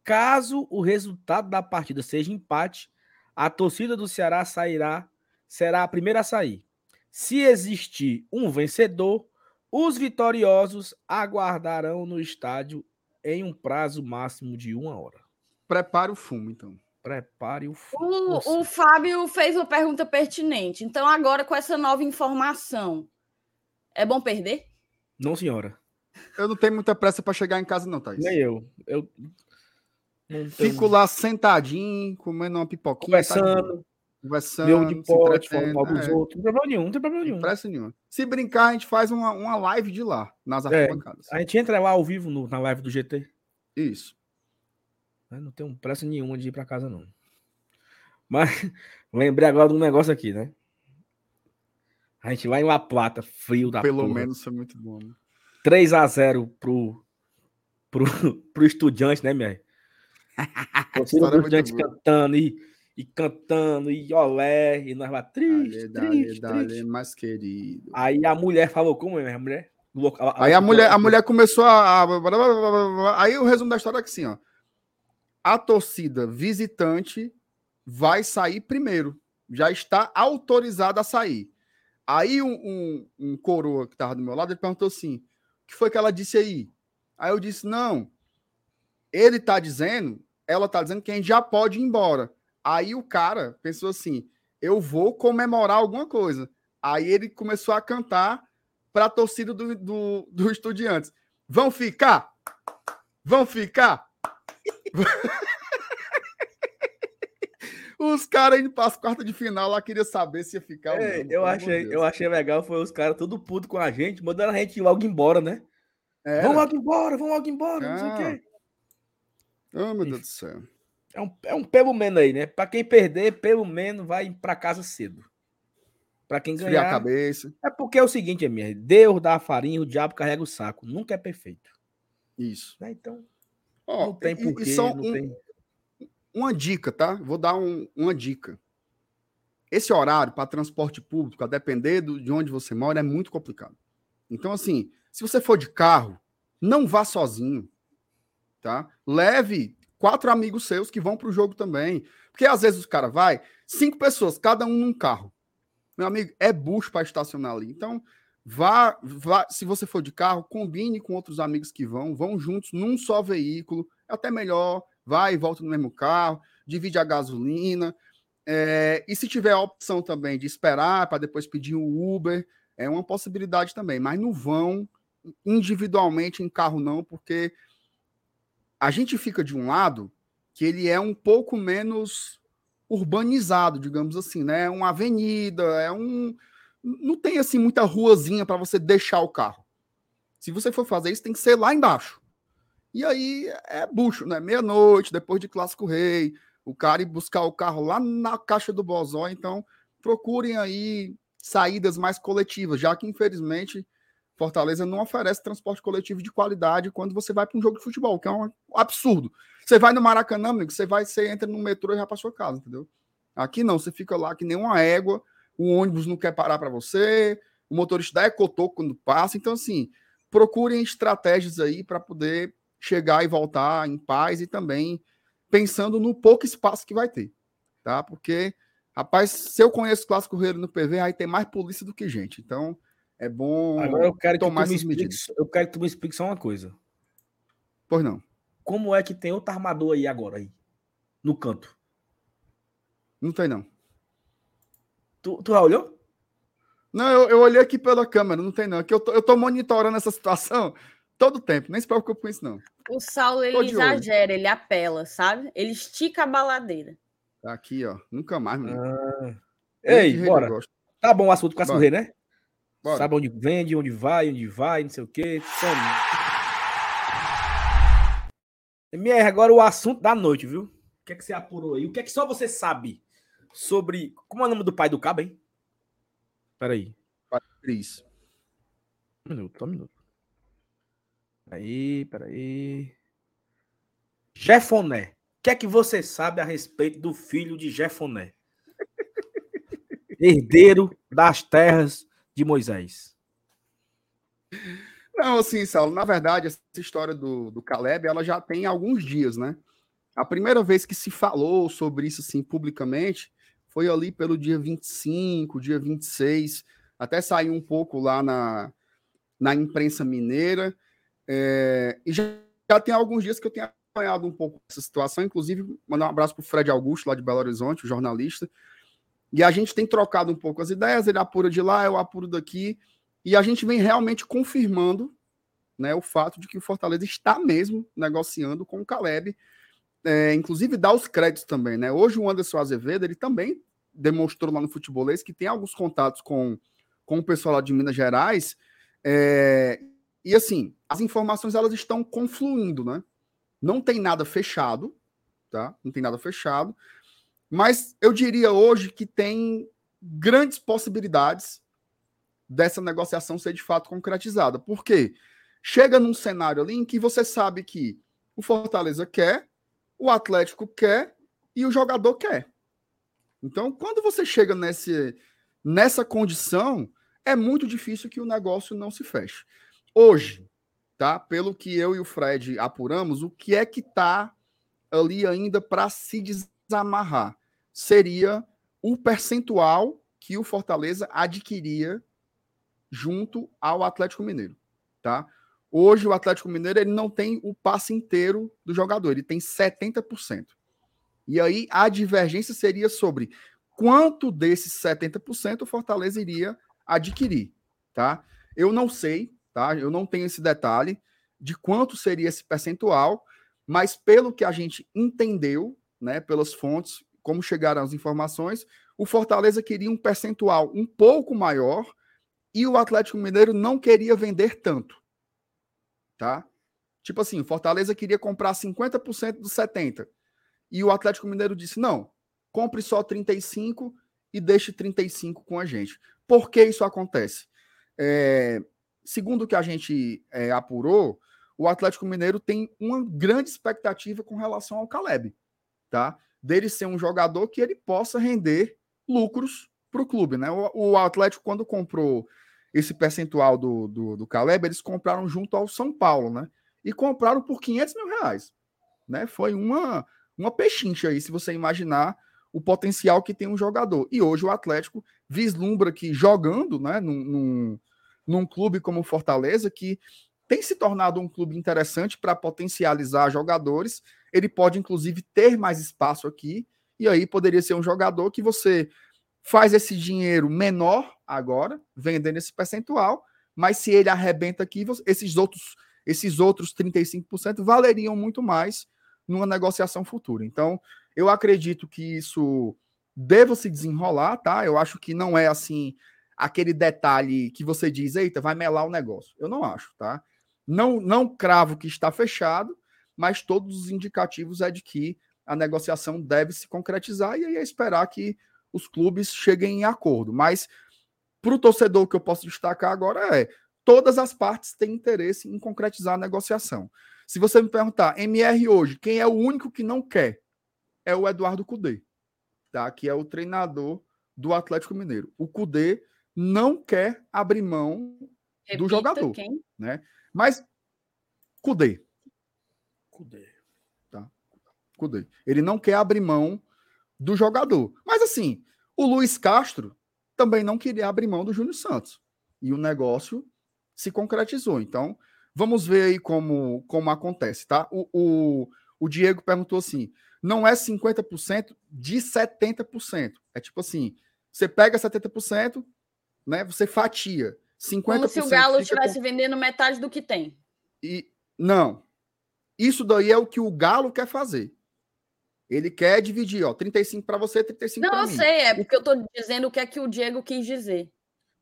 Caso o resultado da partida seja empate, a torcida do Ceará sairá, será a primeira a sair. Se existir um vencedor, os vitoriosos aguardarão no estádio em um prazo máximo de uma hora. Prepare o fumo, então. Prepare o. O, o Fábio fez uma pergunta pertinente. Então, agora, com essa nova informação, é bom perder? Não, senhora. Eu não tenho muita pressa para chegar em casa, não, Thaís. Nem eu. Eu não tenho- Fico lá sentadinho, comendo uma pipoquinha. tá conversando. conversando, Meu de pote, falando mal dos é, outros. Não tem problema nenhum, não tem problema nenhum. Pressa nenhuma. Se brincar, a gente faz uma, uma live de lá, nas É. arquibancadas. A gente entra lá ao vivo no- na live do GT. Isso. Né? Não tenho pressa nenhuma de ir pra casa, não. Mas lembrei agora de um negócio aqui, né? A gente lá em La Plata, frio da Pelo porra. menos foi muito bom. né? 3 a 0 pro, pro, pro estudante, né, minha? Torcida História do muito estudante cantando e, e cantando e olé, e nós lá triste, Dale, dale, triste, dale, triste. mais querido. Aí a mulher falou, como é, a mulher? Aí a mulher, a mulher começou a. a- Aí o resumo da história é que assim, ó. A torcida visitante vai sair primeiro. Já está autorizada a sair. Aí um, um, um coroa que estava do meu lado, ele perguntou assim: o que foi que ela disse aí? Aí eu disse: não. Ele tá dizendo, ela tá dizendo que a gente já pode ir embora. Aí o cara pensou assim: eu vou comemorar alguma coisa. Aí ele começou a cantar para a torcida do, do, do Estudiantes. Vão ficar? Vão ficar? [LAUGHS] Os caras indo para as quartas de final lá queria saber se ia ficar É, não. eu, achei, Deus. eu achei legal, foi os caras tudo puto com a gente, mandando a gente ir logo embora, né? Era. Vamos logo embora, vamos logo embora, não sei o Ah. quê. Oh, meu Deus do céu. É um, é um pelo menos aí, né? Pra quem perder, pelo menos vai pra casa cedo. Pra quem Esfriar a ganhar. cabeça. É porque é o seguinte, minha, Deus dá a farinha, o diabo carrega o saco. Nunca é perfeito. Isso. né? Então, Ó, não tem e porquê, só não um- tem. uma dica, tá? Vou dar um- uma dica. Esse horário para transporte público, a depender do- de onde você mora, é muito complicado. Então, assim, se você for de carro, não vá sozinho, tá? Leve quatro amigos seus que vão para o jogo também. Porque às vezes os caras vai, cinco pessoas, cada um num carro. Meu amigo, é bucho para estacionar ali. Então, vá, vá, se você for de carro, combine com outros amigos que vão, vão juntos num só veículo, é até melhor, vai e volta no mesmo carro, divide a gasolina. É, e se tiver a opção também de esperar para depois pedir um Uber, é uma possibilidade também, mas não vão individualmente em carro, não, porque a gente fica de um lado que ele é um pouco menos urbanizado, digamos assim, né? É uma avenida, é um. Não tem assim muita ruazinha para você deixar o carro. Se você for fazer isso, tem que ser lá embaixo. E aí é bucho, né? Meia-noite, depois de Clássico Rei, o cara ir buscar o carro lá na caixa do Bozó. Então, procurem aí saídas mais coletivas, já que infelizmente Fortaleza não oferece transporte coletivo de qualidade quando você vai para um jogo de futebol, que é um absurdo. Você vai no Maracanã, amigo, você vai, você entra no metrô e vai para sua casa, entendeu? Aqui não, você fica lá que nem uma égua, o ônibus não quer parar para você, o motorista dá ecotoco quando passa. Então, assim, procurem estratégias aí para poder chegar e voltar em paz e também pensando no pouco espaço que vai ter, tá? Porque Rapaz, se eu conheço Clássico Correio no PV, aí tem mais polícia do que gente. Então, é bom Agora eu quero tomar que tu me explique, eu quero que tu me explique só uma coisa. Pois não. Como é que tem outro armador aí agora aí? No canto. Não tem, não. Tu, tu já olhou? Não, eu, eu olhei aqui pela câmera, não tem, não. É que eu tô, eu tô monitorando essa situação todo tempo. Nem se preocupe com isso, não. O Saulo, ele olho. exagera, ele apela, sabe? Ele estica a baladeira. Tá aqui, ó. Nunca mais, meu. Ah. Ei, bora. Tá bom o assunto Bora. Rei, né? Bora. Sabe onde vende, onde vai, onde vai, não sei o quê. Tome. MR, agora o assunto da noite, viu? O que é que você apurou aí? O que é que só você sabe sobre. Como é o nome do pai do cabo, hein? Peraí. Cris. Um minuto, só um minuto. Peraí, peraí. Jefoné. O que é que você sabe a respeito do filho de Jefoné? [LAUGHS] Herdeiro das terras de Moisés. Não, assim, Saulo, na verdade, essa história do, do Caleb, ela já tem alguns dias, né? A primeira vez que se falou sobre isso, assim, publicamente, foi ali pelo dia 25, dia 26, até saiu um pouco lá na, na imprensa mineira, é, e já, já tem alguns dias que eu tenho acompanhado um pouco essa situação, inclusive, mandar um abraço para o Fred Augusto, lá de Belo Horizonte, o jornalista, e a gente tem trocado um pouco as ideias, ele apura de lá, eu apuro daqui, e a gente vem realmente confirmando né, o fato de que o Fortaleza está mesmo negociando com o Caleb, é, inclusive dá os créditos também, né? Hoje o Anderson Azevedo, ele também demonstrou lá no futebolês que tem alguns contatos com, com o pessoal lá de Minas Gerais, é, e assim, as informações elas estão confluindo, né? Não tem nada fechado, tá? Não tem nada fechado, mas eu diria hoje que tem grandes possibilidades dessa negociação ser de fato concretizada. Por quê? Chega num cenário ali em que você sabe que o Fortaleza quer, o Atlético quer e o jogador quer. Então, quando você chega nesse, nessa condição, é muito difícil que o negócio não se feche. Hoje, tá? Pelo que eu e o Fred apuramos, o que é que tá ali ainda para se desamarrar? Seria o percentual que o Fortaleza adquiria junto ao Atlético Mineiro, tá? Hoje o Atlético Mineiro ele não tem o passe inteiro do jogador, ele tem 70%. E aí a divergência seria sobre quanto desses 70% o Fortaleza iria adquirir, tá? Eu não sei, tá? Eu não tenho esse detalhe de quanto seria esse percentual, mas pelo que a gente entendeu, né, pelas fontes, como chegaram as informações, o Fortaleza queria um percentual um pouco maior e o Atlético Mineiro não queria vender tanto. Tá? Tipo assim, Fortaleza queria comprar 50% dos 70. E o Atlético Mineiro disse: "Não, compre só 35 e deixe 35 com a gente". Por que isso acontece? É, segundo o que a gente é, apurou, o Atlético Mineiro tem uma grande expectativa com relação ao Caleb, tá? Dele ser um jogador que ele possa render lucros para o clube, né? O, o Atlético, quando comprou esse percentual do, do, do Caleb, eles compraram junto ao São Paulo, né? E compraram por 500 mil reais. né? Foi uma, uma pechincha aí, se você imaginar o potencial que tem um jogador. E hoje o Atlético vislumbra que jogando, né, num, num, num clube como o Fortaleza, que tem se tornado um clube interessante para potencializar jogadores, ele pode inclusive ter mais espaço aqui, e aí poderia ser um jogador que você faz esse dinheiro menor agora, vendendo esse percentual, mas se ele arrebenta aqui, esses outros esses outros 35% valeriam muito mais numa negociação futura. Então, eu acredito que isso deva se desenrolar, tá? Eu acho que não é assim aquele detalhe que você diz, eita, vai melar o negócio. Eu não acho, tá? Não, não cravo que está fechado, mas todos os indicativos é de que a negociação deve se concretizar e aí é esperar que os clubes cheguem em acordo. Mas para o torcedor, o que eu posso destacar agora é: todas as partes têm interesse em concretizar a negociação. Se você me perguntar, MR hoje, quem é o único que não quer? É o Eduardo Cudê, tá? que é o treinador do Atlético Mineiro. O Cudê não quer abrir mão Repita do jogador. Quem? Né? Mas Cudê. Cudê. Tá? Cudê. Ele não quer abrir mão do jogador. Mas assim, o Luiz Castro também não queria abrir mão do Júnior Santos. E o negócio se concretizou. Então, vamos ver aí como, como acontece, tá? O, o, o Diego perguntou assim: não é 50% de 70%. É tipo assim: você pega 70%, né? Você fatia. 50% Como se o Galo estivesse com... vendendo metade do que tem. E não. Isso daí é o que o Galo quer fazer. Ele quer dividir, ó, 35 para você, 35 para mim. Não, eu sei, é porque eu estou dizendo o que é que o Diego quis dizer.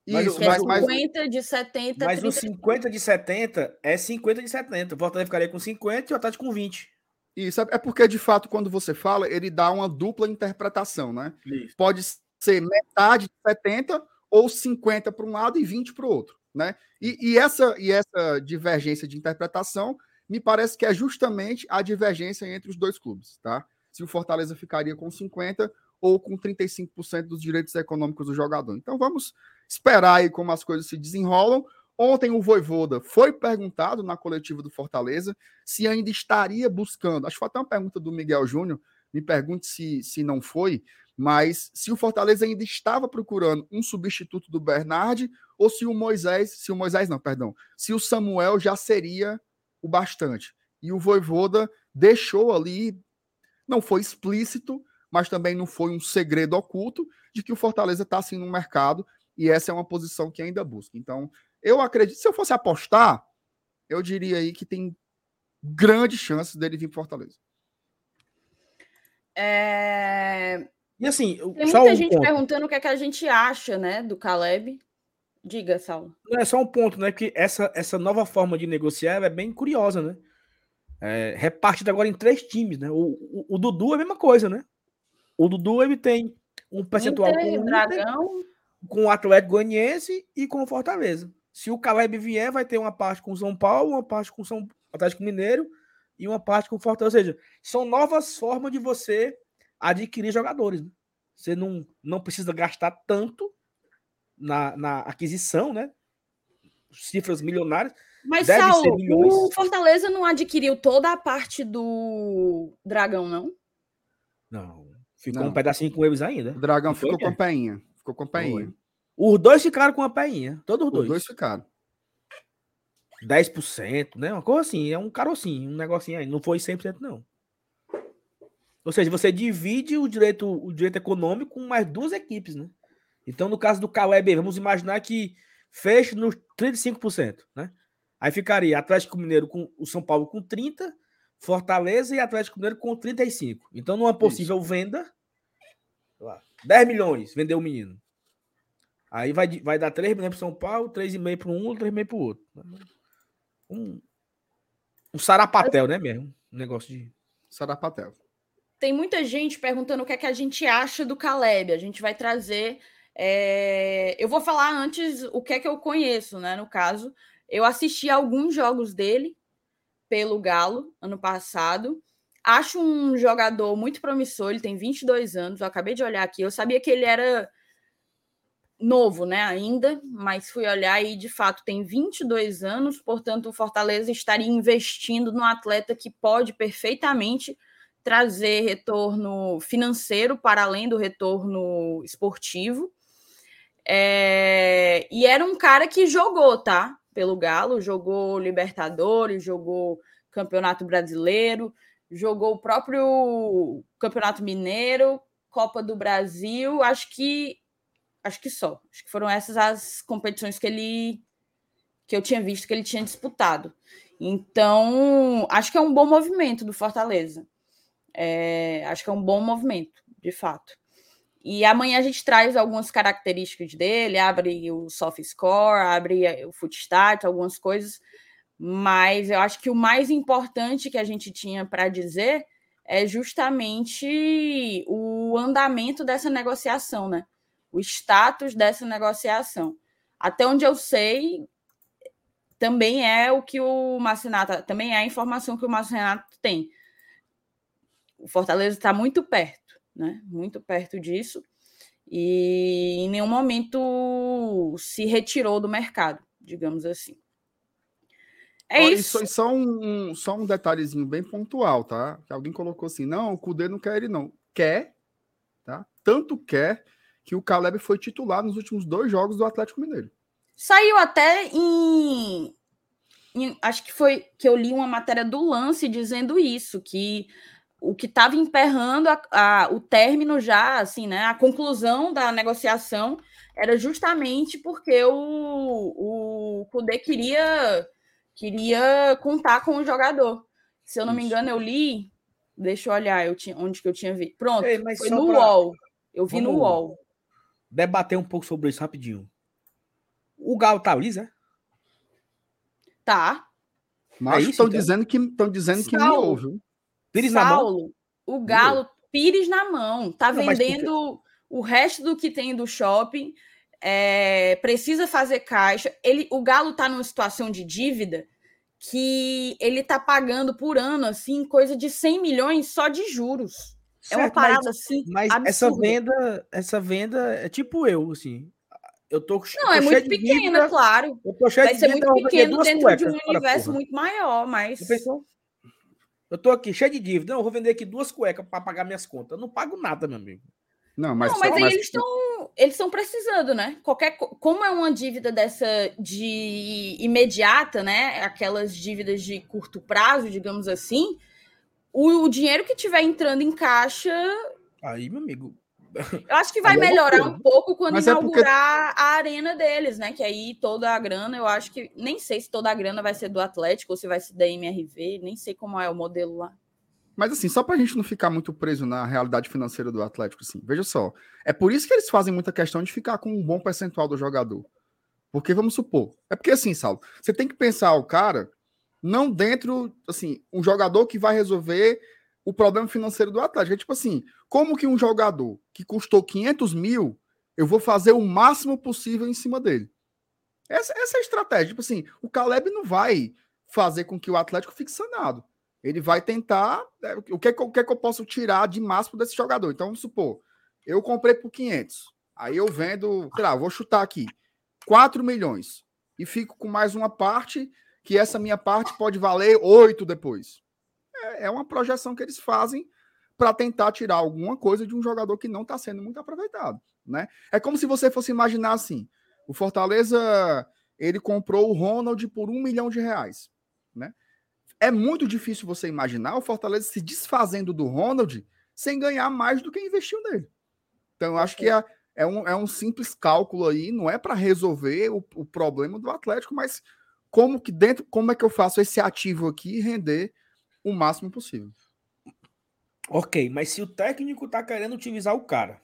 Isso, mas, 50 mas, de 70. Mas 30... o 50 de 70 é 50 de 70. O Fortaleza ficaria com 50 e o Atlético com 20. Isso, é porque de fato, quando você fala, ele dá uma dupla interpretação, né? Isso. Pode ser metade de 70 ou 50 para um lado e 20 para o outro, né? E, e, essa, e essa divergência de interpretação me parece que é justamente a divergência entre os dois clubes, tá? Se o Fortaleza ficaria com 50% ou com 35% dos direitos econômicos do jogador. Então vamos esperar aí como as coisas se desenrolam. Ontem o Voivoda foi perguntado na coletiva do Fortaleza se ainda estaria buscando. Acho que foi até uma pergunta do Miguel Júnior. Me pergunte se, se não foi, mas se o Fortaleza ainda estava procurando um substituto do Bernard ou se o Moisés, se o Moisés não, perdão, se o Samuel já seria o bastante. E o Voivoda deixou ali não foi explícito, mas também não foi um segredo oculto de que o Fortaleza está assim no mercado e essa é uma posição que ainda busca. Então, eu acredito, se eu fosse apostar, eu diria aí que tem grandes chances dele vir para Fortaleza. É... E assim, tem muita um gente ponto. perguntando o que é que a gente acha, né, do Caleb. Diga, Saulo. Não é só um ponto, né? Que essa, essa nova forma de negociar é bem curiosa, né? É, repartido agora em três times, né? O, o, o, Dudu é a mesma coisa, né? O Dudu ele tem um percentual Inter, com o Dragão. com o Atlético Goianiense e com o Fortaleza. Se o Caleb vier, vai ter uma parte com o São Paulo, uma parte com o São Atlético Mineiro e uma parte com o Fortaleza. Ou seja, são novas formas de você adquirir jogadores. Né? Você não, não precisa gastar tanto na, na aquisição, né? Cifras milionárias mas, Deve Saulo, o Fortaleza não adquiriu toda a parte do Dragão, não? Não. Ficou não. um pedacinho com eles ainda. O Dragão ficou com a peinha. Ficou com a peinha. Os dois ficaram com a peinha. Todos os dois. Os dois ficaram. 10%, né? Uma coisa assim. É um carocinho, um negocinho aí. Não foi 100%, não. Ou seja, você divide o direito, o direito econômico com mais duas equipes, né? Então, no caso do Caleb, vamos imaginar que feche nos 35%, né? Aí ficaria Atlético Mineiro com o São Paulo com 30, Fortaleza e Atlético Mineiro com 35. Então, numa possível Isso. venda, 10 milhões vendeu o menino. Aí vai, vai dar 3 milhões para São Paulo, 3,5 para um, 3,5 para o outro. Um, um sarapatel, né mesmo? Um negócio de. Sarapatel. Tem muita gente perguntando o que é que a gente acha do Caleb. A gente vai trazer. É... Eu vou falar antes o que é que eu conheço, né? No caso, eu assisti alguns jogos dele pelo Galo ano passado. Acho um jogador muito promissor, ele tem 22 anos, eu acabei de olhar aqui, eu sabia que ele era novo, né, ainda, mas fui olhar e de fato tem 22 anos, portanto o Fortaleza estaria investindo no atleta que pode perfeitamente trazer retorno financeiro para além do retorno esportivo. É... E era um cara que jogou, tá? Pelo Galo, jogou Libertadores, jogou Campeonato Brasileiro, jogou o próprio Campeonato Mineiro, Copa do Brasil, acho que acho que só. Acho que foram essas as competições que ele que eu tinha visto que ele tinha disputado. Então, acho que é um bom movimento do Fortaleza. É, acho que é um bom movimento, de fato. E amanhã a gente traz algumas características dele, abre o soft score, abre o footstat, algumas coisas, mas eu acho que o mais importante que a gente tinha para dizer é justamente o andamento dessa negociação, né? O status dessa negociação. Até onde eu sei, também é o que o Marcinato, também é a informação que o Marcinato tem. O Fortaleza está muito perto, né? Muito perto disso. E em nenhum momento se retirou do mercado, digamos assim. É isso. E só um, só um detalhezinho bem pontual, tá? Que alguém colocou assim: não, o Cudê não quer ele, não. Quer, tá? Tanto quer que o Caleb foi titular nos últimos dois jogos do Atlético Mineiro. Saiu até em, em- Acho que foi que eu li uma matéria do Lance dizendo isso, que o que estava emperrando a- a- o término já, assim, né? A conclusão da negociação era justamente porque o, o Kudê queria, queria contar com o jogador. Se eu não me Isso. engano, eu li. Deixa eu olhar eu tinha, onde que eu tinha visto. Pronto, Ei, mas foi no pra- UOL. Eu vi no Vamos- UOL. Debater um pouco sobre isso rapidinho. O Galo tá lisa? Tá. Mas isso, estão então? dizendo que estão dizendo que Saulo. miou, Pires na mão? Saulo, o Galo, Pires na mão, tá Não, vendendo o resto do que tem do shopping, é, precisa fazer caixa. Ele, o Galo tá numa situação de dívida que ele tá pagando por ano assim coisa de 100 milhões só de juros. É uma Certo, parada mas, assim mas absurda. essa venda, essa venda é tipo eu, assim. Eu tô, Não, tô é muito pequena, claro. Eu tô cheio Vai de ser muito pequeno dentro de um universo porra. muito maior, mas? Eu tô aqui cheio de dívida. Não, eu vou vender aqui duas cuecas para pagar minhas contas. Eu não pago nada, meu amigo. Não, mas, não, mas só- aí mas- eles estão eles estão precisando, né? Qualquer co- como é uma dívida dessa de imediata, né? Aquelas dívidas de curto prazo, digamos assim, o, o dinheiro que tiver entrando em caixa, Aí, meu amigo. Eu acho que vai é melhorar um pouco quando Mas é porque- inaugurar a arena deles, né? Que aí toda a grana, eu acho que nem sei se toda a grana vai ser do Atlético ou se vai ser da MRV, nem sei como é o modelo lá. Mas assim, só pra gente não ficar muito preso na realidade financeira do Atlético, assim, veja só. É por isso que eles fazem muita questão de ficar com um bom percentual do jogador. Porque, vamos supor, é porque assim, Saulo, você tem que pensar o cara não dentro, assim, um jogador que vai resolver o problema financeiro do Atlético. É tipo assim, como que um jogador que custou 500 mil, eu vou fazer o máximo possível em cima dele? Essa, essa é a estratégia. Tipo assim, o Caleb não vai fazer com que o Atlético fique sanado. Ele vai tentar. é, o, que é o que é que eu posso tirar de máximo desse jogador? Então, vamos supor, eu comprei por 500. Aí eu vendo, sei lá, vou chutar aqui, 4 milhões. E fico com mais uma parte, que essa minha parte pode valer 8 depois. É, é uma projeção que eles fazem para tentar tirar alguma coisa de um jogador que não está sendo muito aproveitado. Né? É como se você fosse imaginar assim: o Fortaleza ele comprou o Ronald por um milhão de reais. Né? É muito difícil você imaginar o Fortaleza se desfazendo do Ronald sem ganhar mais do que investiu nele. Então, eu acho que é, é, um, é um simples cálculo aí, não é para resolver o, o problema do Atlético, mas como que dentro, como é que eu faço esse ativo aqui render o máximo possível. Ok, mas se o técnico tá querendo utilizar o cara,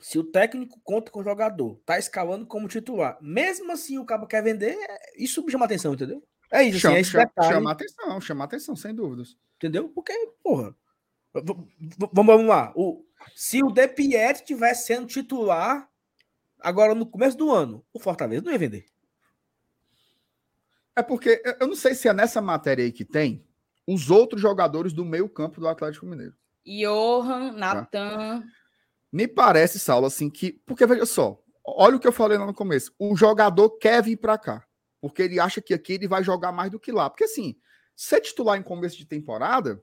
se o técnico conta com o jogador, tá escalando como titular, mesmo assim o cara quer vender, é- isso me chama atenção, entendeu? É isso, assim, Chama, é esse chama, detalhe, chama atenção, chama atenção, sem dúvidas. entendeu? Porque, porra, vamos, lá. O, se o De Pietri tivesse sendo titular agora no começo do ano, o Fortaleza não ia vender. É porque eu- eu não sei se é nessa matéria aí que tem os outros jogadores do meio campo do Atlético Mineiro. Johan, Natan, Me parece, Saulo, assim, que. Porque, veja só, Olha o que eu falei lá no começo. O jogador quer vir para cá, porque ele acha que aqui ele vai jogar mais do que lá. Porque assim, ser titular em começo de temporada,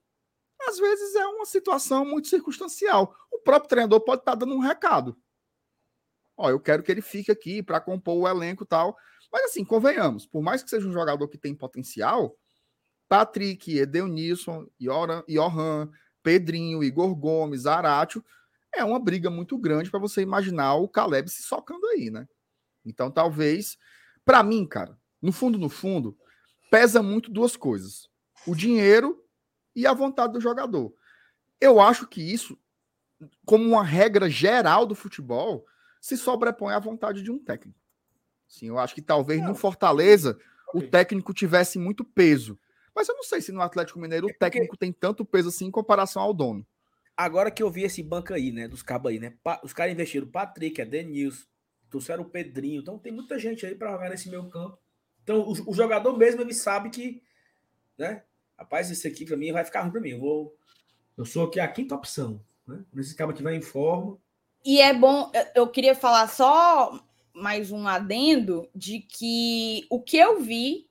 às vezes é uma situação muito circunstancial. O próprio treinador pode estar dando um recado. Ó, eu quero que ele fique aqui para compor o elenco e tal. Mas assim, convenhamos, por mais que seja um jogador que tem potencial, Patrick, Edenilson, Johan, Pedrinho, Igor Gomes, Aratio, é uma briga muito grande para você imaginar o Caleb se socando aí, né? Então, talvez, para mim, cara, no fundo, no fundo, pesa muito duas coisas: o dinheiro e a vontade do jogador. Eu acho que isso, como uma regra geral do futebol, se sobrepõe à vontade de um técnico. Sim, eu acho que talvez no Fortaleza okay. o técnico tivesse muito peso. Mas eu não sei se no Atlético Mineiro é o técnico tem tanto peso assim em comparação ao dono. Agora que eu vi esse banco aí, né, dos cabos aí, né? Os caras investiram o Patrick, a Denilson, trouxeram o Pedrinho. Então tem muita gente aí para jogar nesse meu campo. Então o, o, jogador mesmo ele sabe que, né? Rapaz, esse aqui para mim vai ficar ruim para mim. Eu vou eu sou aqui a quinta opção, né? Nesse cabo que vai em forma. E é bom, eu queria falar só mais um adendo de que o que eu vi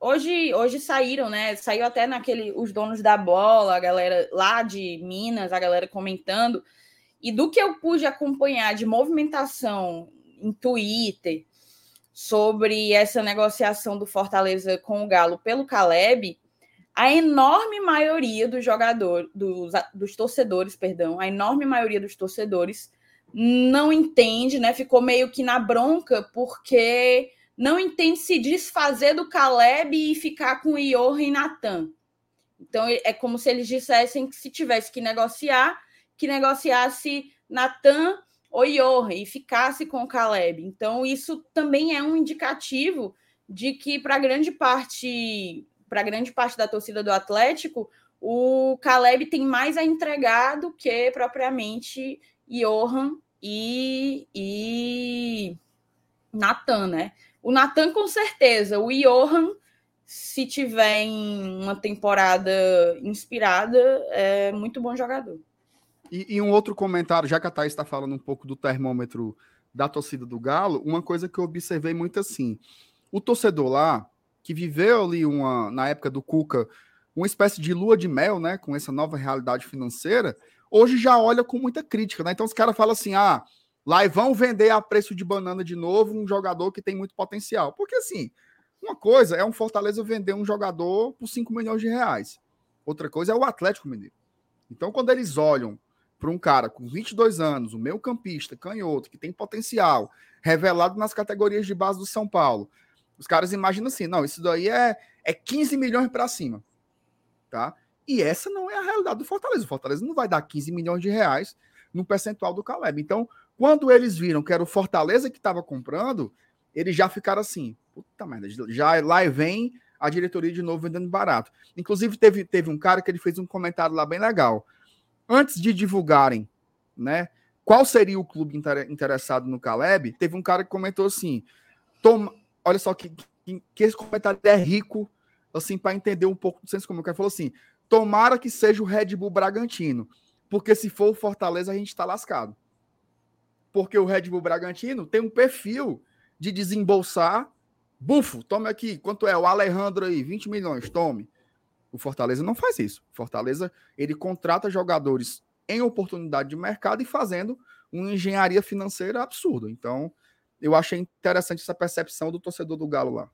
hoje, hoje saíram, né? Saiu até naquele os donos da bola, a galera lá de Minas, a galera comentando. E do que eu pude acompanhar de movimentação em Twitter sobre essa negociação do Fortaleza com o Galo pelo Caleb, a enorme maioria dos jogadores, dos, dos torcedores, perdão, a enorme maioria dos torcedores não entende, né? Ficou meio que na bronca, porque não entende se desfazer do Caleb e ficar com Iorra e Natan. Então é como se eles dissessem que se tivesse que negociar, que negociasse Natan ou Iorra e ficasse com o Caleb. Então isso também é um indicativo de que para grande parte, para grande parte da torcida do Atlético, o Caleb tem mais a entregar do que propriamente Johan e, e Natan, né? O Natan, com certeza. O Johan, se tiver em uma temporada inspirada, é muito bom jogador. E, e um outro comentário, já que a Thaís está falando um pouco do termômetro da torcida do Galo, uma coisa que eu observei muito assim: o torcedor lá, que viveu ali uma, na época do Cuca, uma espécie de lua de mel, né, com essa nova realidade financeira, hoje já olha com muita crítica, né? Então os caras falam assim: ah, lá e vão vender a preço de banana de novo um jogador que tem muito potencial. Porque assim, uma coisa é um Fortaleza vender um jogador por 5 milhões de reais. Outra coisa é o Atlético Mineiro. Então, quando eles olham para um cara com 22 anos, um meio campista, canhoto, que tem potencial, revelado nas categorias de base do São Paulo, os caras imaginam assim, não, isso daí é, é 15 milhões para cima, tá? E essa não é a realidade do Fortaleza. O Fortaleza não vai dar 15 milhões de reais no percentual do Caleb. Então, quando eles viram que era o Fortaleza que estava comprando, eles já ficaram assim, puta merda, já lá vem a diretoria de novo vendendo barato. Inclusive, teve, teve um cara que ele fez um comentário lá bem legal. Antes de divulgarem, né, qual seria o clube inter, interessado no Caleb, teve um cara que comentou assim, toma, olha só que, que, que esse comentário é rico, assim, para entender um pouco do senso comum. O cara falou assim, Tomara que seja o Red Bull Bragantino, porque se for o Fortaleza, a gente está lascado. Porque o Red Bull Bragantino tem um perfil de desembolsar. Bufo, tome aqui. Quanto é? O Alejandro aí, 20 milhões, tome. O Fortaleza não faz isso. O Fortaleza, ele contrata jogadores em oportunidade de mercado e fazendo uma engenharia financeira absurda. Então, eu achei interessante essa percepção do torcedor do Galo lá.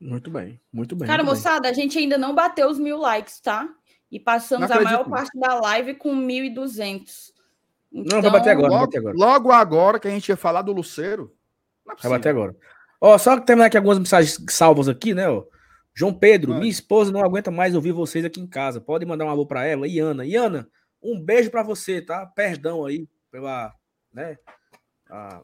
Muito bem, muito bem. Cara, muito moçada, bem. a gente ainda não bateu os mil likes, tá? E passamos a maior parte da live com 1.200. Então... Não, vai bater agora, logo, bater agora. Logo agora que a gente ia falar do Luceiro. É vai bater agora. Ó, só terminar aqui algumas mensagens salvas aqui, né? Ó. João Pedro, minha esposa não aguenta mais ouvir vocês aqui em casa. Pode mandar um alô para ela. Iana, Iana, um beijo para você, tá? Perdão aí pela, né? A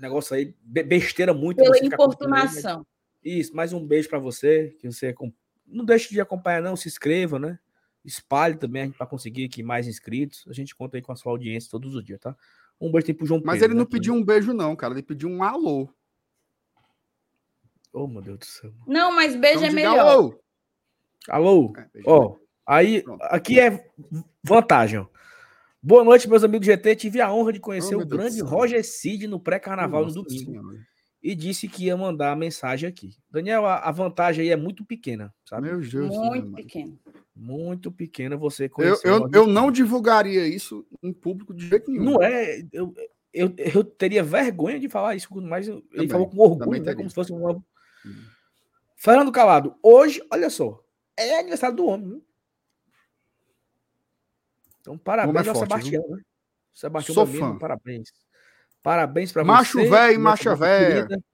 negócio aí, besteira muito. Pela importunação. Isso, mais um beijo para você, que você não deixe de acompanhar não, se inscreva, né? Espalhe também para conseguir aqui mais inscritos. A gente conta aí com a sua audiência todos os dias, tá? Um beijo tem pro João Mas ele não né, pediu um beijo não, cara, ele pediu um alô. Oh, meu Deus do céu. Não, mas beijo então, é melhor. Alô. Alô. É, ó, aí Pronto. aqui é vantagem, ó. Boa noite, meus amigos do GT. Tive a honra de conhecer Oh, o grande. Roger Cid no pré-carnaval no domingo Senhora. e disse que ia mandar a mensagem aqui. Daniel, a, a vantagem aí é muito pequena, sabe? Meu Deus. Muito mano. Muito pequena você Eu, conhecer. eu, eu Cid. não divulgaria isso em público de jeito nenhum. Não é. Eu, eu, eu teria vergonha de falar isso, mas eu- ele Também, falou com orgulho, também né? Como se fosse um. Fernando Calado, hoje, olha só, é aniversário do homem, viu? Então, parabéns é ao forte, Sebastião, né? Sebastião Sou Domingos, fã. parabéns. Parabéns para Macho você. véi, nossa macha nossa véia. querida.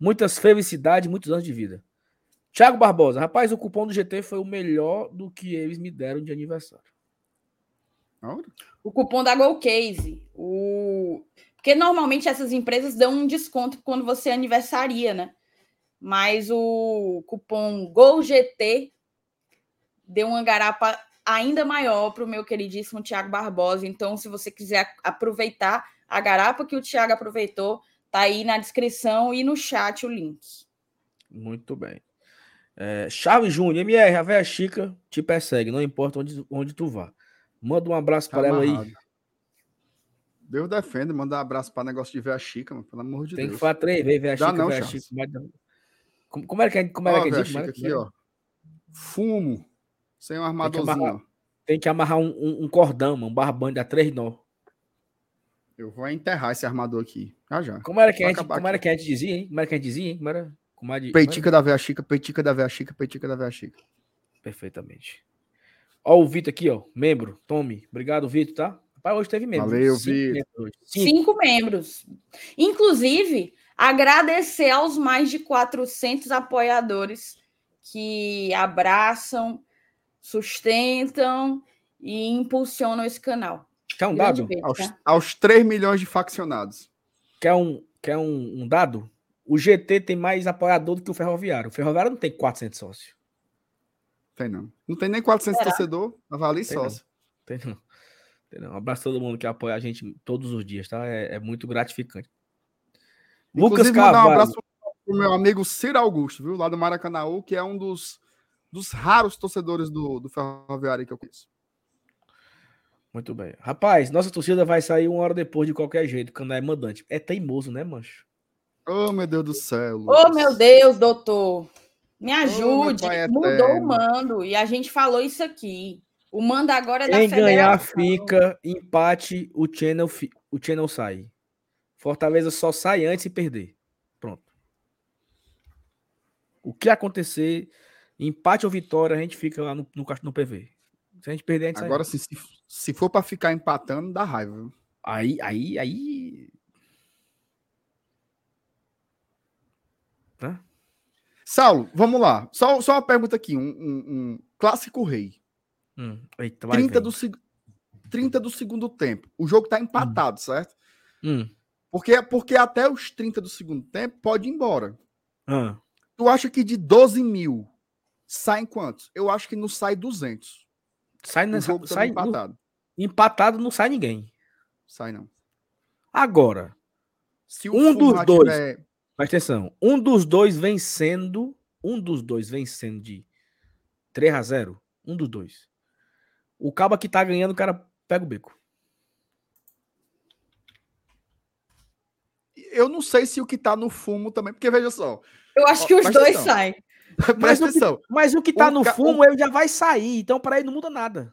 Muitas felicidades, muitos anos de vida. Thiago Barbosa, rapaz, o cupom do GT foi o melhor do que eles me deram de aniversário. O cupom da GoCase. O... Porque normalmente essas empresas dão um desconto quando você aniversaria, né? Mas o cupom GOLGT deu uma garapa ainda maior para o meu queridíssimo Tiago Barbosa. Então, se você quiser aproveitar a garapa que o Tiago aproveitou, tá aí na descrição e no chat o link. Muito bem. É, Chaves Júnior, MR, a véia Chica te persegue, não importa onde, onde tu vá. Manda um abraço tá para ela aí. Deus defenda, mandar um abraço para negócio de ver a Chica, mano, pelo amor de Tem que Deus. falar três vezes, Chica, não, véia. Chica. Como, como era que como era Ó, que era que aqui, ó. Fumo. Sem um amarrar- armadorzinho. ó. Tem que amarrar um, um, um cordão, mano, um barbante a três nó. Eu vou enterrar esse armador aqui. Já já. Como era que a gente, como era que a gente dizia, hein? Como era que a gente dizia, hein? Como era? De- Peitica da véia Chica, peitica da véia Chica, peitica da véia Chica. Perfeitamente. Ó, o Vitor aqui, ó. Membro. Tome. Obrigado, Vitor, tá? Rapaz, hoje teve membro. Valeu, Vitor. membros. Cinco. Cinco membros. Inclusive, agradecer aos mais de 400 apoiadores que abraçam, sustentam e impulsionam esse canal. Quer um Grande dado? beijo, Aos, tá? aos 3 milhões de faccionados. Quer um, quer um, um dado? O GT tem mais apoiador do que o Ferroviário. O Ferroviário não tem 400 sócios. Tem não. Não tem nem 400 Será? torcedor, avalie Tem sócio. Tem não. Tem não. Um abraço a todo mundo que apoia a gente todos os dias, tá? É, é muito gratificante. Lucas Inclusive, mandar um abraço pro meu amigo Ciro Augusto, viu? Lá do Maracanãú, que é um dos, dos raros torcedores do, do Ferroviário que eu conheço. Muito bem. Rapaz, nossa torcida vai sair uma hora depois de qualquer jeito, quando é mandante. É teimoso, né, mancho? Oh, meu Deus do céu. Oh, Lucas. meu Deus, doutor. Me ajude. meu pai Mudou eterno. o mando e a gente falou isso aqui. O mando agora é da Quem ganhar fica, empate, o channel, fi- o channel sai. Fortaleza só sai antes de perder. Pronto. O que acontecer, empate ou vitória, a gente fica lá no, no, no PV. Se a gente perder, a gente sai Agora, antes. se, se, for pra ficar empatando, dá raiva. Aí, aí, aí. Né? Saulo, vamos lá. Só, só uma pergunta aqui. Um, um- um clássico rei. Hum, eita, vai 30 vendo. do, seg- 30 do segundo tempo. O jogo tá empatado, certo? Hum, Porque, porque até os 30 do segundo tempo pode ir embora. ah. Tu acha que de 12 mil saem quantos? Eu acho que não sai 200. Sai, O nessa, jogo tá sai no- empatado. empatado, não sai ninguém. Sai não. Agora, Se o Um dos dois. tiver- presta atenção. Um dos dois vencendo. Um dos dois vencendo de 3 a 0 Um dos dois. O cabo que tá ganhando, o cara pega o beco. Eu não sei se o que tá no fumo também, porque veja só. Eu acho Ó, que os presta dois atenção. saem. [LAUGHS] Mas Presta o, que, atenção. mas o que tá O no ca- fumo, ele já vai sair. Então, para ele não muda nada.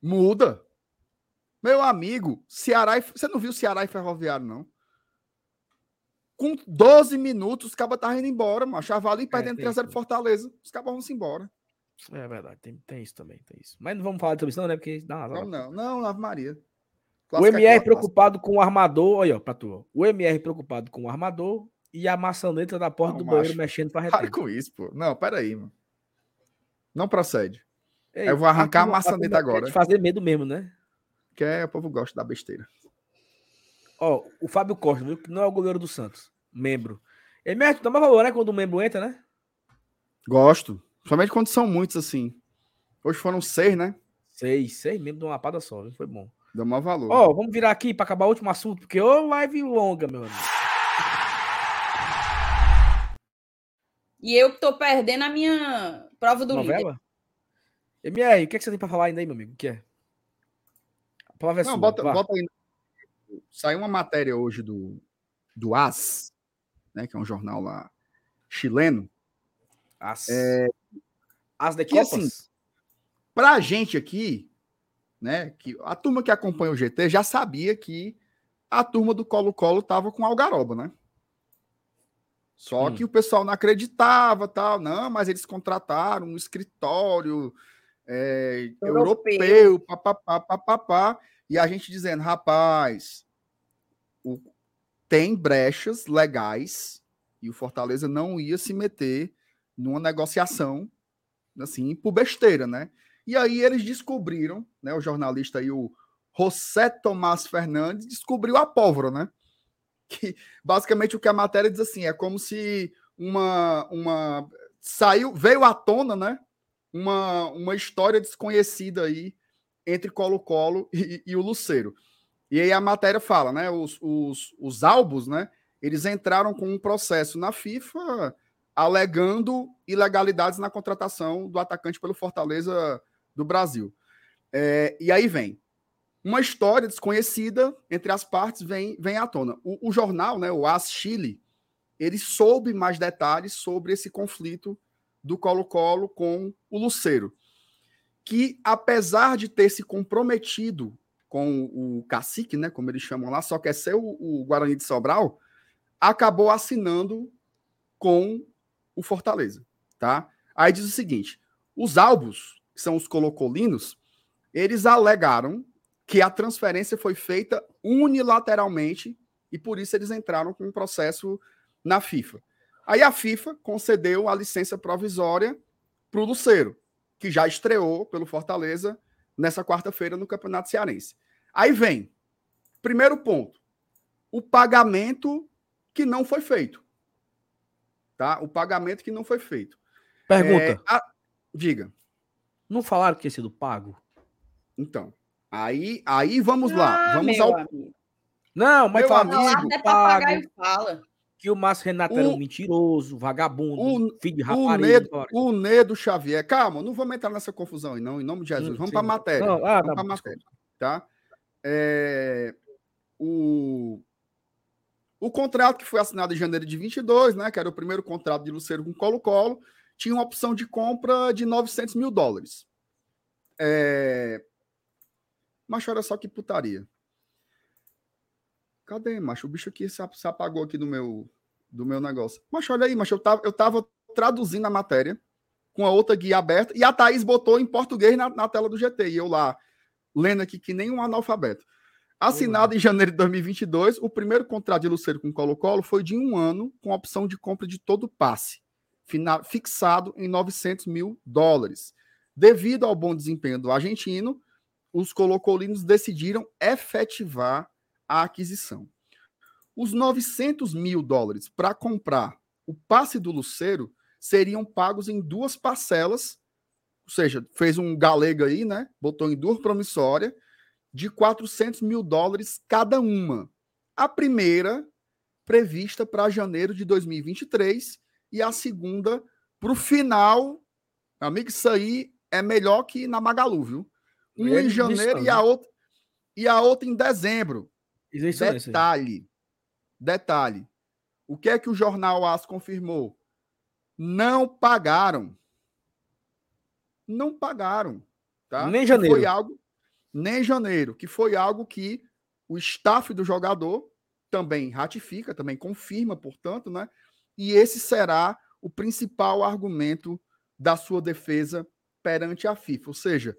Muda. Meu amigo, Ceará e... Você não viu Ceará e Ferroviário, não? Com 12 minutos, os cabas estavam indo embora, macho. Javali perdendo tem 3 isso. de Fortaleza. Os cabas vão se embora. É verdade, tem, tem isso também, tem isso. Mas não vamos falar sobre isso, não, né? Porque dá uma Não, não, não, Ave Maria. O Clássico é MR preocupado com o armador, olha, ó, pra tu. O MR preocupado com o armador e a maçaneta da porta Não, do banheiro macho. mexendo pra Para reter. com isso, pô. Não, peraí, mano. Não procede. Ei, eu vou arrancar a maçaneta agora. fazer medo mesmo, né? Que é, o povo gosta da besteira. Ó, o Fábio Costa, viu? Que não é o goleiro do Santos. Membro. MR, tu dá mais valor, né? Quando o membro entra, né? Gosto. Somente quando são muitos, assim. Hoje foram seis, né? Seis, seis membros de uma lapada só, viu? Foi bom. Deu maior valor. Ó, vamos virar aqui pra acabar o último assunto, porque ô live longa, meu amigo. E eu que tô perdendo a minha prova do líder. Novela? MR, o que, é que você tem pra falar ainda aí, meu amigo? O que é? palavra é Não, sua, bota, bota aí. Saiu uma matéria hoje do, do AS, né, que é um jornal lá chileno. As, É, as de que Copas? assim, Pra gente aqui, né, que a turma que acompanha o GT já sabia que a turma do Colo-Colo tava com Algaroba, né? Só Hum. que o pessoal não acreditava, tal, não, mas eles contrataram um escritório é, Europeu. europeu, papapá, papapá, e a gente dizendo, rapaz, o- tem brechas legais e o Fortaleza não ia se meter numa negociação assim por besteira, né? E aí eles descobriram, né? O jornalista aí, o José Tomás Fernandes, descobriu a pólvora, né? Que basicamente o que a matéria diz assim, é como se uma uma saiu, veio à tona, né? Uma, uma história desconhecida aí entre Colo-Colo [LAUGHS] e, e o Luceiro. E aí a matéria fala, né? Os, os, os albos, né? Eles entraram com um processo na FIFA alegando ilegalidades na contratação do atacante pelo Fortaleza do Brasil. É, e aí vem uma história desconhecida entre as partes vem, vem à tona. O, o jornal, né, o AS Chile, ele soube mais detalhes sobre esse conflito do Colo-Colo com o Luceiro, que apesar de ter se comprometido com o cacique, né, como eles chamam lá, só quer ser o, o Guarani de Sobral, acabou assinando com o Fortaleza, tá? Aí diz o seguinte: os albos, que são os colocolinos, eles alegaram que a transferência foi feita unilateralmente e por isso eles entraram com um processo na FIFA. Aí a FIFA concedeu a licença provisória para o Luceiro, que já estreou pelo Fortaleza nessa quarta-feira no Campeonato Cearense. Aí vem, primeiro ponto, o pagamento que não foi feito. Tá? O pagamento que não foi feito. Pergunta. É, a- Diga. Não falaram que tinha sido pago? Então, aí, aí vamos lá. Ah, Vamos meu ao. amigo. Não, mas Meu falaram amigo, pago, fala. Que o Márcio Renato era um O- mentiroso, vagabundo, o- filho de O rapariga. Nedo, falaram. o Nedo Xavier. Calma, não vamos entrar nessa confusão aí, não, em nome de Jesus. Hum, Vamos sim. para a matéria. Não, ah, vamos para a matéria. Tá? É, o, o contrato que foi assinado em janeiro de 22, né, que era o primeiro contrato de Luceiro com Colo-Colo, tinha uma opção de compra de 900 mil dólares. É... Mas olha só que putaria. Cadê, macho? O bicho aqui se ap- se apagou aqui do meu, do meu negócio. Mas olha aí, macho, eu tava, eu tava traduzindo a matéria com a outra guia aberta e a Thaís botou em português na, na tela do GT. E eu lá, lendo aqui que nem um analfabeto. Assinado em janeiro de 2022, o primeiro contrato de Luceiro com Colo-Colo foi de um ano, com opção de compra de todo o passe, fina- fixado em 900 mil dólares. Devido ao bom desempenho do argentino, os colocolinos decidiram efetivar a aquisição. Os 900 mil dólares para comprar o passe do Luceiro seriam pagos em duas parcelas, ou seja, fez um galega aí, né? Botou em duas promissórias, de 400 mil dólares cada uma. A primeira prevista para janeiro de 2023 e a segunda para o final. Amigo, isso aí é melhor que na Magalu, viu? Uma É em janeiro e a outra e a outra em dezembro. Isso, isso. Detalhe. Detalhe. O que é que o jornal AS confirmou? Não pagaram. Não pagaram. Tá? Nem janeiro. Foi algo, nem janeiro, que foi algo que o staff do jogador também ratifica, também confirma, portanto, né? E esse será o principal argumento da sua defesa perante a FIFA. Ou seja,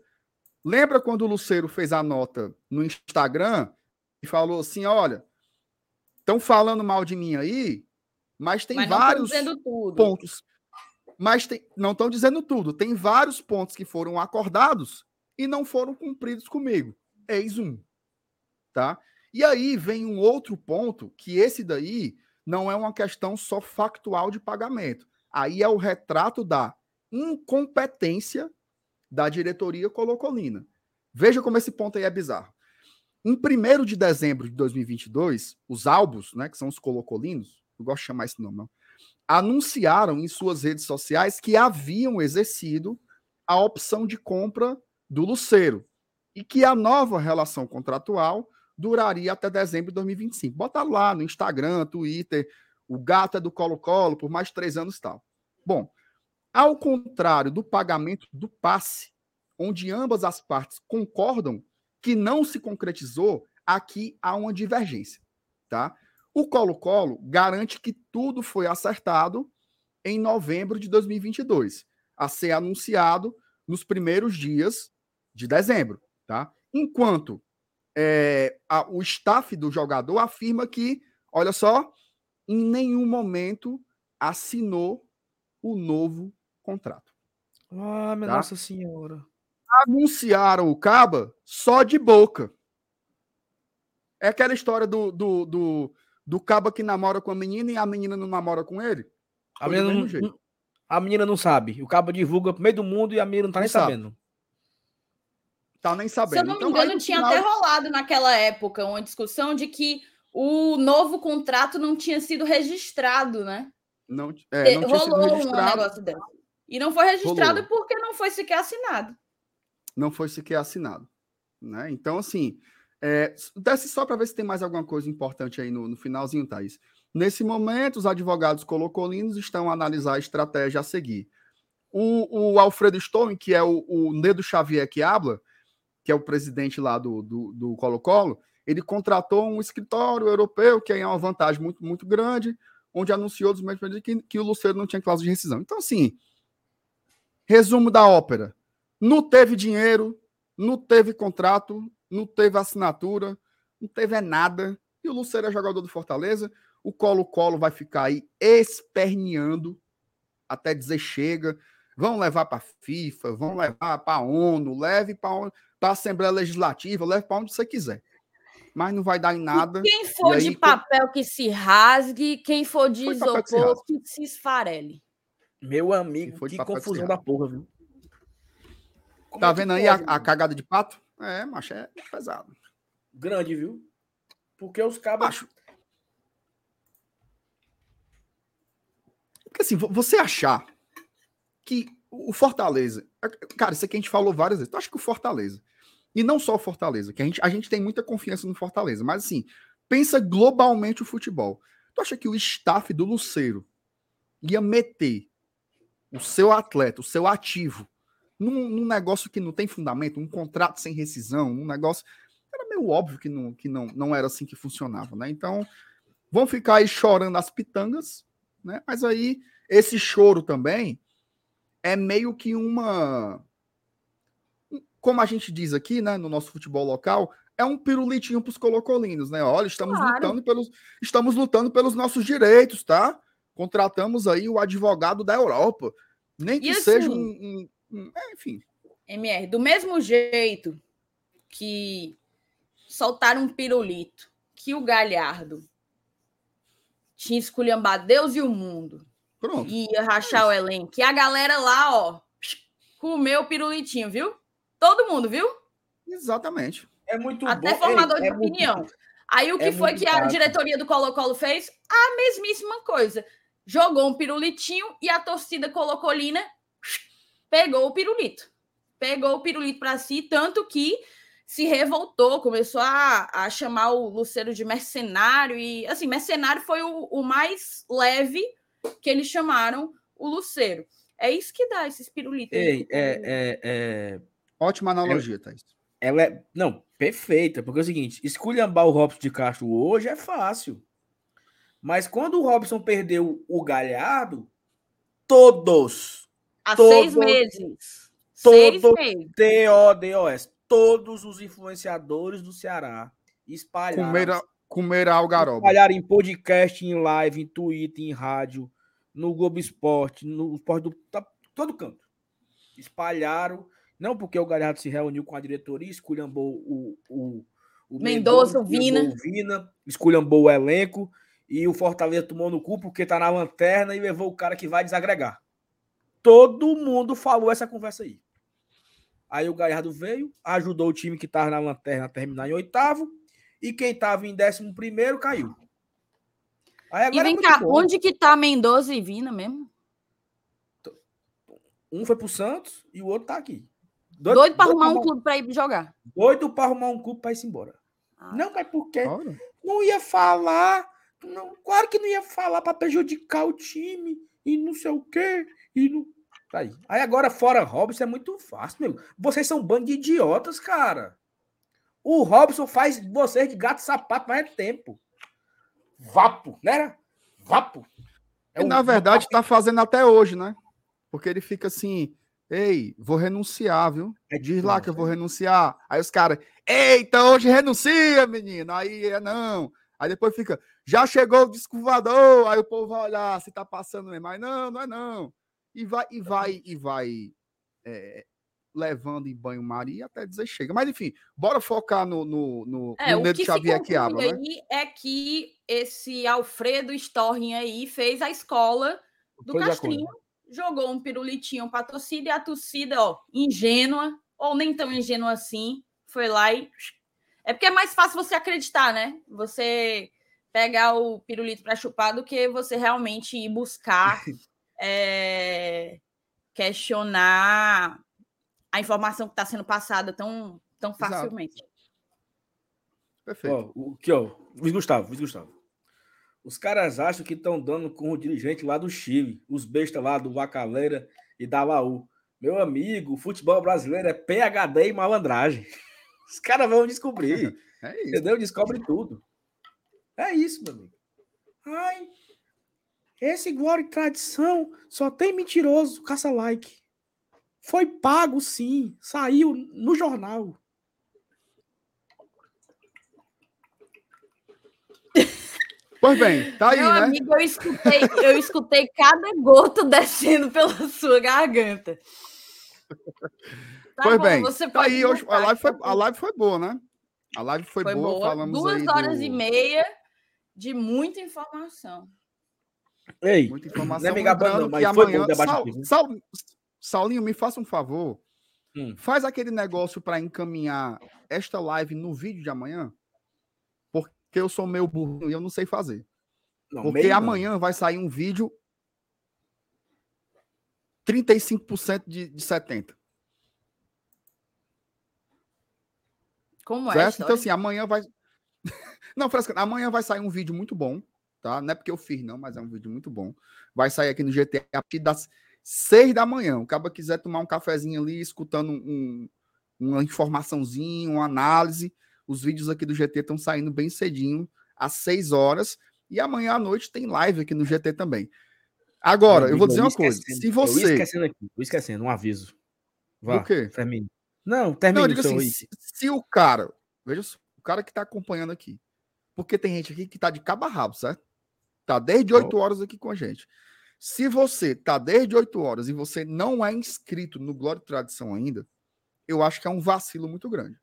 lembra quando o Luceiro fez a nota no Instagram e falou assim: olha, estão falando mal de mim aí, mas tem Mas vários pontos. Mas tem, não estão dizendo tudo. Tem vários pontos que foram acordados e não foram cumpridos comigo. Eis um. Tá? E aí vem um outro ponto, que esse daí não é uma questão só factual de pagamento. Aí é o retrato da incompetência da diretoria colocolina. Veja como esse ponto aí é bizarro. Em 1 de dezembro de 2022, os albos, né, que são os colocolinos, eu gosto de chamar esse nome, não, anunciaram em suas redes sociais que haviam exercido a opção de compra do Luceiro. e que a nova relação contratual duraria até dezembro de 2025. Botaram lá no Instagram, Twitter, o gato é do Colo-Colo por mais três anos e tal. Bom, ao contrário do pagamento do passe, onde ambas as partes concordam que não se concretizou, aqui há uma divergência, tá? O Colo-Colo garante que tudo foi acertado em novembro de 2022, a ser anunciado nos primeiros dias de dezembro, tá? Enquanto é, a, o staff do jogador afirma que, olha só, em nenhum momento assinou o novo contrato. Ah, minha Tá? Nossa Senhora. Anunciaram o Caba só de boca. É aquela história do, do, do, do Caba que namora com a menina e a menina não namora com ele. A Foi menina, não, a menina não sabe. O cabo divulga pro meio do mundo e a menina não tá Não nem sabe. sabendo. Tá nem sabendo. Se eu não me Então, engano, aí, no tinha final- até rolado naquela época uma discussão de que o novo contrato não tinha sido registrado, né? Não, é, não tinha sido Rolou um negócio desse. E não foi registrado Rolou. porque não foi sequer assinado. Não foi sequer assinado. Né? Então, assim, é, desce só para ver se tem mais alguma coisa importante aí no, no finalzinho, Thaís. Nesse momento, os advogados colocolinos estão a analisar a estratégia a seguir. O, o Alfredo Stone, que é o, o Nedo Xavier que habla, que é o presidente lá do, do, do Colo-Colo, ele contratou um escritório europeu, que aí é uma vantagem muito, muito grande, onde anunciou dos mesmos que, que o Luceiro não tinha cláusula de rescisão. Então, assim, resumo da ópera. Não teve dinheiro, não teve contrato, não teve assinatura, não teve é nada. E o Luceiro é jogador do Fortaleza. O Colo-Colo vai ficar aí esperneando até dizer chega. Vão levar para a FIFA, vão levar para a ONU, leve para a Assembleia Legislativa, leve para onde você quiser. Mas não vai dar em nada. Quem for aí, de papel que se rasgue, quem for de papel que se isopor que se esfarele. Meu amigo, que de confusão da porra, viu? Como Tá é vendo aí a, pode, a cagada de pato? É, macho, é pesado. Grande, viu? Porque os cabos. Macho. Porque assim, vo- você achar que o Fortaleza. Cara, isso aqui a gente falou várias vezes. Tu acha que o Fortaleza. E não só o Fortaleza, que a gente, a gente tem muita confiança no Fortaleza, mas assim, pensa globalmente o futebol. Tu acha que o staff do Luceiro ia meter o seu atleta, o seu ativo, num, num negócio que não tem fundamento, um contrato sem rescisão, um negócio. Era meio óbvio que não, que não, não era assim que funcionava, né? Então, vão ficar aí chorando as pitangas, né? Mas aí, esse choro também é meio que uma. Como a gente diz aqui, né, no nosso futebol local, é um pirulitinho para os colocolinos, né? Olha, estamos Claro. lutando pelos estamos lutando pelos nossos direitos, tá? Contratamos aí o advogado da Europa, nem que seja um, assim- um- enfim, MR, do mesmo jeito que soltaram um pirulito, que o Galhardo tinha esculhambado Deus e o mundo, pronto. ia rachar o elenco, e a galera lá, ó, comeu o pirulitinho, viu? Todo mundo, viu? Exatamente. É muito Até bom. formador Ei, de é muito- opinião. Aí o que é foi muito que a prático. diretoria do Colo-Colo fez? A mesmíssima coisa. Jogou um pirulitinho e a torcida colocolina pegou o pirulito. Pegou o pirulito para si, tanto que se revoltou, começou a, a chamar o Luceiro de mercenário. E, assim, mercenário foi o, o mais leve que eles chamaram o Luceiro. É isso que dá esses pirulitos. aí. Ei, é, é, é, Ótima analogia, Thaís. ela é. Não, perfeita. Porque é o seguinte: esculhambar o Robson de Castro hoje é fácil. Mas quando o Robson perdeu o Galhardo, todos, Há todo- seis meses. Seis todo- meses. T-O-D-O-S, todos os influenciadores do Ceará espalharam. Comer, comer algaroba. Espalharam em podcast, em live, em Twitter, em rádio, no Globo Esporte, no Esporte do. tá- todo canto. Espalharam. Não porque o Galhardo se reuniu com a diretoria, esculhambou o, o, o Mendonça, o esculhambou o Vina, esculhambou o elenco, e o Fortaleza tomou no cu porque tá na lanterna e levou o cara que vai desagregar. Todo mundo falou essa conversa aí. Aí o Galhardo veio, ajudou o time que estava na lanterna a terminar em oitavo, e quem estava em décimo primeiro caiu. Aí E agora é vem muito cá, bom. onde que tá Mendoza e Vina mesmo? Um foi pro Santos e o outro tá aqui. Doido pra arrumar um clube pra ir jogar. Doido pra arrumar um clube pra ir embora. Ah. Não, mas por quê? Não ia falar. Não, claro que não ia falar pra prejudicar o time e não sei o quê. E não... Tá aí. aí agora, fora Robson, é muito fácil, meu. Vocês são um bando de idiotas, cara. O Robson faz vocês de gato e sapato mais tempo. Vapo, né? Vapo. É E, um- na verdade, tá fazendo até hoje, né? Porque ele fica assim, ei, vou renunciar, viu? É Diz lá que eu vou né? renunciar. Aí os caras, eita, hoje renuncia, menino. Aí é não. Aí depois fica, já chegou o disco voador. Aí o povo vai olhar se tá passando mesmo. Mas não, não é não. E vai, e vai, e vai é, levando em banho-maria até dizer chega. Mas enfim, bora focar no, no, no, É, no Nedo Xavier que conclui né? aí é que esse Alfredo Storring aí fez a escola do Coisa Castrinho, jogou um pirulitinho pra torcida e a torcida, ó, ingênua, ou nem tão ingênua assim, foi lá e. É porque é mais fácil você acreditar, né? Você pegar o pirulito para chupar do que você realmente ir buscar, [LAUGHS] é, questionar a informação que está sendo passada tão, tão Exato. facilmente. Perfeito. Ó, o que, ó, Luiz Gustavo, Luiz Gustavo. Os caras acham que estão dando com o dirigente lá do Chile, os bestas lá do Vacaleira e da Laú. Meu amigo, o futebol brasileiro é PHD e malandragem. [LAUGHS] Os caras vão descobrir, [LAUGHS] É isso. entendeu? Descobre tudo. É isso, meu amigo. Ai, esse Glória e Tradição só tem mentiroso, caça like. Foi pago, sim. Saiu no jornal. Pois bem, tá aí, Meu né? amigo, eu escutei, eu escutei cada gota [LAUGHS] descendo pela sua garganta. Tá pois bom, bem, você tá aí, hoje, a, live foi, a live foi boa, né? A live foi, foi boa, boa. falamos Duas aí horas do- e meia de muita informação. Ei, Muita informação. Não é me gabando, Lembrando não, que mas foi bom amanhã. Sal-? Sal- Saulinho, me faça um favor. Hum. Faz aquele negócio para encaminhar esta live no vídeo de amanhã. Porque eu sou meio burro e eu não sei fazer. não, Porque não. amanhã vai sair um vídeo 35% de, de 70%. Como é? Então, assim, amanhã vai. [LAUGHS] não, fresca, amanhã vai sair um vídeo muito bom, tá? Não é porque eu fiz, não, mas é um vídeo muito bom. Vai sair aqui no GT a partir das 6 da manhã. O cara quiser tomar um cafezinho ali, escutando um, uma informaçãozinha, uma análise. Os vídeos aqui do GT estão saindo bem cedinho, às 6 horas. E amanhã à noite tem live aqui no GT também. Agora, eu vou dizer uma coisa. Se Eu ia você. esquecendo aqui, eu esquecendo, um aviso. Vá, O quê? termine. Não, Não, termine eu digo assim, se, se o cara, veja só, o cara que tá acompanhando aqui, porque tem gente aqui que tá de cabo a rabo, certo? Tá desde 8 horas aqui com a gente. Se você tá desde 8 horas e você não é inscrito no Glória e Tradição ainda, eu acho que é um vacilo muito grande.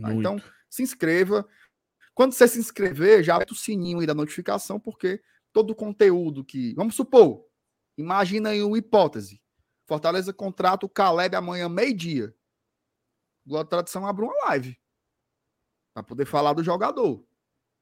tá? Muito. Então, se inscreva. Quando você se inscrever, já aperta o sininho aí da notificação, porque todo o conteúdo que. Vamos supor, imagina aí uma hipótese. Fortaleza contrata o Caleb amanhã, meio-dia. Glória e Tradição abre uma live. Para poder falar do jogador.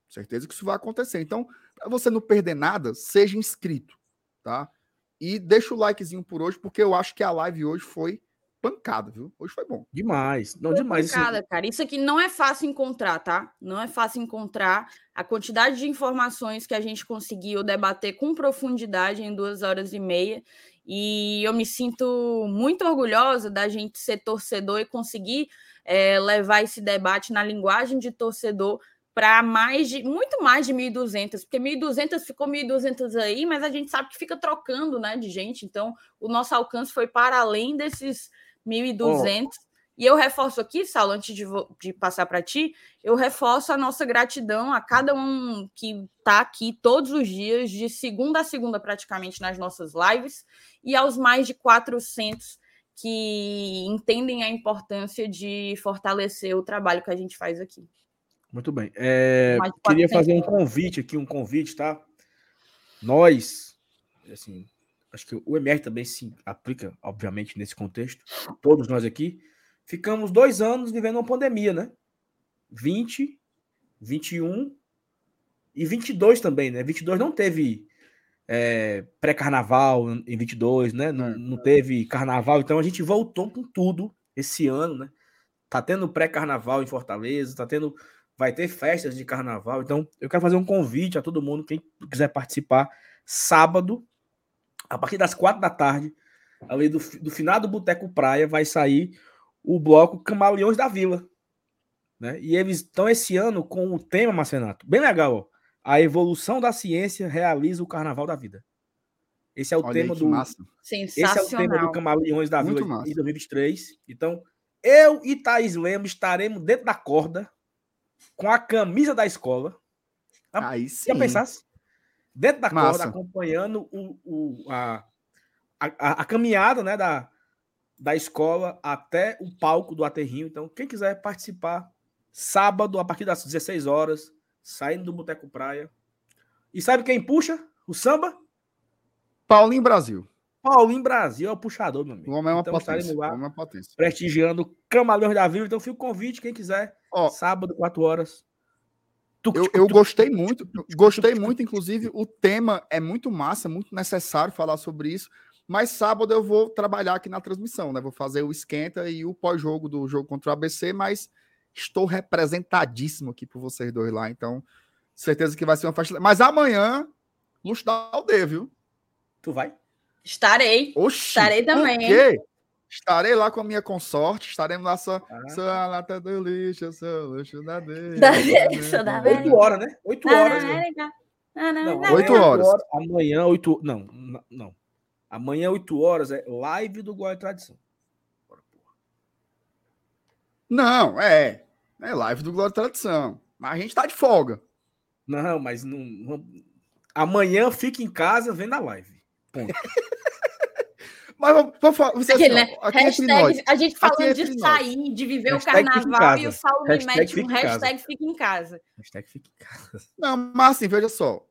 Certeza que isso vai acontecer. Então, para você não perder nada, seja inscrito, tá? E deixa o likezinho por hoje, porque eu acho que a live hoje foi pancada, viu? Hoje foi bom. Demais. Não, Foi demais. Isso, pancada, cara. Isso aqui não é fácil encontrar, tá? Não é fácil encontrar a quantidade de informações que a gente conseguiu debater com profundidade em duas horas e meia. E eu me sinto muito orgulhosa da gente ser torcedor e conseguir eh, levar esse debate na linguagem de torcedor para mais de muito mais de 1.200, porque 1.200 ficou 1.200 aí, mas a gente sabe que fica trocando, né, de gente. Então, o nosso alcance foi para além desses 1.200. E eu reforço aqui, Saulo, antes de, de passar para ti, eu reforço a nossa gratidão a cada um que está aqui todos os dias, de segunda a segunda, praticamente, nas nossas lives, e aos mais de 400 que entendem a importância de fortalecer o trabalho que a gente faz aqui. Muito bem. É, queria 400 fazer um convite aqui, um convite, tá? Nós, assim, acho que o MR também se aplica, obviamente, nesse contexto. Todos nós aqui ficamos dois anos vivendo uma pandemia, né? 20, 21 e 22 também, né? 22 não teve é, pré-carnaval em 22, né? Não, É. não teve carnaval, então a gente voltou com tudo esse ano, né? Tá tendo pré-carnaval em Fortaleza, tá tendo. Vai ter festas de carnaval. Então, eu quero fazer um convite a todo mundo, quem quiser participar, sábado, a partir das quatro da tarde, ali do, do final do Boteco Praia, vai sair o bloco Camaleões da Vila. Né? E eles estão esse ano com o tema, Marcenato, bem legal. Ó. A evolução da ciência realiza o carnaval da vida. Esse é o Olha tema aí, do. massa. Esse é o tema do Sensacional. Camaleões da Muito Vila massa. em 2023. Então, eu e Thaís Lemos estaremos dentro da corda com a camisa da escola. Ah, Aí sim. Já pensasse? Dentro da Massa. corda, acompanhando o, o- a, a, a- a caminhada né, da, da escola até o palco do aterrinho. Então, quem quiser participar, sábado, a partir das 16 horas, saindo do Boteco Praia. E sabe quem puxa o samba? Paulinho Brasil. Paulinho Brasil é o puxador, meu amigo. O homem é uma então, potência. lá homem é potência. prestigiando Camaleões da Vila. Então, fica o convite, quem quiser, Ó, sábado, 4 horas. Eu, eu gostei muito, gostei muito, inclusive, o tema é muito massa, muito necessário falar sobre isso. Mas sábado eu vou trabalhar aqui na transmissão, né? Vou fazer o esquenta e o pós-jogo do jogo contra o ABC, mas estou representadíssimo aqui por vocês dois lá, então certeza que vai ser uma festa. Mas amanhã, luxo da aldeia, viu? Tu vai? Estarei. Oxi, Estarei também? Estarei lá com a minha consorte, estaremos lá só. Ah. Sou a lata do lixo, sou o luxo da [LAUGHS] aldeia. Da-. 8 horas, né? 8 horas. né? Não, Não, não, Oito horas. Amanhã, 8 Não, não. Amanhã, 8 horas, é live do e Tradição. Não, é. É live do Glória e Tradição. Mas a gente tá de folga. Não, mas não. não- Amanhã fica em casa vendo a live. Ponto. [LAUGHS] Mas vamos, vamos falar. Você, Aquele, assim, né? ó, aqui nós. Hashtag, a gente falando Aqui entre de nós. sair, de viver Hashtag o carnaval e casa. o Saulo me mete fica um em casa. hashtag fica em casa. Hashtag fica em casa. Não, mas assim, veja só.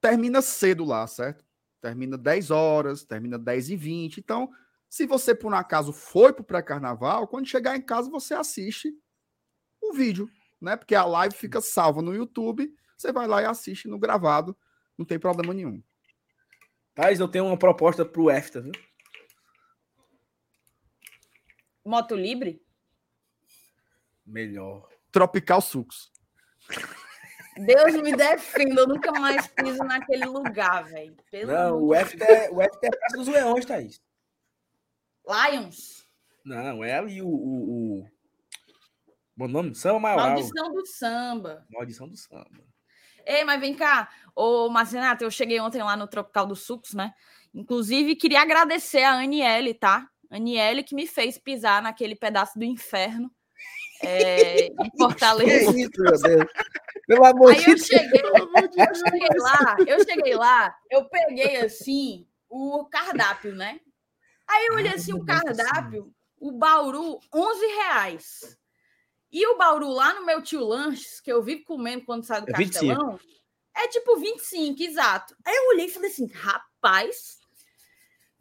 Termina cedo lá, certo? Termina 10 horas, termina 10 e 20. Então, se você, por um acaso, foi pro pré-carnaval, quando chegar em casa, você assiste o vídeo, né? Porque a live fica salva no YouTube. Você vai lá e assiste no gravado. Não tem problema nenhum. Thais, eu tenho uma proposta pro EFTA, viu? Moto Libre? Melhor. Tropical Sucos. Deus me defenda, eu nunca mais piso naquele lugar, velho. Pelo Não, amor o de EFTA é, o EFTA é Praça dos Leões, Thaís. Lions, Não, é ali o. o, o... Bom nome? Samba Maioral. maldição do samba. Maldição do samba. Ei, mas vem cá, ô Marcenato, eu cheguei ontem lá no Tropical dos Sucos, né? Inclusive, queria agradecer a Aniele, tá? Aniele que me fez pisar naquele pedaço do inferno é, [LAUGHS] em Fortaleza. Que isso, meu Deus. Pelo amor Aí de eu Deus. cheguei, eu cheguei lá, eu cheguei lá, eu peguei assim o cardápio, né? Aí eu olhei assim o cardápio, o Bauru, 11 reais. E o Bauru lá no meu tio Lanches, que eu vivo comendo quando sai do É 25. Castelão, é tipo 25, exato. Aí eu olhei e falei assim, rapaz,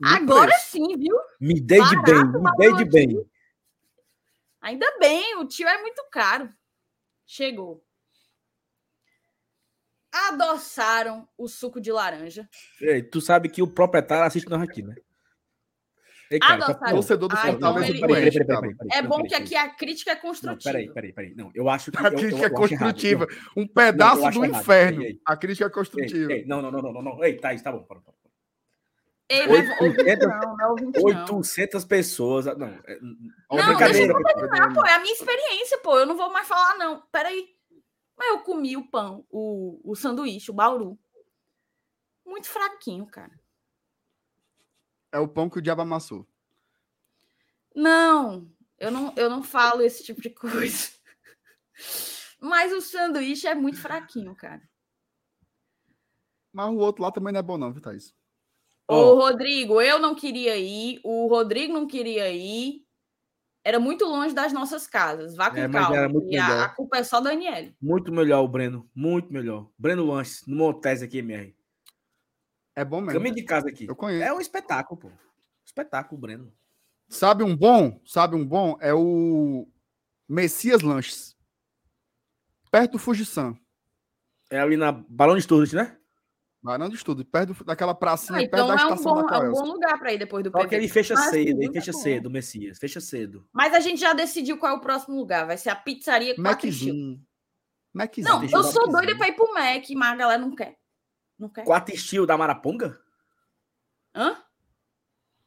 agora preço. sim, viu? Me dei de bem, me dei de bem. Ainda bem, o tio é muito caro. Chegou. Adoçaram o suco de laranja. Ei, tu sabe que o proprietário assiste nós aqui, né? Ei, Ah, cara, não, tá- sabe. Torcedor do Ah, Fortaleza então ele- É não, bom que aqui a crítica é Não, construtiva. peraí, peraí, peraí. Não, eu acho que. A eu- eu- crítica é eu construtiva. Não, Um pedaço do inferno. Ei, ei. A crítica é construtiva. ei, não, não, não, não, não, não. Ei, Thaís, tá bom. Para, para. Ei, mas ouvinte 800 não, não é ouvinte não. 800 pessoas. Não, é, Olha a Não, brincadeira. Ah, pô, é a minha experiência, pô. Eu não vou mais falar, não. Peraí. Mas eu comi o pão, o, o sanduíche, o bauru. Muito fraquinho, cara. É o pão que o diabo amassou. Não, eu não, eu não falo esse tipo de coisa. [LAUGHS] Mas o sanduíche é muito fraquinho, cara. Mas o outro lá também não é bom, não, viu, Thaís? Ô, Ó. Rodrigo, eu não queria ir, o Rodrigo não queria ir. Era muito longe das nossas casas. Vá com É, calma. era muito E a, melhor. a culpa é só da Daniele. Muito melhor o Breno. Muito melhor. Breno Lanches, no Montes aqui, MR. É bom mesmo. Caminho de casa aqui. Eu conheço. É um espetáculo, pô. Espetáculo, Breno. Sabe um bom? Sabe um bom? É o Messias Lanches. Perto do Fujisan. É ali na Balão de Stuart, né? Varanda de estudo, perto do- daquela pracinha, Ah, perto então da é um estação bom, da é um Coelce. bom lugar para ir depois do Só PV. que ele fecha Mas, cedo, ele é fecha bom. cedo, Messias. Fecha cedo. Mas a gente já decidiu qual é o próximo lugar. Vai ser a pizzaria Steel. Maczinho. Maczinho. Não, eu sou doida pra ir pro Mac, mas a galera não quer. Não quer? Quatro estilo da Maraponga? Hã?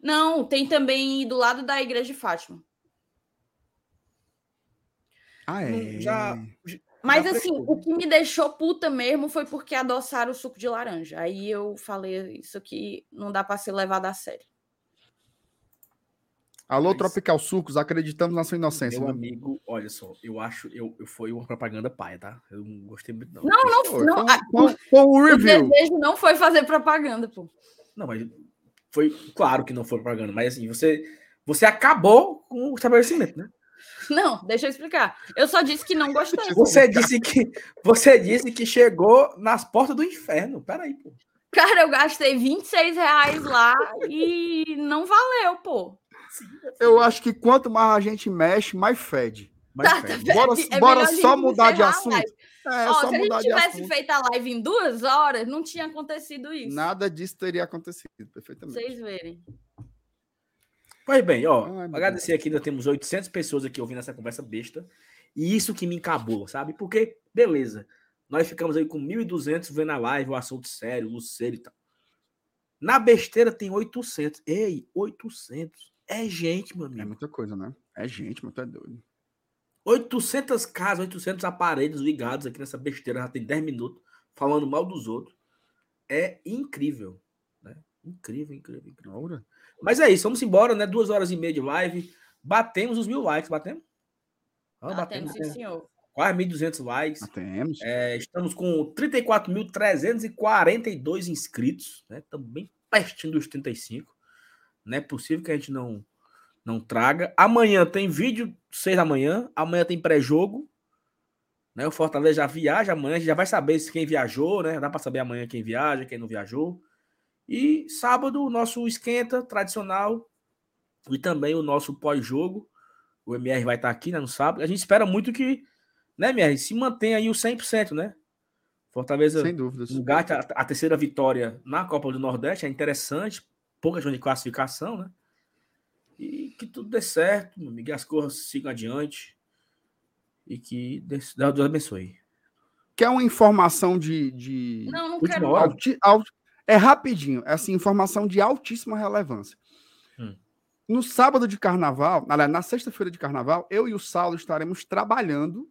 Não, tem também do lado da igreja de Fátima. Ah, é. Já. Mas Já assim, o que me deixou puta mesmo foi porque adoçaram o suco de laranja. Aí eu falei, isso aqui não dá pra ser levado a sério. Alô, Mas- Tropical Sucos, acreditamos na sua inocência. Meu viu? amigo, olha só, eu acho, eu, eu foi uma propaganda paia, tá? Eu não gostei muito, não. Não, não, Foi, não. foi foi foi um o review. desejo não foi fazer propaganda, pô. Não, mas foi claro que não foi propaganda, mas assim, você, você acabou com o estabelecimento, né? Não, deixa eu explicar. Eu só disse que não gostei. Você disse que você disse que chegou nas portas do inferno. Peraí, pô. Cara, eu gastei 26 reais lá e não valeu, pô. Eu acho que quanto mais a gente mexe, mais fede. Mas Tá, fede. tá Bora, É bora só mudar de assunto. É, Ó, só se a gente tivesse feito a live em duas horas, não tinha acontecido isso. Nada disso teria acontecido, perfeitamente. Vocês verem. Pois bem, ó, Ai, agradecer aqui, ainda temos 800 pessoas aqui ouvindo essa conversa besta. E isso que me encabou, sabe? Porque, beleza, nós ficamos aí com 1.200 vendo a live, o assunto sério, o Luceiro e tal. Na besteira tem 800. Ei, 800. É gente, meu É amigo. muita coisa, né? É gente, mas tu é doido. 800 casas, 800 aparelhos ligados aqui nessa besteira, já tem 10 minutos, falando mal dos outros. É incrível. Né? Incrível, incrível, incrível. Mas é isso, vamos embora, né? Duas horas e meia de live. Batemos os mil likes, batemos? Ah, Ah, temos, sim, né? senhor. Quase 1.200 likes. Ah, temos. É, estamos com 34.342 inscritos, né? Também pertinho dos 35. Não é possível que a gente não, não traga. Amanhã tem vídeo, 6 da manhã. Amanhã tem pré-jogo. Né? O Fortaleza já viaja amanhã, a gente já vai saber se quem viajou, né? Dá para saber amanhã quem viaja, quem não viajou. E sábado, o nosso esquenta tradicional. E também o nosso pós-jogo. O MR vai estar aqui né, no sábado. A gente espera muito que, né, MR, se mantenha aí o 100%, né? Fortaleza Sem dúvidas. engate a, a terceira vitória na Copa do Nordeste, é interessante, pouca chance de classificação, né? E que tudo dê certo, meu amigo, e as coisas sigam adiante e que Deus Deus abençoe. Quer uma informação de. de... Não, não Última quero. alti- alti- É rapidinho, essa informação de altíssima relevância. Hum. No sábado de carnaval, aliás, na sexta-feira de carnaval, eu e o Saulo estaremos trabalhando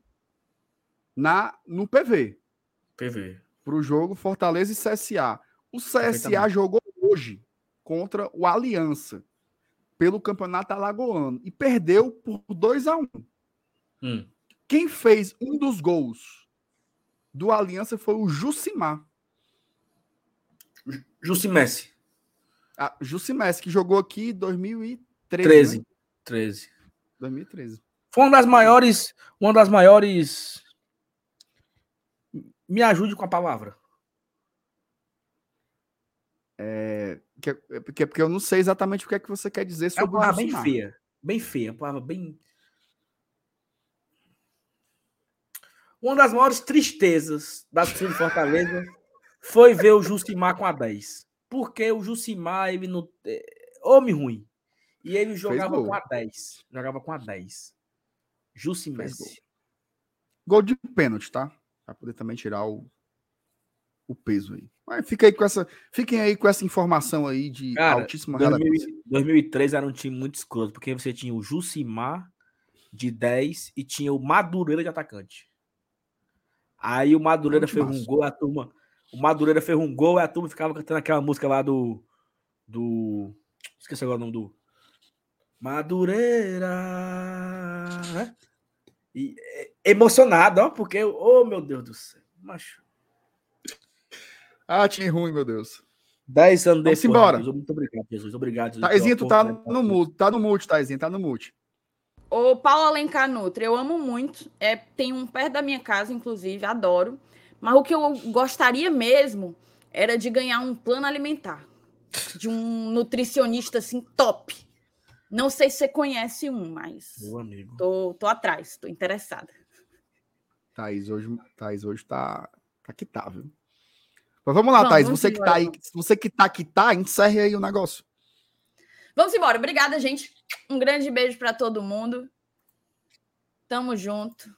na no PV PV. para o jogo Fortaleza e CSA. O CSA jogou hoje contra o Aliança pelo Campeonato Alagoano e perdeu por 2 a 1 Hum. Quem fez um dos gols do Aliança foi o Jucimar. Justi Messi, Ah, Jucimessi, que jogou aqui em 2013. 13. né? 13. 2013. Foi uma das maiores, uma das maiores me ajude com a palavra. Que, é- porque, porque eu não sei exatamente o que é que você quer dizer É uma sobre o palavra bem feia. Bem feia, uma palavra bem. Uma das maiores tristezas da torcida Fortaleza [LAUGHS] foi ver o Jucimar com a 10. Porque o Jucimar, ele não. é, Homem ruim. E ele jogava com a 10. Jogava com a 10. Jussi Fez gol. Gol de pênalti, tá? Pra poder também tirar o, o peso aí. Mas fica aí com essa, fiquem aí com essa informação aí de Cara, altíssima 2000 relevância. 2003 era um time muito escroto, porque você tinha o Jucimar de 10 e tinha o Madureira de atacante. Aí o Madureira Muito fez um massa. gol, a turma. O Madureira fez um gol e a turma ficava cantando aquela música lá do. Do. Esqueci agora o nome do. Madureira. né? E, é, emocionado, ó, porque. Oh, meu Deus do céu. Macho. Ah, time ruim, meu Deus. 10 anos Vamos depois. embora. Jesus, muito obrigado, Jesus. Obrigado. Jesus, Taizinho, tu tá no mute, tá no mute, Taizinho, tá no mute. O Paulo Alencar Nutra, eu amo muito. É, tem um perto da minha casa, inclusive, adoro. Mas o que eu gostaria mesmo era de ganhar um plano alimentar. De um nutricionista assim top. Não sei se você conhece um, mas Meu amigo. tô, tô atrás, tô interessada. Thaís hoje, Thaís hoje tá, tá que tá, viu? Mas vamos lá, Vamos, Thaís. vamos Você que tá aí, você que tá que tá, encerre aí o negócio. Vamos embora. Obrigada, gente. Um grande beijo para todo mundo. Tamo junto.